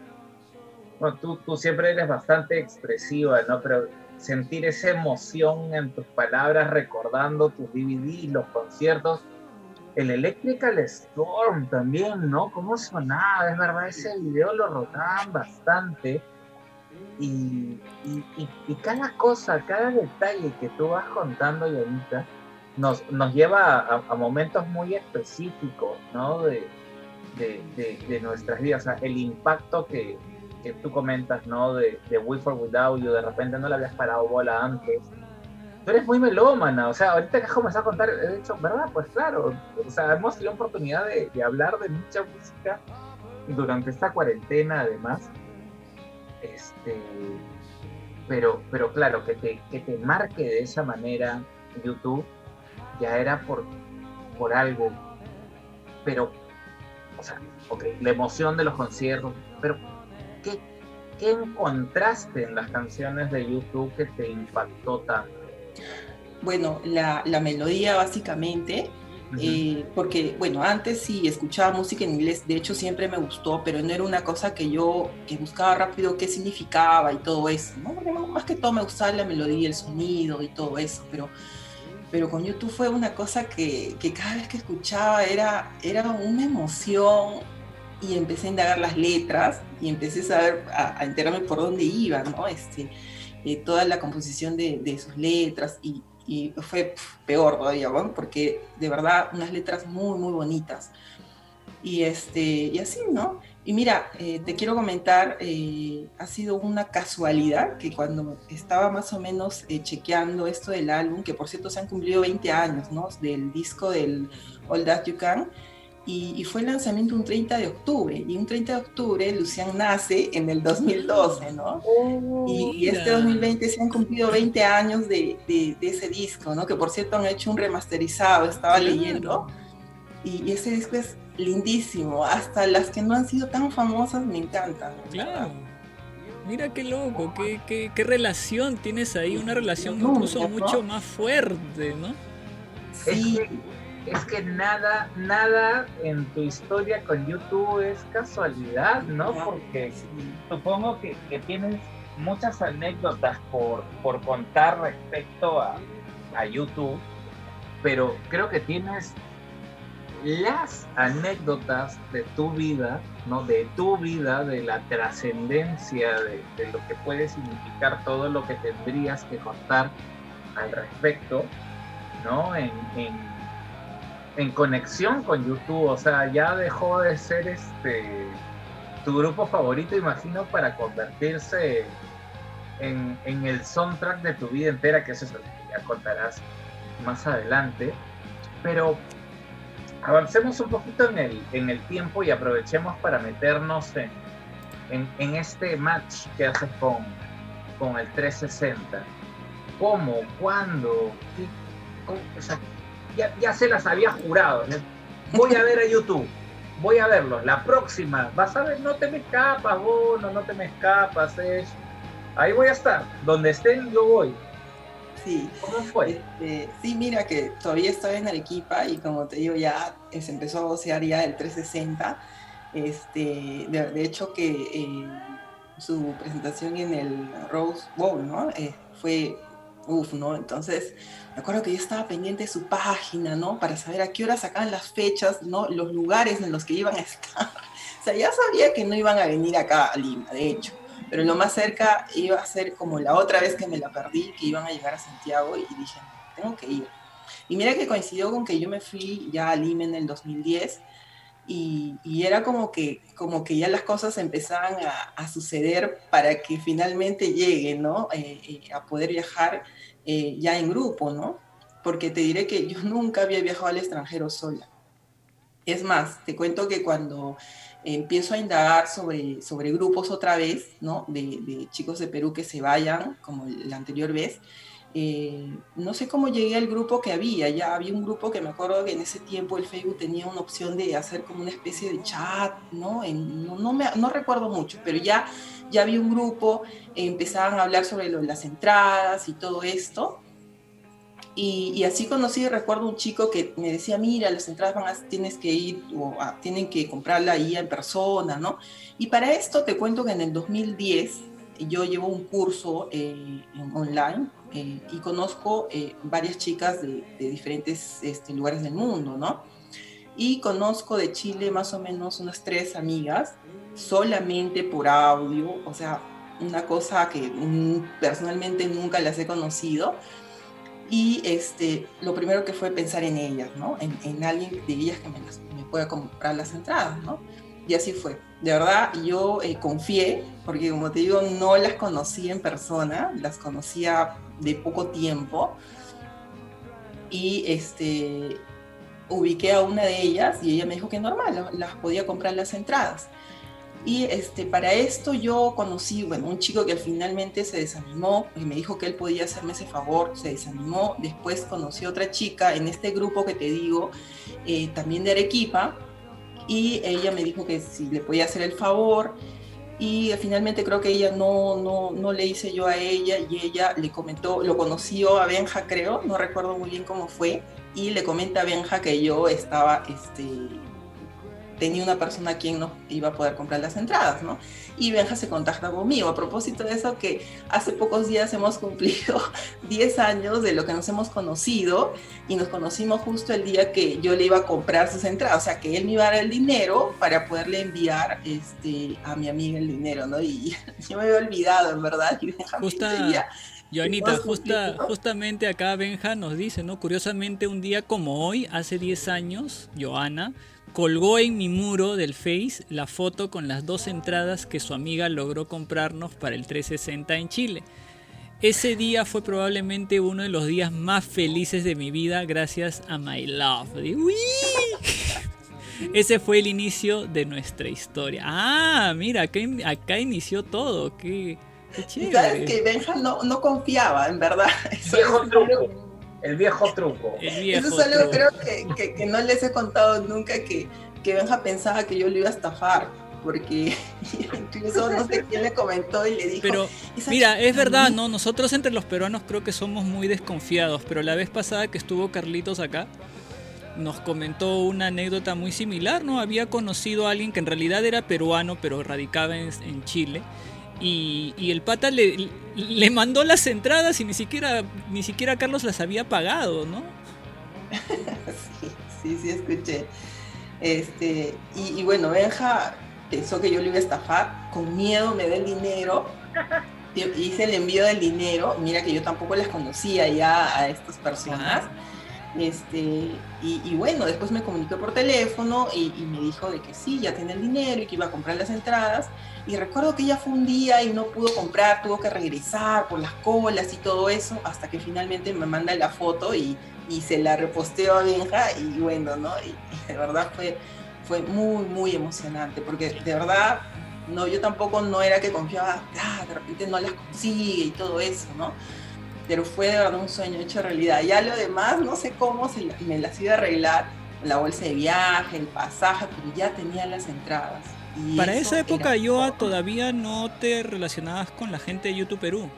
Bueno, tú, tú siempre eres bastante expresiva, ¿no? Pero sentir esa emoción en tus palabras, recordando tus DVDs, los conciertos. El Electrical Storm también, ¿no? ¿Cómo sonaba? Es verdad, ese video lo rotaban bastante. Y, y, y- y cada cosa, cada detalle que tú vas contando, Yanita, nos, nos lleva a, a momentos muy específicos, ¿no? De, de, de- de nuestras vidas. O sea, el impacto que, que tú comentas, ¿no? De, de We For Without You, de repente no le habías parado bola antes. Tú eres muy melómana, o sea, ahorita que has comenzado a contar, he dicho, ¿verdad? Pues claro, o sea, hemos tenido oportunidad de, de hablar de mucha música durante esta cuarentena, además. Este, pero, pero claro, que te, que te marque de esa manera YouTube ya era por, por algo. Pero, o sea, ok, la emoción de los conciertos, pero ¿qué, qué encontraste en las canciones de YouTube que te impactó tanto? Bueno, la, la melodía básicamente, eh, porque bueno, antes sí escuchaba música en inglés, de hecho siempre me gustó, pero no era una cosa que yo que buscaba rápido qué significaba y todo eso, ¿no? Porque más que todo me gustaba la melodía, el sonido y todo eso, pero, pero con YouTube fue una cosa que, que cada vez que escuchaba era, era una emoción y empecé a indagar las letras y empecé a saber, a, a enterarme por dónde iba, ¿no? Este, eh, toda la composición de, sus letras y, fue peor todavía, porque de verdad unas letras muy, muy bonitas. Y, este, y así, ¿no? Y mira, eh, te quiero comentar, eh, ha sido una casualidad que cuando estaba más o menos eh, chequeando esto del álbum, que por cierto se han cumplido 20 años, ¿no? Del disco del All That You Can, y, y fue el lanzamiento un 30 de octubre, y un 30 de octubre Lucian nace en el 2012, ¿no? Y, y este 2020 se han cumplido 20 años de, de- de ese disco, ¿no? Que por cierto han hecho un remasterizado, estaba Claro. leyendo. Y, y ese disco es lindísimo. Hasta las que no han sido tan famosas me encantan. Claro. Mira qué loco, qué, qué, qué relación tienes ahí, una relación incluso mucho más fuerte, ¿no? Sí, Es que, nada, nada en tu historia con YouTube es casualidad, ¿no? Porque supongo que, que tienes muchas anécdotas por, por contar respecto a, a YouTube, pero creo que tienes las anécdotas de tu vida, ¿no? De tu vida, de la trascendencia de, de lo que puede significar todo lo que tendrías que contar al respecto, ¿no? En, en, en conexión con YouTube, o sea, ya dejó de ser este tu grupo favorito, imagino, para convertirse en, el soundtrack de tu vida entera, que eso es lo que ya contarás más adelante. Pero avancemos un poquito en el, en el tiempo y aprovechemos para meternos en, en, en este match que haces con, con el 360. ¿Cómo? ¿Cuándo? ¿Qué? ¿Cómo? O sea, ya, ya se las había jurado. ¿no? Voy a ver a YouTube. Voy a verlos. La próxima. Vas a ver, no te me escapas, Bono, no te me escapas. Ahí voy a estar. Donde estén, yo voy. sí. ¿Cómo fue? Este, sí, mira que todavía estoy en Arequipa y como te digo, ya se empezó a vocear ya el 360. Este, de, de hecho que eh, su presentación en el Rose Bowl, ¿no? Eh, fue, uff, ¿no? Entonces, me acuerdo que yo estaba pendiente de su página, ¿no? Para saber a qué hora sacaban las fechas, ¿no? Los lugares en los que iban a estar. O sea, ya sabía que no iban a venir acá a Lima, de hecho pero lo más cerca iba a ser como la otra vez que me la perdí, que iban a llegar a Santiago y dije, tengo que ir. Y mira que coincidió con que yo me fui ya a Lima en el 2010 y, y era como que, como que ya las cosas empezaban a, a suceder para que finalmente llegue, ¿no? Eh, eh, a poder viajar eh, ya en grupo, ¿no? Porque te diré que yo nunca había viajado al extranjero sola. Es más, te cuento que cuando empiezo a indagar sobre, sobre grupos otra vez, ¿no? De, de chicos de Perú que se vayan, como la anterior vez, eh, no sé cómo llegué al grupo que había, ya había un grupo que me acuerdo que en ese tiempo el Facebook tenía una opción de hacer como una especie de chat, ¿no? No, no, me- recuerdo mucho, pero ya, ya había un grupo, eh, empezaban a hablar sobre las entradas y todo esto. Y, así conocí, recuerdo un chico que me decía, mira, las entradas van a, tienes que ir, o ah, tienen que comprarla ahí en persona, ¿no? Y para esto te cuento que en el 2010 yo llevo un curso eh, online eh, y conozco eh, varias chicas de, de diferentes este, lugares del mundo, ¿no? Y conozco de Chile más o menos unas tres amigas, solamente por audio, o sea, una cosa que personalmente nunca las he conocido. Y este, lo primero que fue pensar en ellas, ¿no? En, en alguien de ellas que me, las- me pueda comprar las entradas, ¿no? Y así fue. De verdad, yo eh, confié, porque como te digo, no las conocí en persona, las conocía de poco tiempo. Y este, ubiqué a una de ellas y ella me dijo que normal, la- las podía comprar las entradas. Y este, para esto yo conocí, bueno, un chico que finalmente se desanimó y me dijo que él podía hacerme ese favor, se desanimó. Después conocí otra chica en este grupo que te digo, eh, también de Arequipa, y ella me dijo que si le podía hacer el favor. Y finalmente creo que ella no, no, no le hice yo a ella y ella le comentó, lo conoció a Benja creo, no recuerdo muy bien cómo fue, y le comenta a Benja que yo estaba, este, tenía una persona a quien no iba a poder comprar las entradas, ¿no? Y Benja se contacta conmigo. A propósito de eso, que hace pocos días hemos cumplido 10 años de lo que nos hemos conocido y nos conocimos justo el día que yo le iba a comprar sus entradas, o sea, que él me iba a dar el dinero para poderle enviar este, a mi amiga el dinero, ¿no? Y yo me había olvidado, en verdad, y Benja me Justa, decía, Joanita, justa, justamente acá Benja nos dice, ¿no? Curiosamente, un día como hoy, hace 10 años, Joana colgó en mi muro del Face la foto con las dos entradas que su amiga logró comprarnos para el 360 en Chile. Ese día fue probablemente uno de los días más felices de mi vida gracias a My Love. ¡Uy! Ese fue el inicio de nuestra historia. Ah, mira, acá, in- acá inició todo. Qué, qué chévere. sabes que Benja no, no confiaba, en verdad. Eso es El viejo truco. El viejo Eso es algo truco. creo que, que- que no les he contado nunca que, que Benja pensaba que yo lo iba a estafar, porque incluso no sé quién le comentó y le dijo, Pero "Esa mira, es verdad, ¿no? Nosotros entre los peruanos creo que somos muy desconfiados, pero la vez pasada que estuvo Carlitos acá, nos comentó una anécdota muy similar, ¿no? Había conocido a alguien que en realidad era peruano, pero radicaba en, en Chile. Y, y el pata le, le mandó las entradas y ni siquiera, ni siquiera Carlos las había pagado, ¿no? sí, sí, sí, escuché. Este, y, y bueno, Benja pensó que yo lo iba a estafar, con miedo me da el dinero, hice el envío del dinero, mira que yo tampoco las conocía ya a estas personas. Este, y, bueno, después me comunicó por teléfono y, me dijo de que sí, ya tiene el dinero y que iba a comprar las entradas. Y recuerdo que ella fue un día y no pudo comprar, tuvo que regresar por las colas y todo eso, hasta que finalmente me manda la foto y, se la reposteó a Benja y bueno, ¿no? Y de verdad fue, fue muy, muy emocionante, porque de verdad, no, yo tampoco no era que confiaba, ah, de repente no las consigue y todo eso, ¿no? Pero fue de verdad un sueño hecho realidad. Ya lo demás, no sé cómo se me las iba a arreglar, la bolsa de viaje, el pasaje, pero ya tenía las entradas. Y Para esa época, todo. todavía no te relacionabas con la gente de YouTube Perú.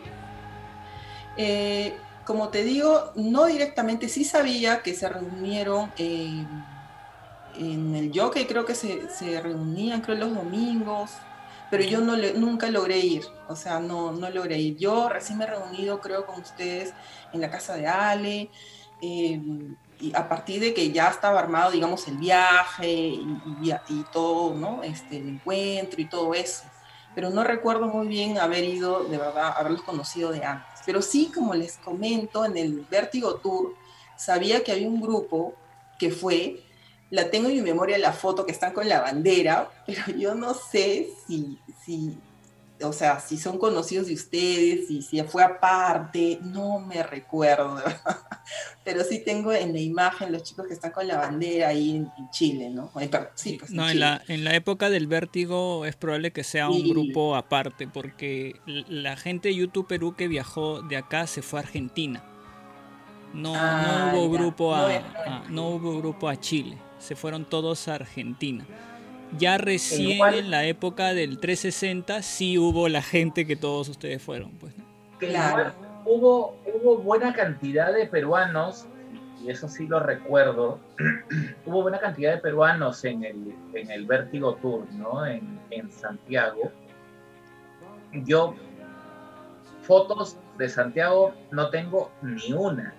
Eh, como te digo, no directamente, sí sabía que se reunieron eh, en el jockey, creo que se, se reunían, creo, los domingos, pero yo no nunca logré ir, o sea, no, no logré ir. Yo recién me he reunido, creo, con ustedes en la casa de Ale, eh, y a partir de que ya estaba armado, digamos, el viaje y, y- y todo, ¿no? Este, el encuentro y todo eso pero no recuerdo muy bien haber ido, de verdad, haberlos conocido de antes. Pero sí, como les comento, en el Vértigo Tour, sabía que había un grupo que fue, la tengo en mi memoria la foto que están con la bandera, pero yo no sé si, si o sea, si son conocidos de ustedes y si fue aparte, no me recuerdo. Pero sí tengo en la imagen los chicos que están con la bandera ahí en, en Chile, ¿no? Sí, pues en No, en la, en la época del vértigo es probable que sea un grupo aparte, porque la gente de YouTube Perú que viajó de acá se fue a Argentina. No, Ah, no hubo ya. grupo No a, a- no hubo grupo a Chile. Se fueron todos a Argentina. Ya recién en la época del 360 sí hubo la gente que todos ustedes fueron, pues. Claro. hubo, hubo buena cantidad de peruanos, y eso sí lo recuerdo, hubo buena cantidad de peruanos en el, en el Vértigo Tour, ¿no? En, en Santiago. Yo, fotos de Santiago no tengo ni una,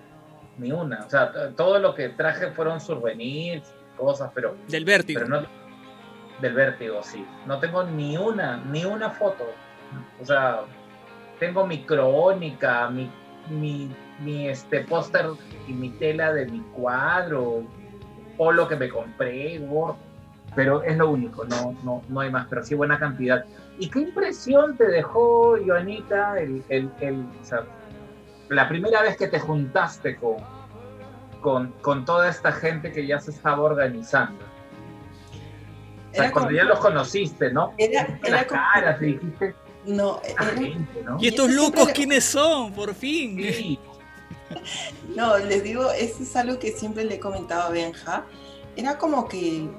ni una. O sea, todo lo que traje fueron souvenirs, cosas, pero Del vértigo. pero no del vértigo, sí. No tengo ni una, ni una foto. O sea, tengo mi crónica, mi, mi, mi este póster y mi tela de mi cuadro, polo que me compré, Word, pero es lo único, no, no, no hay más, pero sí buena cantidad. ¿Y qué impresión te dejó, Joanita, el, el, el- o sea, la primera vez que te juntaste con, con, con toda esta gente que ya se estaba organizando? O sea, Era cuando como- ya los conociste, ¿no? Era, era las como- caras y dijiste, No, era- gente, ¿no? ¿Y estos locos le- quiénes son? Por fin. Sí, No, les digo, eso es algo que siempre le he comentado a Benja. Era como que,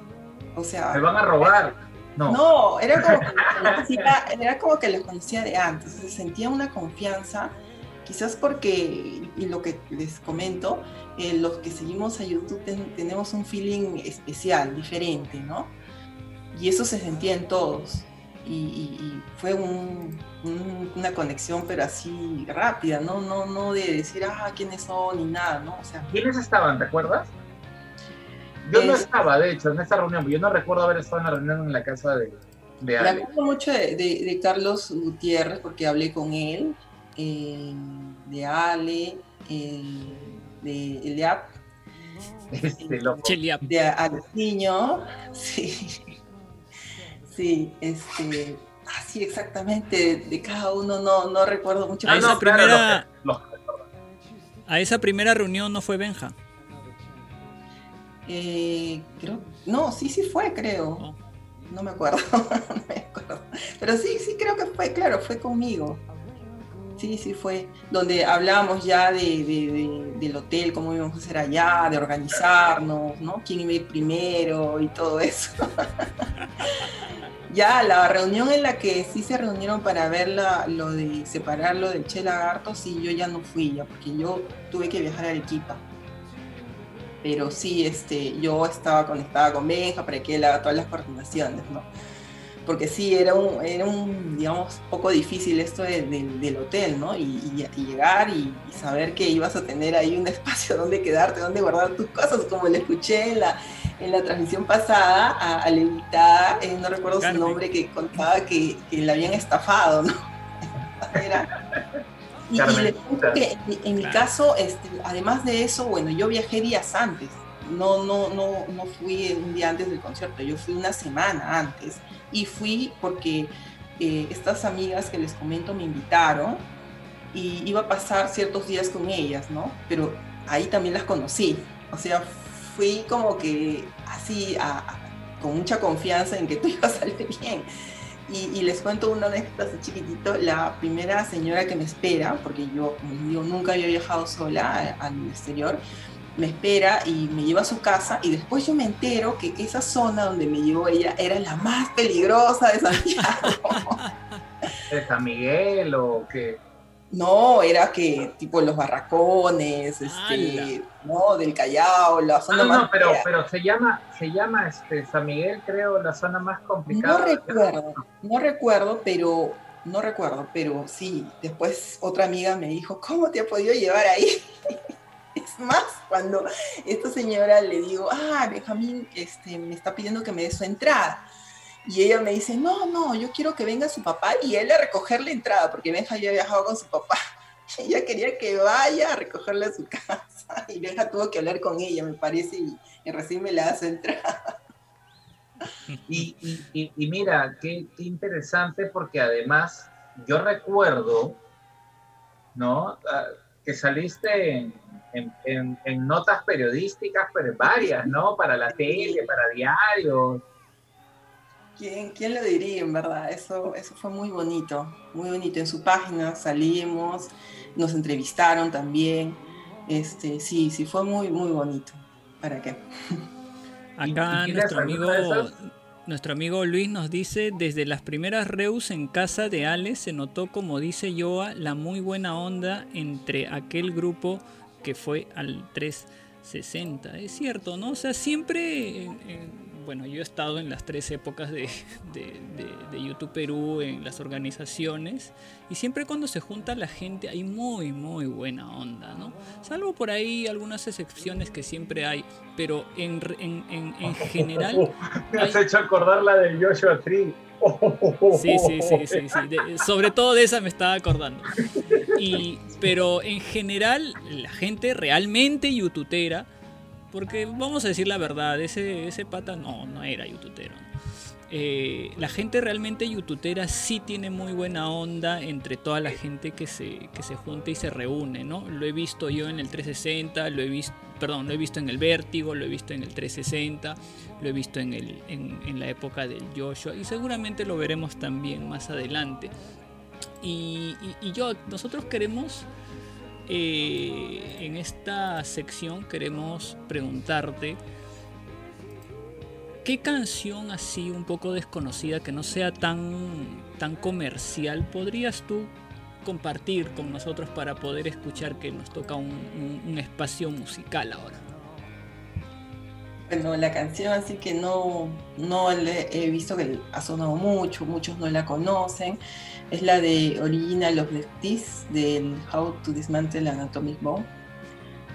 o sea, me van a robar. No, no, era como que los conocía, era como que los conocía de antes, o sea, sentía una confianza, quizás porque, y lo que les comento, eh, los que seguimos a YouTube ten- tenemos un feeling especial, diferente, ¿no? Y eso se sentía en todos. Y, y- y fue un- un- una conexión, pero así rápida, ¿no? No, no de decir, ah, quiénes son, ni nada, ¿no? O sea, ¿quiénes estaban? ¿Te acuerdas? Yo no Es- estaba, de hecho, en esa reunión. Yo no recuerdo haber estado en la reunión en la casa de, de Me acuerdo mucho de, de- de Carlos Gutiérrez porque hablé con él, de Ale, eh, de Eliab, Este de Alciño, sí, sí, este, así exactamente, de, cada uno no, no recuerdo mucho. A Ah, esa no, primera- A esa reunión no fue Benja. Eh, creo, no, sí, sí fue, creo. Oh. No me acuerdo, no me acuerdo. Pero sí, sí creo que fue, claro, fue conmigo. Sí, sí fue. Donde hablamos ya de- de- del hotel, cómo íbamos a hacer allá, de organizarnos, ¿no? Quién iba a ir primero y todo eso. ya la reunión en la que sí se reunieron para ver la- lo de separarlo del Che Lagarto, sí, yo ya no fui ya, porque yo tuve que viajar a Arequipa pero sí, este, yo estaba conectada con Benja para que él haga todas las coordinaciones, ¿no? Porque sí, era un, era un digamos, poco difícil esto de- de- del hotel, ¿no? Y, y- y llegar y, y saber que ibas a tener ahí un espacio donde quedarte, donde guardar tus cosas, como le escuché en la, en la transmisión pasada a, a la invitada, eh, no recuerdo Carmen. su nombre, que contaba que, que la habían estafado, ¿no? Era- y, cuento que en, en mi Claro. caso, este, además de eso, bueno, yo viajé días antes. No, no, no, no fui un día antes del concierto, yo fui una semana antes. Y fui porque eh, estas amigas que les comento me invitaron y iba a pasar ciertos días con ellas, ¿no? Pero ahí también las conocí. O sea, fui como que así, a- a- con mucha confianza en que todo iba a salir bien. Y, y les cuento una anécdota así chiquitito. La primera señora que me espera, porque yo, como digo, nunca había viajado sola a- al exterior, me espera y me lleva a su casa y después yo me entero que esa zona donde me llevó ella era la más peligrosa de Santiago. ¿De San Miguel o qué? No, era que tipo los barracones, este, no, del Callao, la No, zona no, más no, pero, fea. pero se llama, se llama este San Miguel, creo, la zona más No complicada. recuerdo, no recuerdo, pero no recuerdo, pero sí, después otra amiga me dijo, ¿cómo te ha podido llevar ahí? Es más, cuando esta señora le digo, ah, Benjamín este, me está pidiendo que me dé su entrada. Y ella me dice, no, no, yo quiero que venga su papá y él a recoger la entrada, porque Benja ya viajado con su papá. Ella quería que vaya a recogerle a su casa. Y Benja tuvo que hablar con ella, me parece, y, y recién me la da su entrada. Y, mira, qué, interesante porque además yo recuerdo, ¿no? Ah, que saliste en- en- en notas periodísticas, pero varias, ¿no? Para la tele, para diarios. ¿Quién, quién lo diría, en verdad? Eso, eso fue muy bonito, muy bonito. En su página salimos, nos entrevistaron también. Este, sí, sí, fue muy, muy bonito. ¿Para qué? Acá ¿Y tienes nuestro amigo, nuestro amigo Luis nos dice, desde las primeras reus en casa de Ale se notó, como dice Joa, la muy buena onda entre aquel grupo que fue al 360. Es cierto, ¿no? O sea, siempre, en- en- bueno, yo he estado en las tres épocas de, de- de- de YouTube Perú, en las organizaciones, y siempre cuando se junta la gente hay muy, muy buena onda, ¿no? Salvo por ahí algunas excepciones que siempre hay, pero en, en, en, en general... Me has hay- hecho acordar la del Joshua Tree. Sí, sí, sí, sí, sí. De- sobre todo de esa me estaba acordando. Y, pero en general, la gente realmente youtubera, porque vamos a decir la verdad, ese, ese pata no, no era youtubero. Eh, la gente realmente youtubera sí tiene muy buena onda entre toda la gente que se, que se junta y se reúne, ¿no? Lo he visto yo en el 360, lo he visto, perdón, lo he visto en el Vértigo, lo he visto en el 360, lo he visto en, el, en, en la época del Joshua y seguramente lo veremos también más adelante. Y, y- yo, nosotros queremos, eh, en esta sección, queremos preguntarte, ¿qué canción así un poco desconocida, que no sea tan, tan comercial, podrías tú compartir con nosotros para poder escuchar que nos toca un- un espacio musical ahora? Bueno, la canción así que no, no he visto que ha sonado mucho, muchos no la conocen. Es la de Original of the This, del How to Dismantle an Atomic Bomb.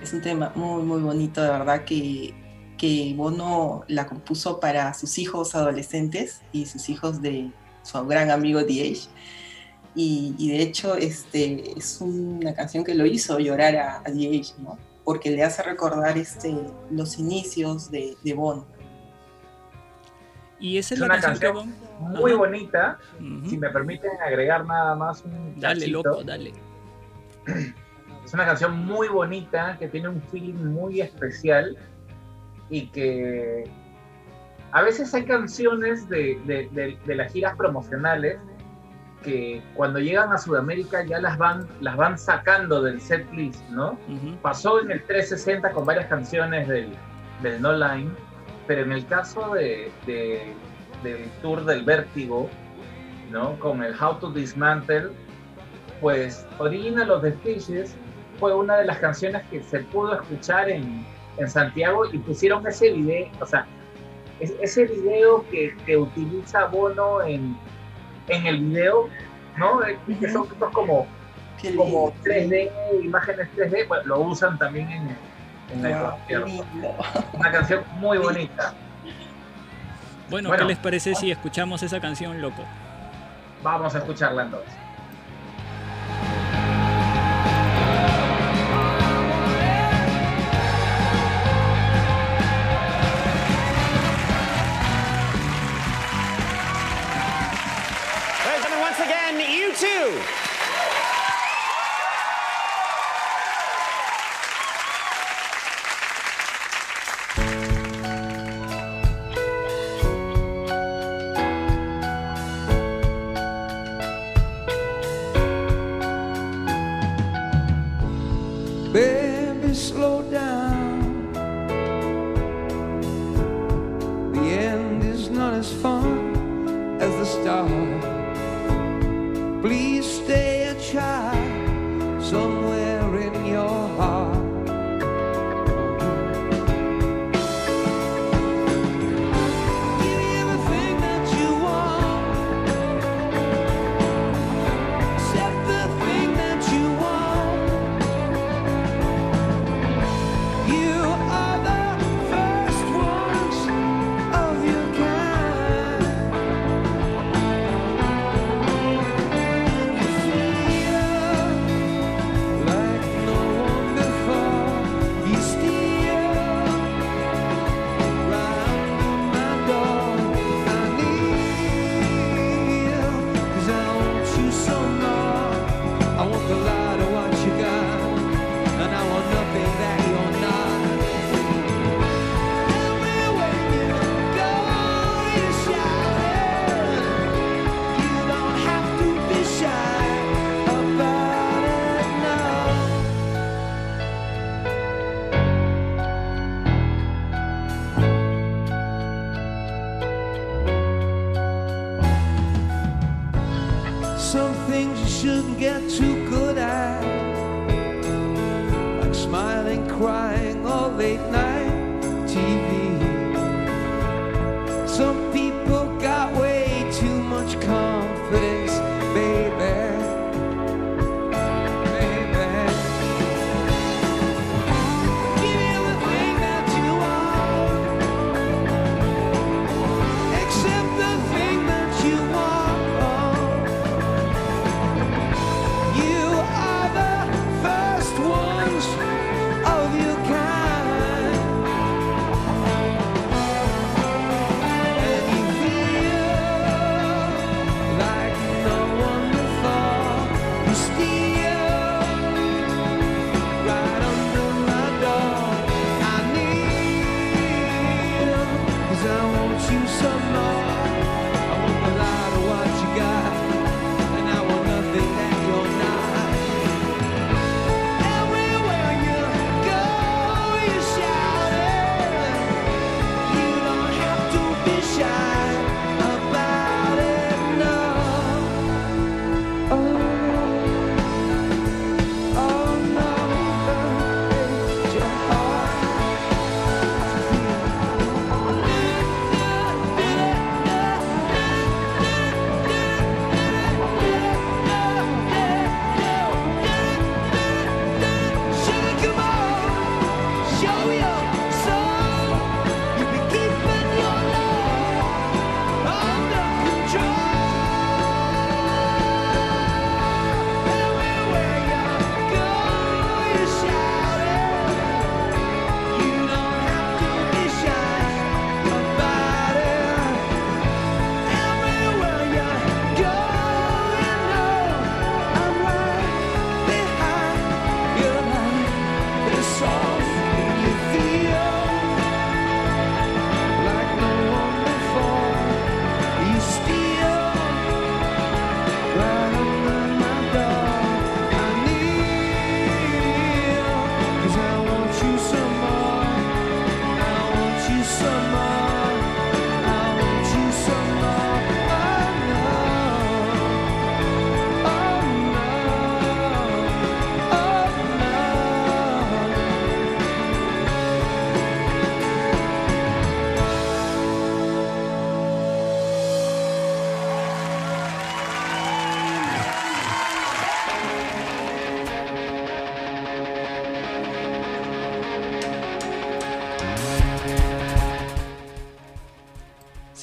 Es un tema muy, muy bonito, de verdad, que, que Bono la compuso para sus hijos adolescentes y sus hijos de su gran amigo D.H. Y, y de hecho este, es una canción que lo hizo llorar a, a D.H., ¿no? Porque le hace recordar este, los inicios de, de Bono. Y esa es, Es la una canción, canción que vamos... Muy Ajá. bonita. Si me permiten agregar nada más un Dale, cachito. loco, dale. Es una canción muy bonita que tiene un feeling muy especial y que a veces hay canciones de, de- de- de las giras promocionales que cuando llegan a Sudamérica ya las van, las van sacando del set list, ¿no? Ujú. Pasó en el 360 con varias canciones del, del No Line, pero en el caso de, de- del tour del Vértigo, ¿no? Con el How to Dismantle, pues Original of the Fishes fue una de las canciones que se pudo escuchar en, en Santiago y pusieron ese video, o sea, es- ese video que, que utiliza Bono en, en el video, ¿no? Eh, Que son estos como, como lindo. 3D, imágenes 3D, bueno, lo usan también en, en el Wow, concierto. lindo. Una canción muy bonita. Bueno, Bueno. ¿qué les parece si escuchamos esa canción, loco? Vamos a escucharla entonces. You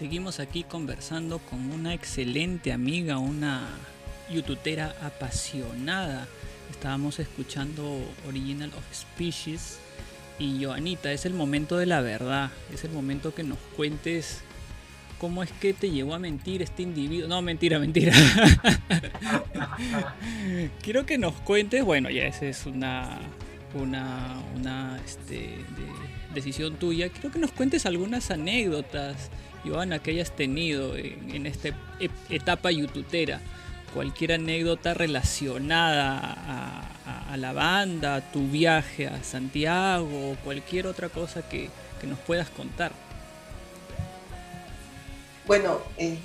Seguimos aquí conversando con una excelente amiga, una youtubera apasionada. Estábamos escuchando Original of Species y Joanita, es el momento de la verdad, es el momento que nos cuentes cómo es que te llevó a mentir este individuo. No, mentira, mentira. Quiero que nos cuentes, bueno, ya esa es una una, una este, de- decisión tuya. Quiero que nos cuentes algunas anécdotas, Joana, que hayas tenido en, en esta ep- etapa youtubera. Cualquier anécdota relacionada a, la banda, a tu viaje a Santiago, o cualquier otra cosa que, que nos puedas contar. Bueno, eh,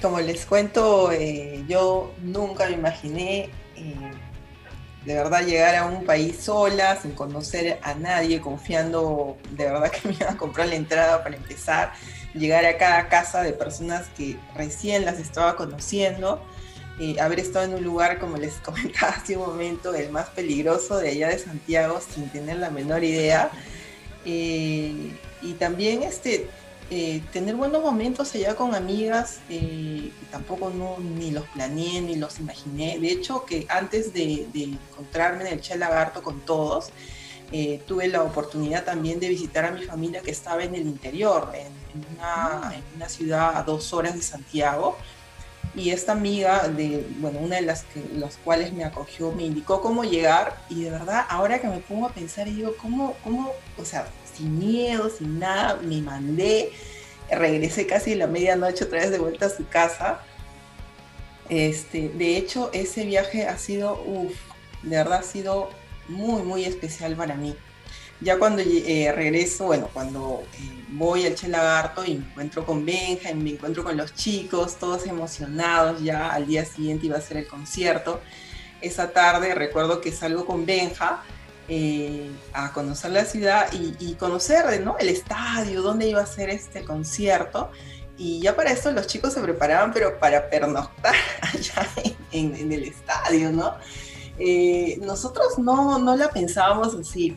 como les cuento, eh, yo nunca me imaginé eh, de verdad llegar a un país sola, sin conocer a nadie, confiando de verdad que me iban a comprar la entrada para empezar, llegar a cada casa de personas que recién las estaba conociendo, eh, haber estado en un lugar, como les comentaba hace un momento, el más peligroso de allá de Santiago, sin tener la menor idea. Eh, y también este, eh, tener buenos momentos allá con amigas, eh, tampoco no, ni los planeé, ni los imaginé. De hecho, que antes de, de encontrarme en el Che Lagarto con todos, eh, tuve la oportunidad también de visitar a mi familia que estaba en el interior, en, en una, en una ciudad a dos horas de Santiago. Y esta amiga, de, bueno, una de las, que, las cuales me acogió, me indicó cómo llegar. Y de verdad, ahora que me pongo a pensar, y digo, ¿cómo, cómo, o sea, sin miedo, sin nada, me mandé, regresé casi a la medianoche otra vez de vuelta a su casa. Este, de hecho, ese viaje ha sido, uff, de verdad ha sido muy, muy especial para mí. Ya cuando eh, regreso, bueno, cuando eh, voy al Che Lagarto y me encuentro con Benja, y me encuentro con los chicos, todos emocionados, ya al día siguiente iba a ser el concierto. Esa tarde recuerdo que salgo con Benja eh, a conocer la ciudad y, conocer ¿no? el estadio, dónde iba a ser este concierto. Y ya para eso los chicos se preparaban, pero para pernoctar allá en, en el estadio, ¿no? Eh, nosotros no, no la pensábamos así.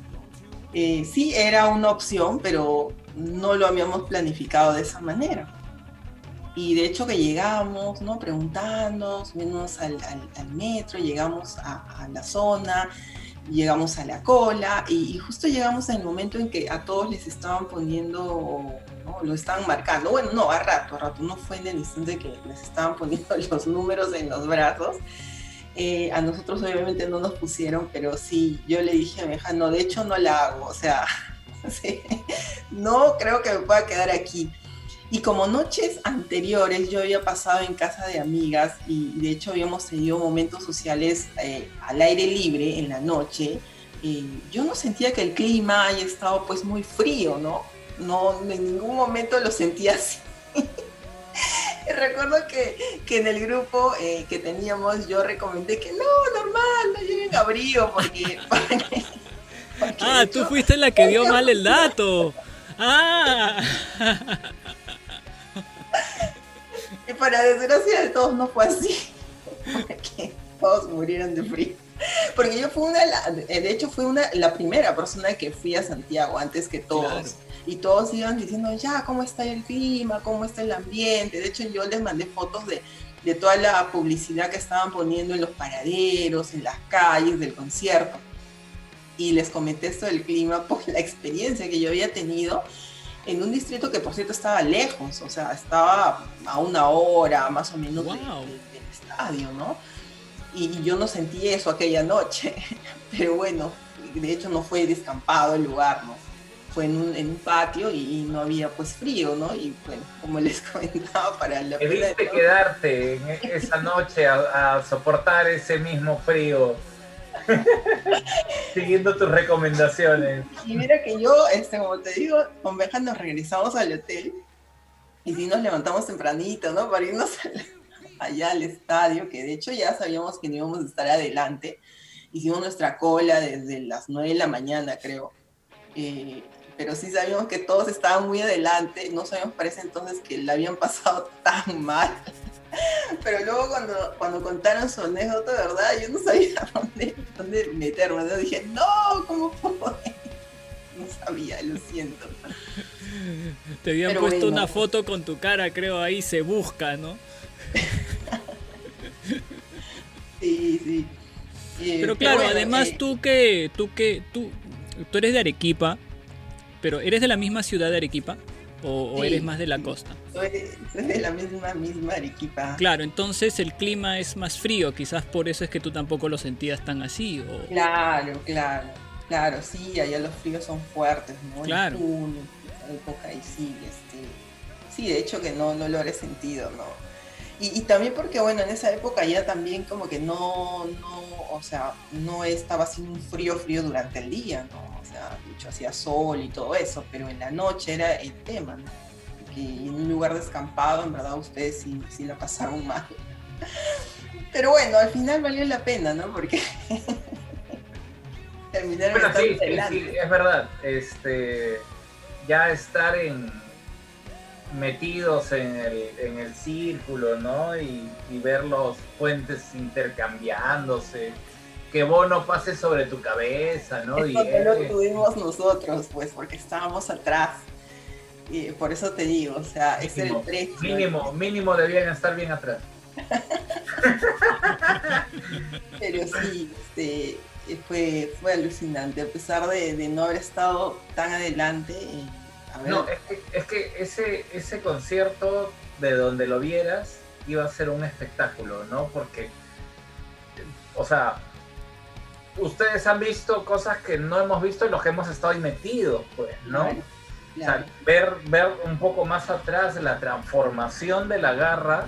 Eh, sí era una opción, pero no lo habíamos planificado de esa manera. Y de hecho que llegamos, ¿no? Preguntando, subimos al, al, al metro, llegamos a, a, la zona, llegamos a la cola y, y, justo llegamos en el momento en que a todos les estaban poniendo, ¿no? lo estaban marcando. Bueno, no, a rato, a rato, no fue en el instante que les estaban poniendo los números en los brazos. Eh, a nosotros obviamente no nos pusieron, pero sí, yo le dije a mi hija, no, de hecho no la hago, o sea, sí, no creo que me pueda quedar aquí. Y como noches anteriores yo había pasado en casa de amigas y de hecho habíamos tenido momentos sociales eh, al aire libre en la noche, eh, yo no sentía que el clima haya estado pues muy frío, ¿no? No, en ningún momento lo sentía así. recuerdo que, que, en el grupo eh, que teníamos yo recomendé que no, normal, no lleven abrigo porque... porque, porque ah, tú fuiste la que dio mal el dato. Ah. y para desgracia de todos no fue así. Porque todos murieron de frío. Porque yo fui una, de hecho fui una, la primera persona que fui a Santiago antes que todos. Claro y todos iban diciendo, ya, ¿cómo está el clima? ¿Cómo está el ambiente? De hecho, yo les mandé fotos de, de toda la publicidad que estaban poniendo en los paraderos, en las calles del concierto. Y les comenté esto del clima por la experiencia que yo había tenido en un distrito que, por cierto, estaba lejos, o sea, estaba a una hora más o menos wow. de, de, del estadio, ¿no? Y yo no sentí eso aquella noche, pero bueno, de hecho no fue descampado el lugar, ¿no? Fue en un, en un patio y, y, no había pues frío, ¿no? Y bueno, como les comentaba, para la... Debiste quedarte en esa noche a, a soportar ese mismo frío. Siguiendo tus recomendaciones. Y mira que yo, este, como te digo, con Beja nos regresamos al hotel y sí nos levantamos tempranito, ¿no? Para irnos allá al estadio, que de hecho ya sabíamos que no íbamos a estar adelante. Hicimos nuestra cola desde las 9 de la mañana, creo. Eh, pero sí sabíamos que todos estaban muy adelante, no sabíamos para ese entonces que la habían pasado tan mal. Pero luego cuando, cuando contaron su anécdota, ¿verdad? Yo no sabía dónde, dónde meterme. Yo dije, no, ¿cómo puedo? No sabía, lo siento. Te habían Pero puesto bueno. una foto con tu cara, creo, ahí se busca, ¿no? sí, sí. Eh, Pero claro, bueno, además eh, tú que, tú que, tú, tú eres de Arequipa, pero ¿eres de la misma ciudad de Arequipa? ¿O, sí, o eres más de la costa? Soy, soy, de la misma, misma Arequipa. Claro, entonces el clima es más frío, quizás por eso es que tú tampoco lo sentías tan así. O... Claro, claro, claro, sí, allá los fríos son fuertes, ¿no? Claro. Época y sí, este, sí, de hecho que no, no lo habré sentido, ¿no? Y, y, también porque, bueno, en esa época ya también como que no, no, o sea, no estaba así un frío, frío durante el día, ¿no? sea, mucho hacía sol y todo eso, pero en la noche era el tema, ¿no? Que en un lugar descampado, en verdad, ustedes sí, sí la pasaron mal. Pero bueno, al final valió la pena, ¿no? Porque terminaron bueno, sí, sí, sí, es verdad. Este, ya estar en metidos en el, en el círculo, ¿no? Y, y ver los puentes intercambiándose que Bono pase sobre tu cabeza, ¿no? Eso y que lo tuvimos nosotros, pues, porque estábamos atrás. Y por eso te digo, o sea, ese era el precio. Mínimo, mínimo debían estar bien atrás. Pero sí, este, fue, fue alucinante, a pesar de, de no haber estado tan adelante. Eh. No, es que, es que ese, ese concierto, de donde lo vieras, iba a ser un espectáculo, ¿no? Porque, o sea, ustedes han visto cosas que no hemos visto en los que hemos estado ahí metidos, pues, ¿no? Claro, claro. O sea, ver, ver un poco más atrás la transformación de la garra,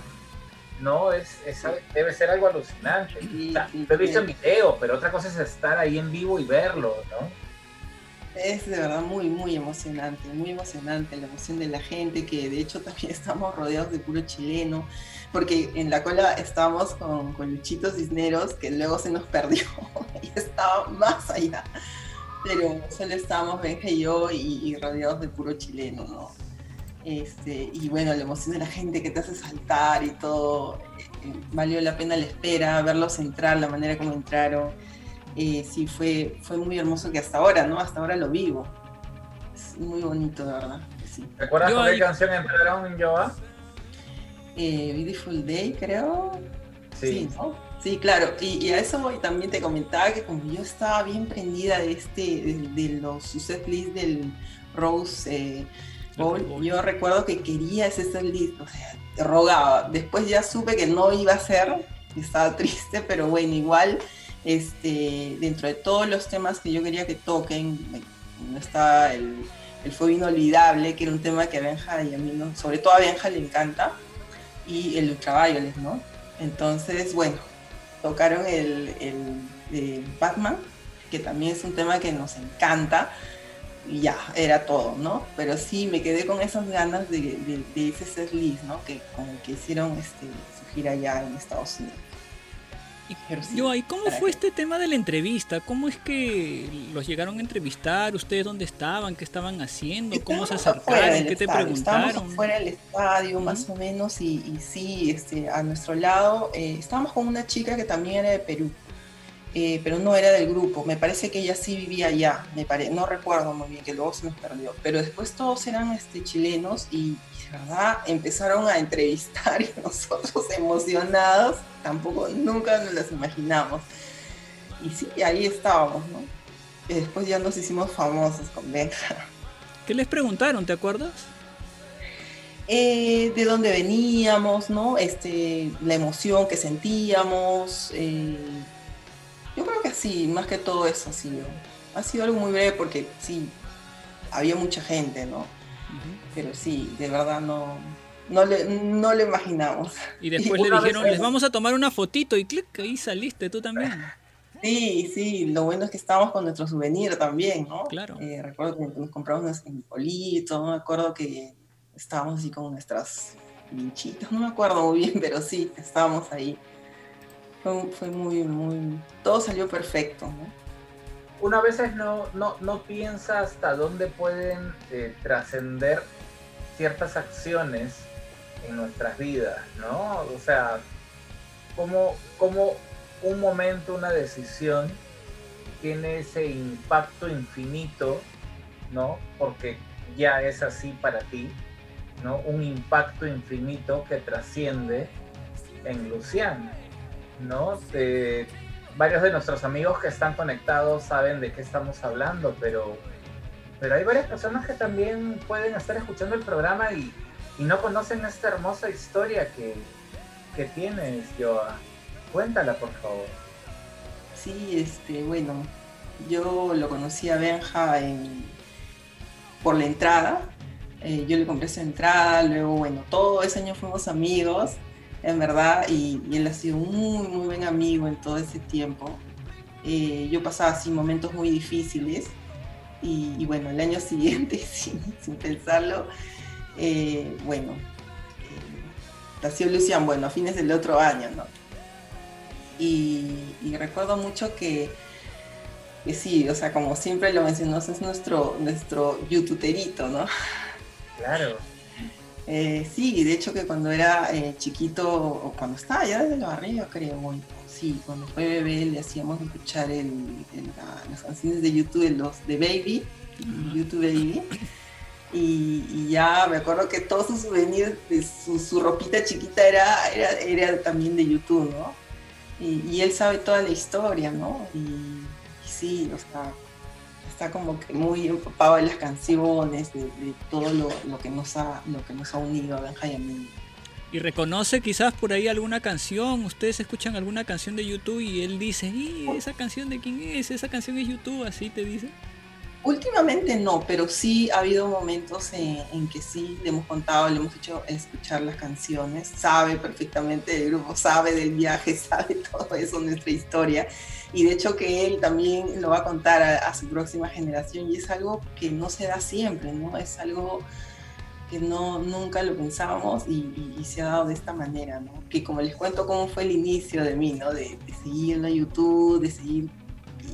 ¿no? Es, es debe ser algo alucinante. Sí, o sea, sí, lo he visto en video, pero otra cosa es estar ahí en vivo y verlo, ¿no? Es de verdad muy, muy emocionante, muy emocionante la emoción de la gente, que de hecho también estamos rodeados de puro chileno, porque en la cola estábamos con, con Luchito Cisneros, que luego se nos perdió y estaba más allá. Pero solo estábamos Benja y yo y, y rodeados de puro chileno, ¿no? Este, y bueno, la emoción de la gente que te hace saltar y todo, eh, valió la pena la espera, verlos entrar, la manera como entraron. Eh, sí, fue, fue muy hermoso que hasta ahora, ¿no? Hasta ahora lo vivo. Es muy bonito, de verdad. Sí. ¿Recuerdas Yo con qué canción entraron, Joa? Eh, Beautiful Day, creo. Sí. ¿no? Sí, claro. Y, y a eso voy, también te comentaba que como yo estaba bien prendida de este, de, de los su set list del Rose eh, Bowl, yo recuerdo que quería ese set list, o sea, te rogaba. Después ya supe que no iba a ser, estaba triste, pero bueno, igual, este, dentro de todos los temas que yo quería que toquen, estaba el, el Fue Inolvidable, que era un tema que a Benja y a mí, no, sobre todo a Benja le encanta, y el Ultraviolet, ¿no? Entonces, bueno, tocaron el, el de Batman, que también es un tema que nos encanta, y ya, era todo, ¿no? Pero sí, me quedé con esas ganas de, de, de ese set list, ¿no? Que con el que hicieron este, su gira allá en Estados Unidos. Sí, Yo, ¿y cómo fue que- este tema de la entrevista? ¿Cómo es que los llegaron a entrevistar? ¿Ustedes dónde estaban? ¿Qué estaban haciendo? ¿Cómo se Estábamos acercaron? ¿Qué te estadio, Estábamos preguntaron? afuera del estadio, más o menos, y, y sí, este, a nuestro lado, eh, estábamos con una chica que también era de Perú, eh, pero no era del grupo. Me parece que ella sí vivía allá, me pare- no recuerdo muy bien, que luego se nos perdió. Pero después todos eran este, chilenos y, empezaron a entrevistar y nosotros emocionados, tampoco nunca nos las imaginamos. Y sí, ahí estábamos, ¿no? Y después ya nos hicimos famosos con Benja. ¿Qué les preguntaron? ¿Te acuerdas? eh, de dónde veníamos, ¿no? Este, la emoción que sentíamos. eh, yo creo que sí, más que todo eso ha sido. Ha sido algo muy breve porque sí, había mucha gente, ¿no? Pero sí, de verdad no, no, le, no lo imaginamos. Y después le dijeron, es- les vamos a tomar una fotito y clic, ahí saliste tú también. Sí, sí, lo bueno es que estábamos con nuestro souvenir también, ¿no? Claro. Eh, recuerdo que nos compramos unos politos, me acuerdo que estábamos así con nuestras pinchitas, no me acuerdo muy bien, pero sí, estábamos ahí. Fue, fue muy, muy... Todo salió perfecto, ¿no? Una a veces no, no, no piensa hasta dónde pueden eh, trascender ciertas acciones en nuestras vidas, ¿no? O sea, cómo, cómo un momento, una decisión tiene ese impacto infinito, ¿no? Porque ya es así para ti, ¿no? Un impacto infinito que trasciende en Luciano, ¿no? De- varios de nuestros amigos que están conectados saben de qué estamos hablando, pero, pero hay varias personas que también pueden estar escuchando el programa y, y no conocen esta hermosa historia que, que tienes, Joa. Cuéntala, por favor. Sí, este, bueno, yo lo conocí a Benja en- por la entrada. Eh, yo le compré su entrada, luego, bueno, todo ese año fuimos amigos, en verdad, y, él ha sido un muy, muy buen amigo en todo ese tiempo. Eh, yo pasaba así momentos muy difíciles y, bueno, el año siguiente, sin, pensarlo, eh, bueno, eh, nació Lucian, bueno, a fines del otro año, ¿no? Y, recuerdo mucho que, que sí, o sea, como siempre lo mencionas, es nuestro, nuestro youtuberito, ¿no? Claro. Eh, sí, de hecho que cuando era eh, chiquito, o cuando estaba ya desde los barrios, creo, sí, cuando fue bebé le hacíamos escuchar el, el- la- las canciones de YouTube, de los de Baby, YouTube Baby, y, y ya me acuerdo que todos sus souvenirs, su, su ropita chiquita era, era, era también de YouTube, ¿no? Y, y él sabe toda la historia, ¿no? Y, y sí, o sea, está como que muy empapado en las canciones, de, de todo lo, lo que nos ha, lo que nos ha unido a Benja y. Y reconoce quizás por ahí alguna canción, ustedes escuchan alguna canción de YouTube y él dice, "Y, esa canción de quién es? Esa canción es YouTube, así te dice. Últimamente no, pero sí ha habido momentos en, que sí le hemos contado, le hemos hecho escuchar las canciones, sabe perfectamente del grupo, sabe del viaje, sabe todo eso, nuestra historia. Y de hecho que él también lo va a contar a, a su próxima generación y es algo que no se da siempre, ¿no? Es algo que no, nunca lo pensábamos y, y, se ha dado de esta manera, ¿no? Que como les cuento cómo fue el inicio de mí, ¿no? De, de seguir en la YouTube, de seguir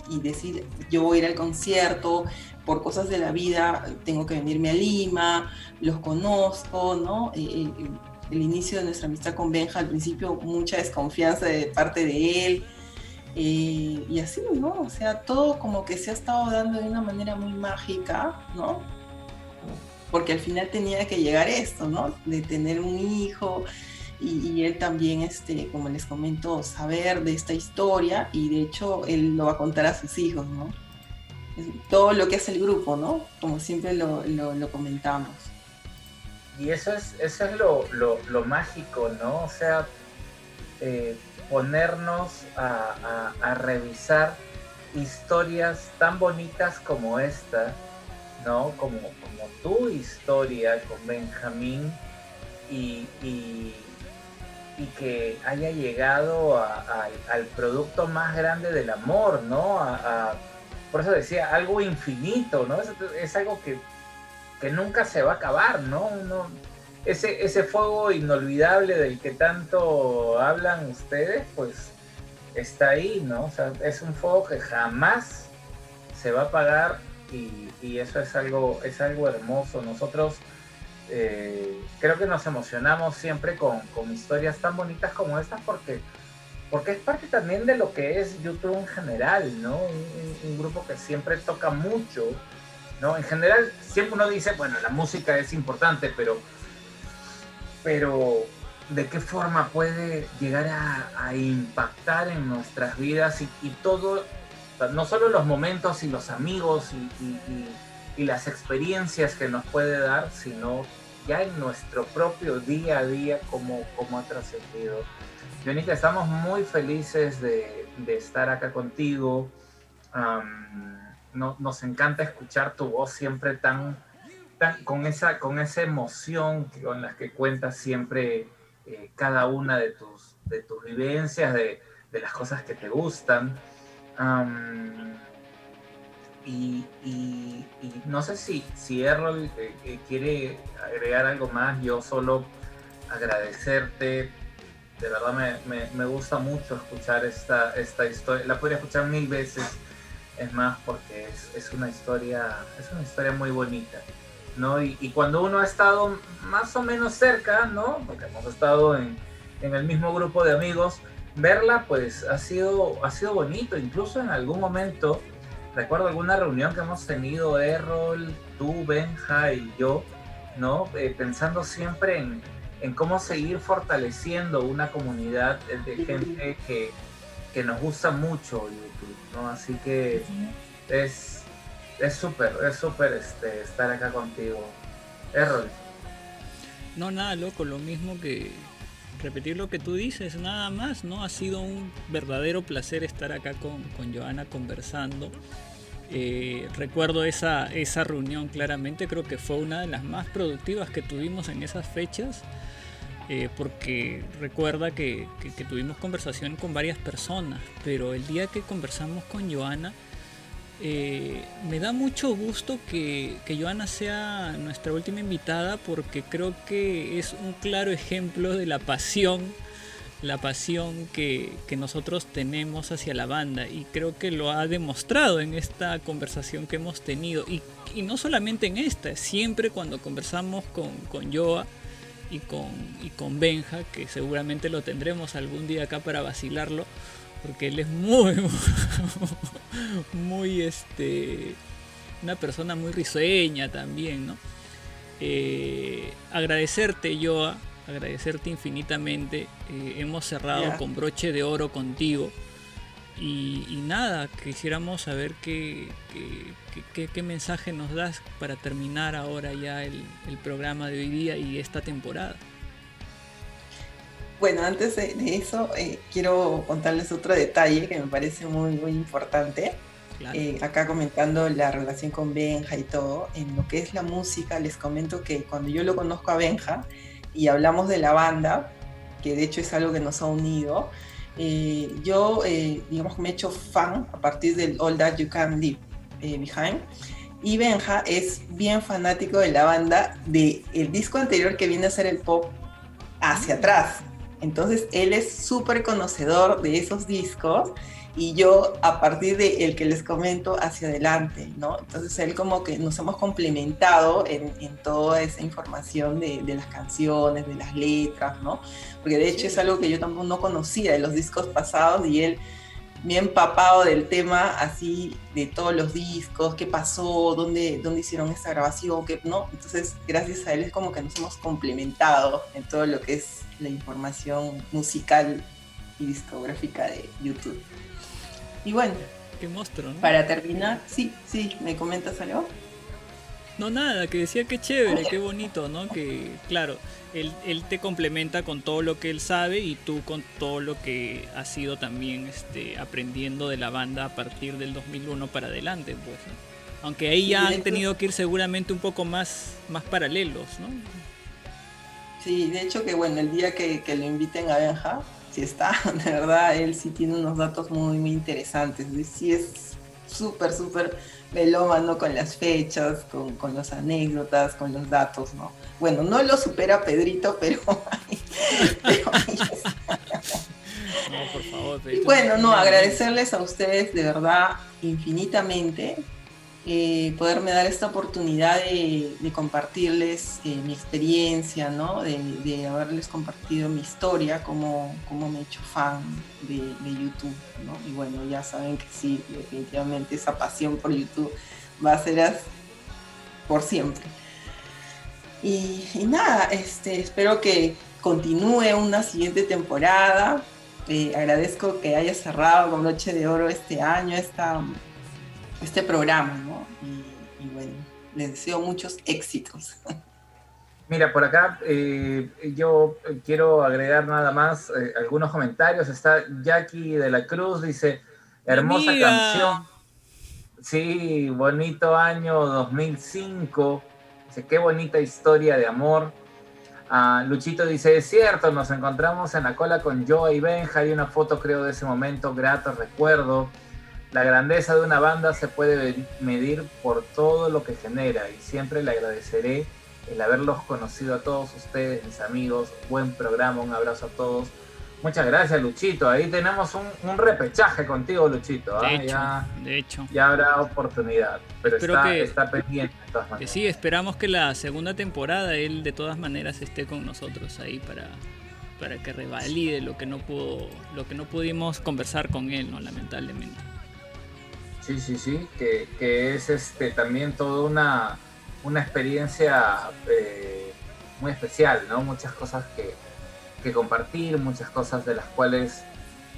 y decir, yo voy a ir al concierto, por cosas de la vida tengo que venirme a Lima, los conozco, ¿no? Eh, eh, el inicio de nuestra amistad con Benja, al principio mucha desconfianza de parte de él, eh, y así, ¿no? O sea, todo como que se ha estado dando de una manera muy mágica, ¿no? Porque al final tenía que llegar esto, ¿no? De tener un hijo, y, él también, este, como les comento, saber de esta historia y de hecho él lo va a contar a sus hijos, ¿no? Todo lo que es el grupo, ¿no? Como siempre lo, lo, comentamos. Y eso es, eso es lo, lo, mágico, ¿no? O sea, eh, ponernos a, a, revisar historias tan bonitas como esta, ¿no? Como, como tu historia con Benjamín y y que haya llegado al producto más grande del amor, ¿no? Por eso decía, algo infinito, ¿no? Es, es algo que, que, nunca se va a acabar, ¿no? Ese, ese fuego inolvidable del que tanto hablan ustedes, pues está ahí, ¿no? O sea, es un fuego que jamás se va a apagar y, y eso es algo, es algo hermoso. Nosotros eh, creo que nos emocionamos siempre con, historias tan bonitas como estas porque, porque es parte también de lo que es YouTube en general, ¿no? Un, grupo que siempre toca mucho, ¿no? En general, siempre uno dice, bueno, la música es importante, pero, pero ¿de qué forma puede llegar a, impactar en nuestras vidas y, todo, no solo los momentos y los amigos y las experiencias que nos puede dar, sino ya en nuestro propio día a día cómo, cómo ha trascendido. Yonica, estamos muy felices de, de estar acá contigo. Um, no, nos encanta escuchar tu voz siempre tan, tan con, esa, con esa emoción con la que cuentas siempre eh, cada una de tus, de tus vivencias, de, de las cosas que te gustan. Um, y, no sé si, si Errol eh, eh, quiere agregar algo más, yo solo agradecerte, de verdad me, me, me, gusta mucho escuchar esta, esta historia, la podría escuchar mil veces, es más porque es, es una historia, es una historia muy bonita, ¿no? Y, y, cuando uno ha estado más o menos cerca, ¿no? Porque hemos estado en, en el mismo grupo de amigos, verla pues ha sido, ha sido bonito, incluso en algún momento recuerdo alguna reunión que hemos tenido Errol, tú, Benja y yo, ¿no? Eh, pensando siempre en, en, cómo seguir fortaleciendo una comunidad de gente que, que nos gusta mucho YouTube, ¿no? Así que es súper, es súper este, estar acá contigo. Errol. No, nada, loco, lo mismo que, repetir lo que tú dices, nada más, ¿no? Ha sido un verdadero placer estar acá con, con Joana conversando. Eh, recuerdo esa, esa reunión claramente, creo que fue una de las más productivas que tuvimos en esas fechas, eh, porque recuerda que, tuvimos conversación con varias personas, pero el día que conversamos con Joana, eh, me da mucho gusto que, que Joana sea nuestra última invitada porque creo que es un claro ejemplo de la pasión la pasión que, que, nosotros tenemos hacia la banda y creo que lo ha demostrado en esta conversación que hemos tenido y, y no solamente en esta, siempre cuando conversamos con, con Joa y con, y con Benja, que seguramente lo tendremos algún día acá para vacilarlo, porque él es muy, muy, este, una persona muy risueña también, ¿no? Eh, agradecerte, Joa, agradecerte infinitamente. Eh, hemos cerrado yeah. con broche de oro contigo. Y, y nada, quisiéramos saber qué, qué, qué, qué, mensaje nos das para terminar ahora ya el, el, programa de hoy día y esta temporada. Bueno, antes de, eso, eh, quiero contarles otro detalle que me parece muy, muy importante. Claro. eh, acá comentando la relación con Benja y todo, en lo que es la música, les comento que cuando yo lo conozco a Benja y hablamos de la banda, que de hecho es algo que nos ha unido, eh, yo, eh, digamos me he hecho fan a partir del All That You Can Leave eh, Behind. Y Benja es bien fanático de la banda del el disco anterior que viene a ser el pop hacia atrás. Entonces él es súper conocedor de esos discos y yo a partir de el que les comento hacia adelante, ¿no? Entonces él como que nos hemos complementado en, en toda esa información de, de, las canciones, de las letras, ¿no? Porque de hecho es algo que yo tampoco no conocía de los discos pasados y él me ha empapado del tema así de todos los discos, qué pasó, dónde, dónde hicieron esta grabación, qué no. Entonces gracias a él es como que nos hemos complementado en todo lo que es la información musical y discográfica de YouTube. Y bueno. Qué monstruo, ¿no? Para terminar, sí, sí, ¿me comentas algo? No, nada, que decía que chévere, qué bonito, ¿no? Que, claro, él, él, te complementa con todo lo que él sabe y tú con todo lo que has ido también este, aprendiendo de la banda a partir del 2001 para adelante, pues. ¿no? Aunque ahí ya han tenido que ir seguramente un poco más, más paralelos, ¿no? Sí, de hecho que bueno, el día que, que lo inviten a Benja, está, de verdad, él sí tiene unos datos muy, muy interesantes. Sí es súper, súper melómano con las fechas, con, con las anécdotas, con los datos, ¿no? Bueno, no lo supera Pedrito, pero... pero no, por favor, Pedrito. Y bueno, no, agradecerles a ustedes de verdad infinitamente eh, poderme dar esta oportunidad de, compartirles eh, mi experiencia, ¿no? De, haberles compartido mi historia, como, como me he hecho fan de, YouTube, ¿no? Y bueno, ya saben que sí, definitivamente esa pasión por YouTube va a ser por siempre. Y, y nada, este, espero que continúe una siguiente temporada. Eh, agradezco que haya cerrado con Noche de Oro este año, esta este programa, ¿no? Y, y, bueno, les deseo muchos éxitos. Mira, por acá eh, yo quiero agregar nada más eh, algunos comentarios. Está Jackie de la Cruz, dice, hermosa Amiga. canción. Sí, bonito año 2005. Dice, qué bonita historia de amor. Uh, Luchito dice, es cierto, nos encontramos en la cola con Joe y Benja. Hay una foto, creo, de ese momento, grato recuerdo. La grandeza de una banda se puede medir por todo lo que genera y siempre le agradeceré el haberlos conocido a todos ustedes, mis amigos. Buen programa, un abrazo a todos. Muchas gracias, Luchito. Ahí tenemos un, un repechaje contigo, Luchito. De, ¿eh? hecho, ya, de hecho. Ya habrá oportunidad, pero Espero está, que, está pendiente de todas maneras. sí, esperamos que la segunda temporada él de todas maneras esté con nosotros ahí para, para que revalide lo que no pudo, lo que no pudimos conversar con él, ¿no? Lamentablemente. Sí, sí, sí, que, que es este también toda una, una experiencia eh, muy especial, ¿no? Muchas cosas que, que, compartir, muchas cosas de las cuales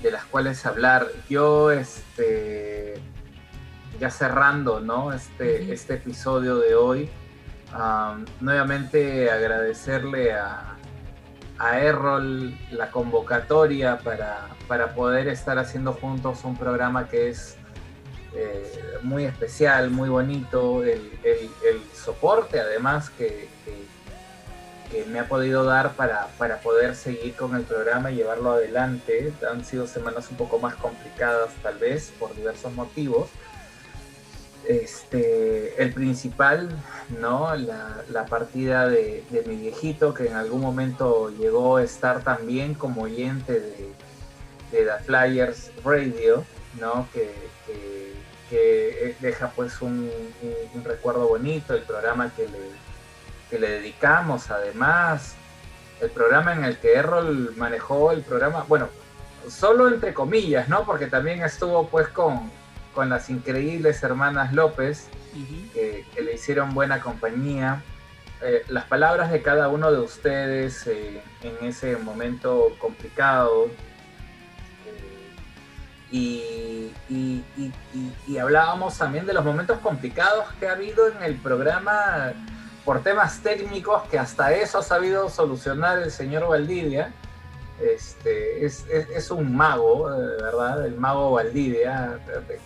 de las cuales hablar. Yo, este, ya cerrando, ¿no? Este, este episodio de hoy, um, nuevamente agradecerle a, a Errol la convocatoria para, para poder estar haciendo juntos un programa que es eh, muy especial, muy bonito, el, soporte además que, que, me ha podido dar para, para poder seguir con el programa y llevarlo adelante. Han sido semanas un poco más complicadas tal vez por diversos motivos. Este, el principal, ¿no? La, la partida de, mi viejito que en algún momento llegó a estar también como oyente de, de The Flyers Radio, ¿no? Que, que deja pues un, un, un, recuerdo bonito, el programa que le, que le dedicamos, además, el programa en el que Errol manejó el programa, bueno, solo entre comillas, ¿no? Porque también estuvo pues con, con las increíbles hermanas López, uh -huh. que, que, le hicieron buena compañía. Eh, las palabras de cada uno de ustedes eh, en ese momento complicado, y, y, y, y, hablábamos también de los momentos complicados que ha habido en el programa por temas técnicos que hasta eso ha sabido solucionar el señor Valdivia. Este, es, es- es un mago, eh, verdad, el mago Valdivia,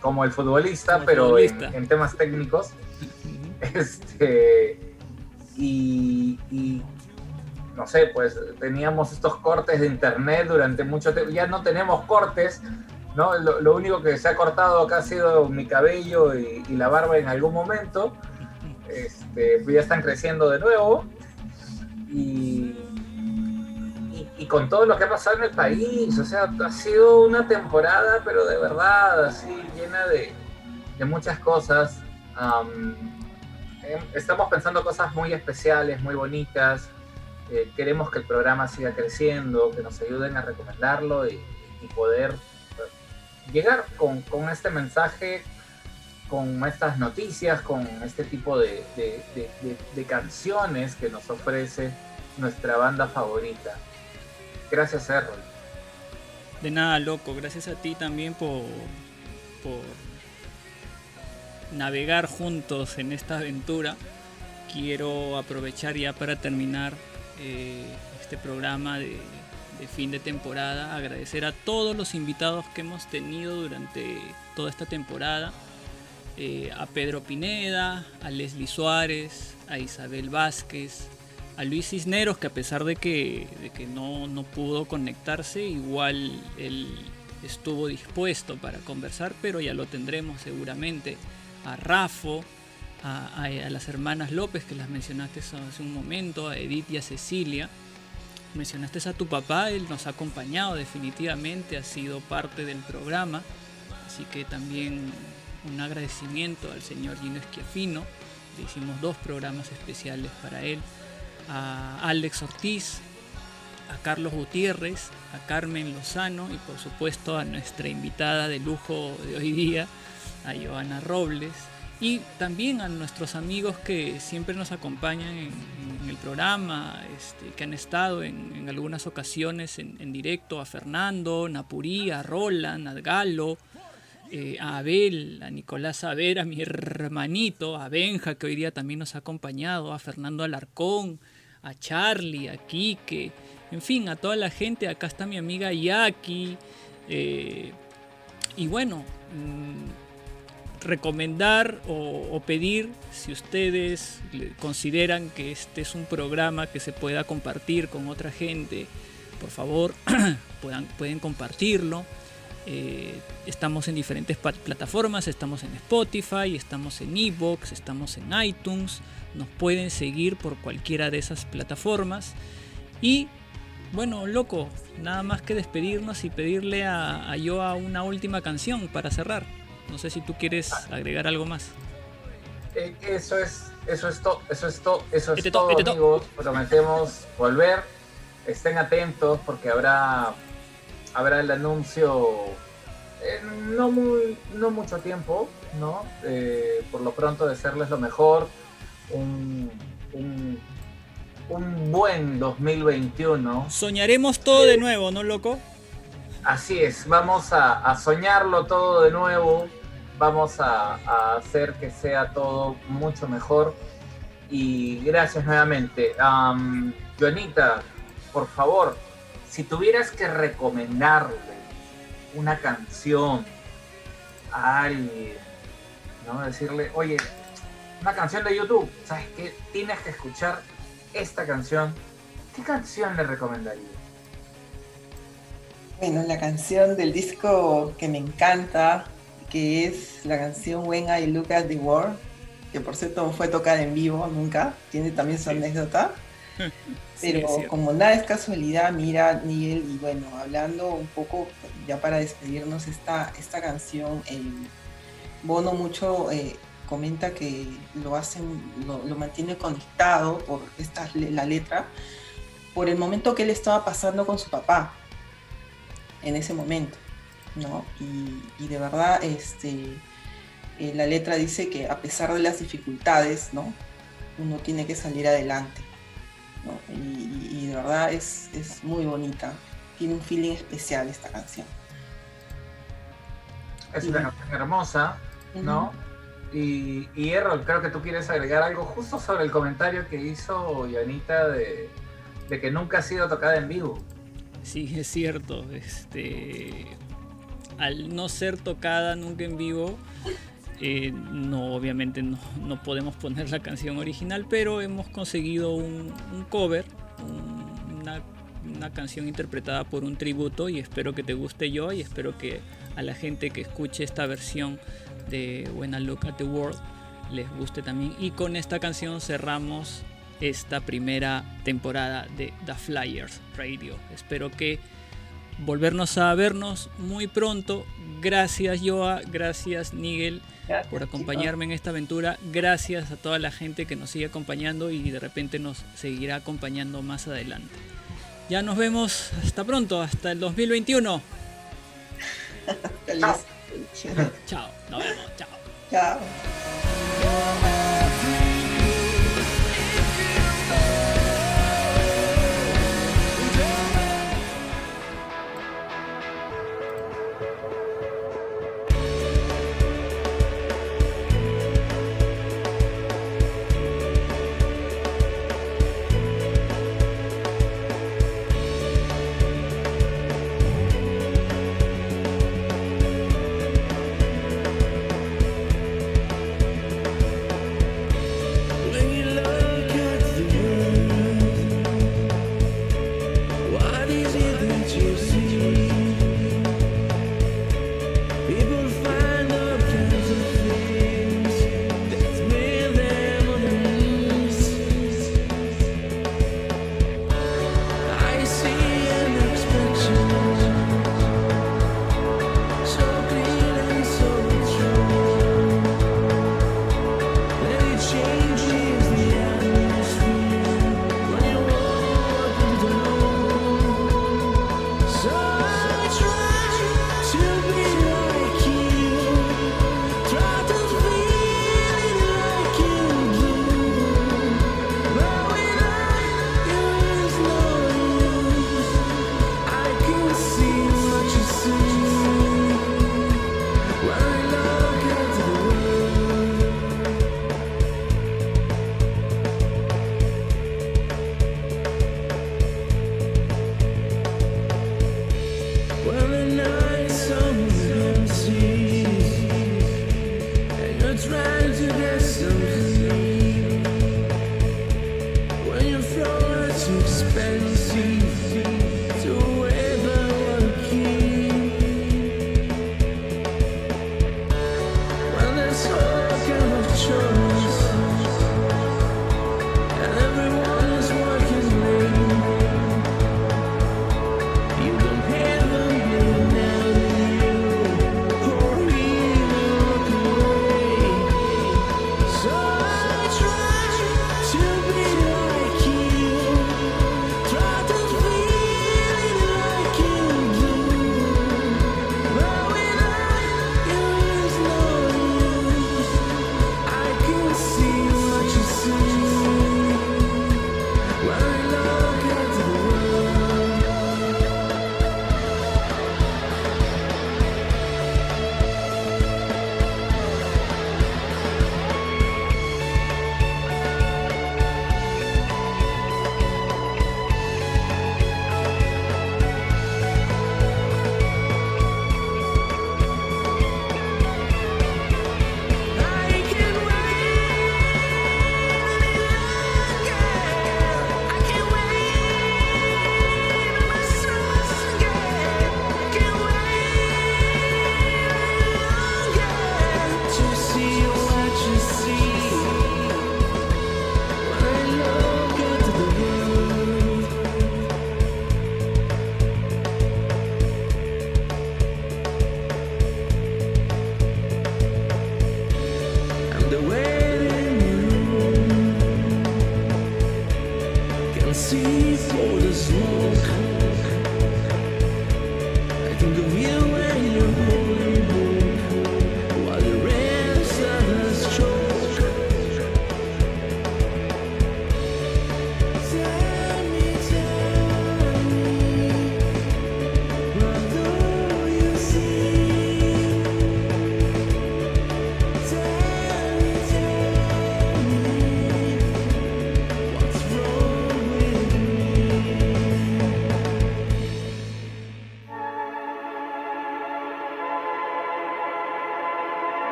como el futbolista, Como pero en- futbolista. En, temas técnicos. Este, y, no sé, pues teníamos estos cortes de internet durante mucho tiempo. Ya no tenemos cortes, ¿no? Lo, único que se ha cortado acá ha sido mi cabello y, la barba en algún momento. Este, pues ya están creciendo de nuevo. Y, con todo lo que ha pasado en el país, o sea, ha sido una temporada, pero de verdad, así, llena de, muchas cosas. Em, estamos pensando cosas muy especiales, muy bonitas. Eh, queremos que el programa siga creciendo, que nos ayuden a recomendarlo y, poder llegar con, con este mensaje, con estas noticias, con este tipo de, de- canciones que nos ofrece nuestra banda favorita. Gracias, Errol. De nada, loco. Gracias a ti también por, por navegar juntos en esta aventura. Quiero aprovechar ya para terminar eh, este programa de, fin de temporada. Agradecer a todos los invitados que hemos tenido durante toda esta temporada. Eh, a Pedro Pineda, a Leslie Suárez, a Isabel Vázquez, a Luis Cisneros, que a pesar de que, de que no, no pudo conectarse, igual él estuvo dispuesto para conversar, pero ya lo tendremos seguramente. A Rafo, a las hermanas López, que las mencionaste hace un momento, a Edith y a Cecilia. Mencionaste a tu papá, él nos ha acompañado definitivamente, ha sido parte del programa, así que también un agradecimiento al señor Gino Esquiafino, le hicimos dos programas especiales para él, a Alex Ortiz, a Carlos Gutiérrez, a Carmen Lozano y por supuesto a nuestra invitada de lujo de hoy día, a Joana Robles y también a nuestros amigos que siempre nos acompañan en, el programa, este, que han estado en, algunas ocasiones en, directo, a Fernando, Napurí, a Roland, a Galo, eh, a Abel, a Nicolás Aver, a mi hermanito, a Benja, que hoy día también nos ha acompañado, a Fernando Alarcón, a Charlie, a Quique, en fin, a toda la gente. Acá está mi amiga Yaki. eh, y bueno, mm, recomendar o, pedir, si ustedes consideran que este es un programa que se pueda compartir con otra gente, por favor, puedan, pueden compartirlo. Eh, estamos en diferentes plataformas, estamos en Spotify, estamos en Evox, estamos en iTunes, nos pueden seguir por cualquiera de esas plataformas. Y bueno, loco, nada más que despedirnos y pedirle a, a una última canción para cerrar. No sé si tú quieres agregar algo más. Eh, eso es, eso es todo, eso es todo, eso es Este to, todo, este amigos. Prometemos volver. Estén atentos porque habrá, habrá el anuncio en no muy, no mucho tiempo, ¿no? Eh, por lo pronto desearles lo mejor, un, un, un buen 2021. Soñaremos todo de nuevo, ¿no, loco? Así es, vamos a, a soñarlo todo de nuevo, vamos a, hacer que sea todo mucho mejor y gracias nuevamente. Am, Joanita, por favor, si tuvieras que recomendarle una canción a alguien, ¿no? Decirle, oye, una canción de YouTube, ¿sabes qué? Tienes que escuchar esta canción. ¿Qué canción le recomendarías? Bueno, la canción del disco que me encanta, que es la canción When I Look at the World, que por cierto no fue tocada en vivo nunca, tiene también su anécdota. Pero como nada es casualidad, mira, Miguel, y bueno, hablando un poco, ya para despedirnos, esta, esta canción, Bono mucho eh, comenta que lo hacen, lo, lo mantiene conectado por esta, la letra, por el momento que él estaba pasando con su papá en ese momento, ¿no? Y, y de verdad, este, eh, la letra dice que a pesar de las dificultades, ¿no? Uno tiene que salir adelante. ¿no? Y, y- y de verdad es, es muy bonita. Tiene un feeling especial esta canción. Es una canción hermosa, ¿no? Y, y Errol, creo que tú quieres agregar algo justo sobre el comentario que hizo Yanita de, de que nunca ha sido tocada en vivo. Sí, es cierto. Este, al no ser tocada nunca en vivo, eh, no, obviamente no, no podemos poner la canción original, pero hemos conseguido un, un cover, un- una, una canción interpretada por un tributo y espero que te guste yo y espero que a la gente que escuche esta versión de When I Look at the World les guste también. Y con esta canción cerramos esta primera temporada de The Flyers Radio. Espero que volvernos a vernos muy pronto. Gracias Joa, gracias Nigel por acompañarme en esta aventura. Gracias a toda la gente que nos sigue acompañando y de repente nos seguirá acompañando más adelante. Ya nos vemos, hasta pronto, hasta el 2021. Feliz. Chao, nos vemos, chao. Chao.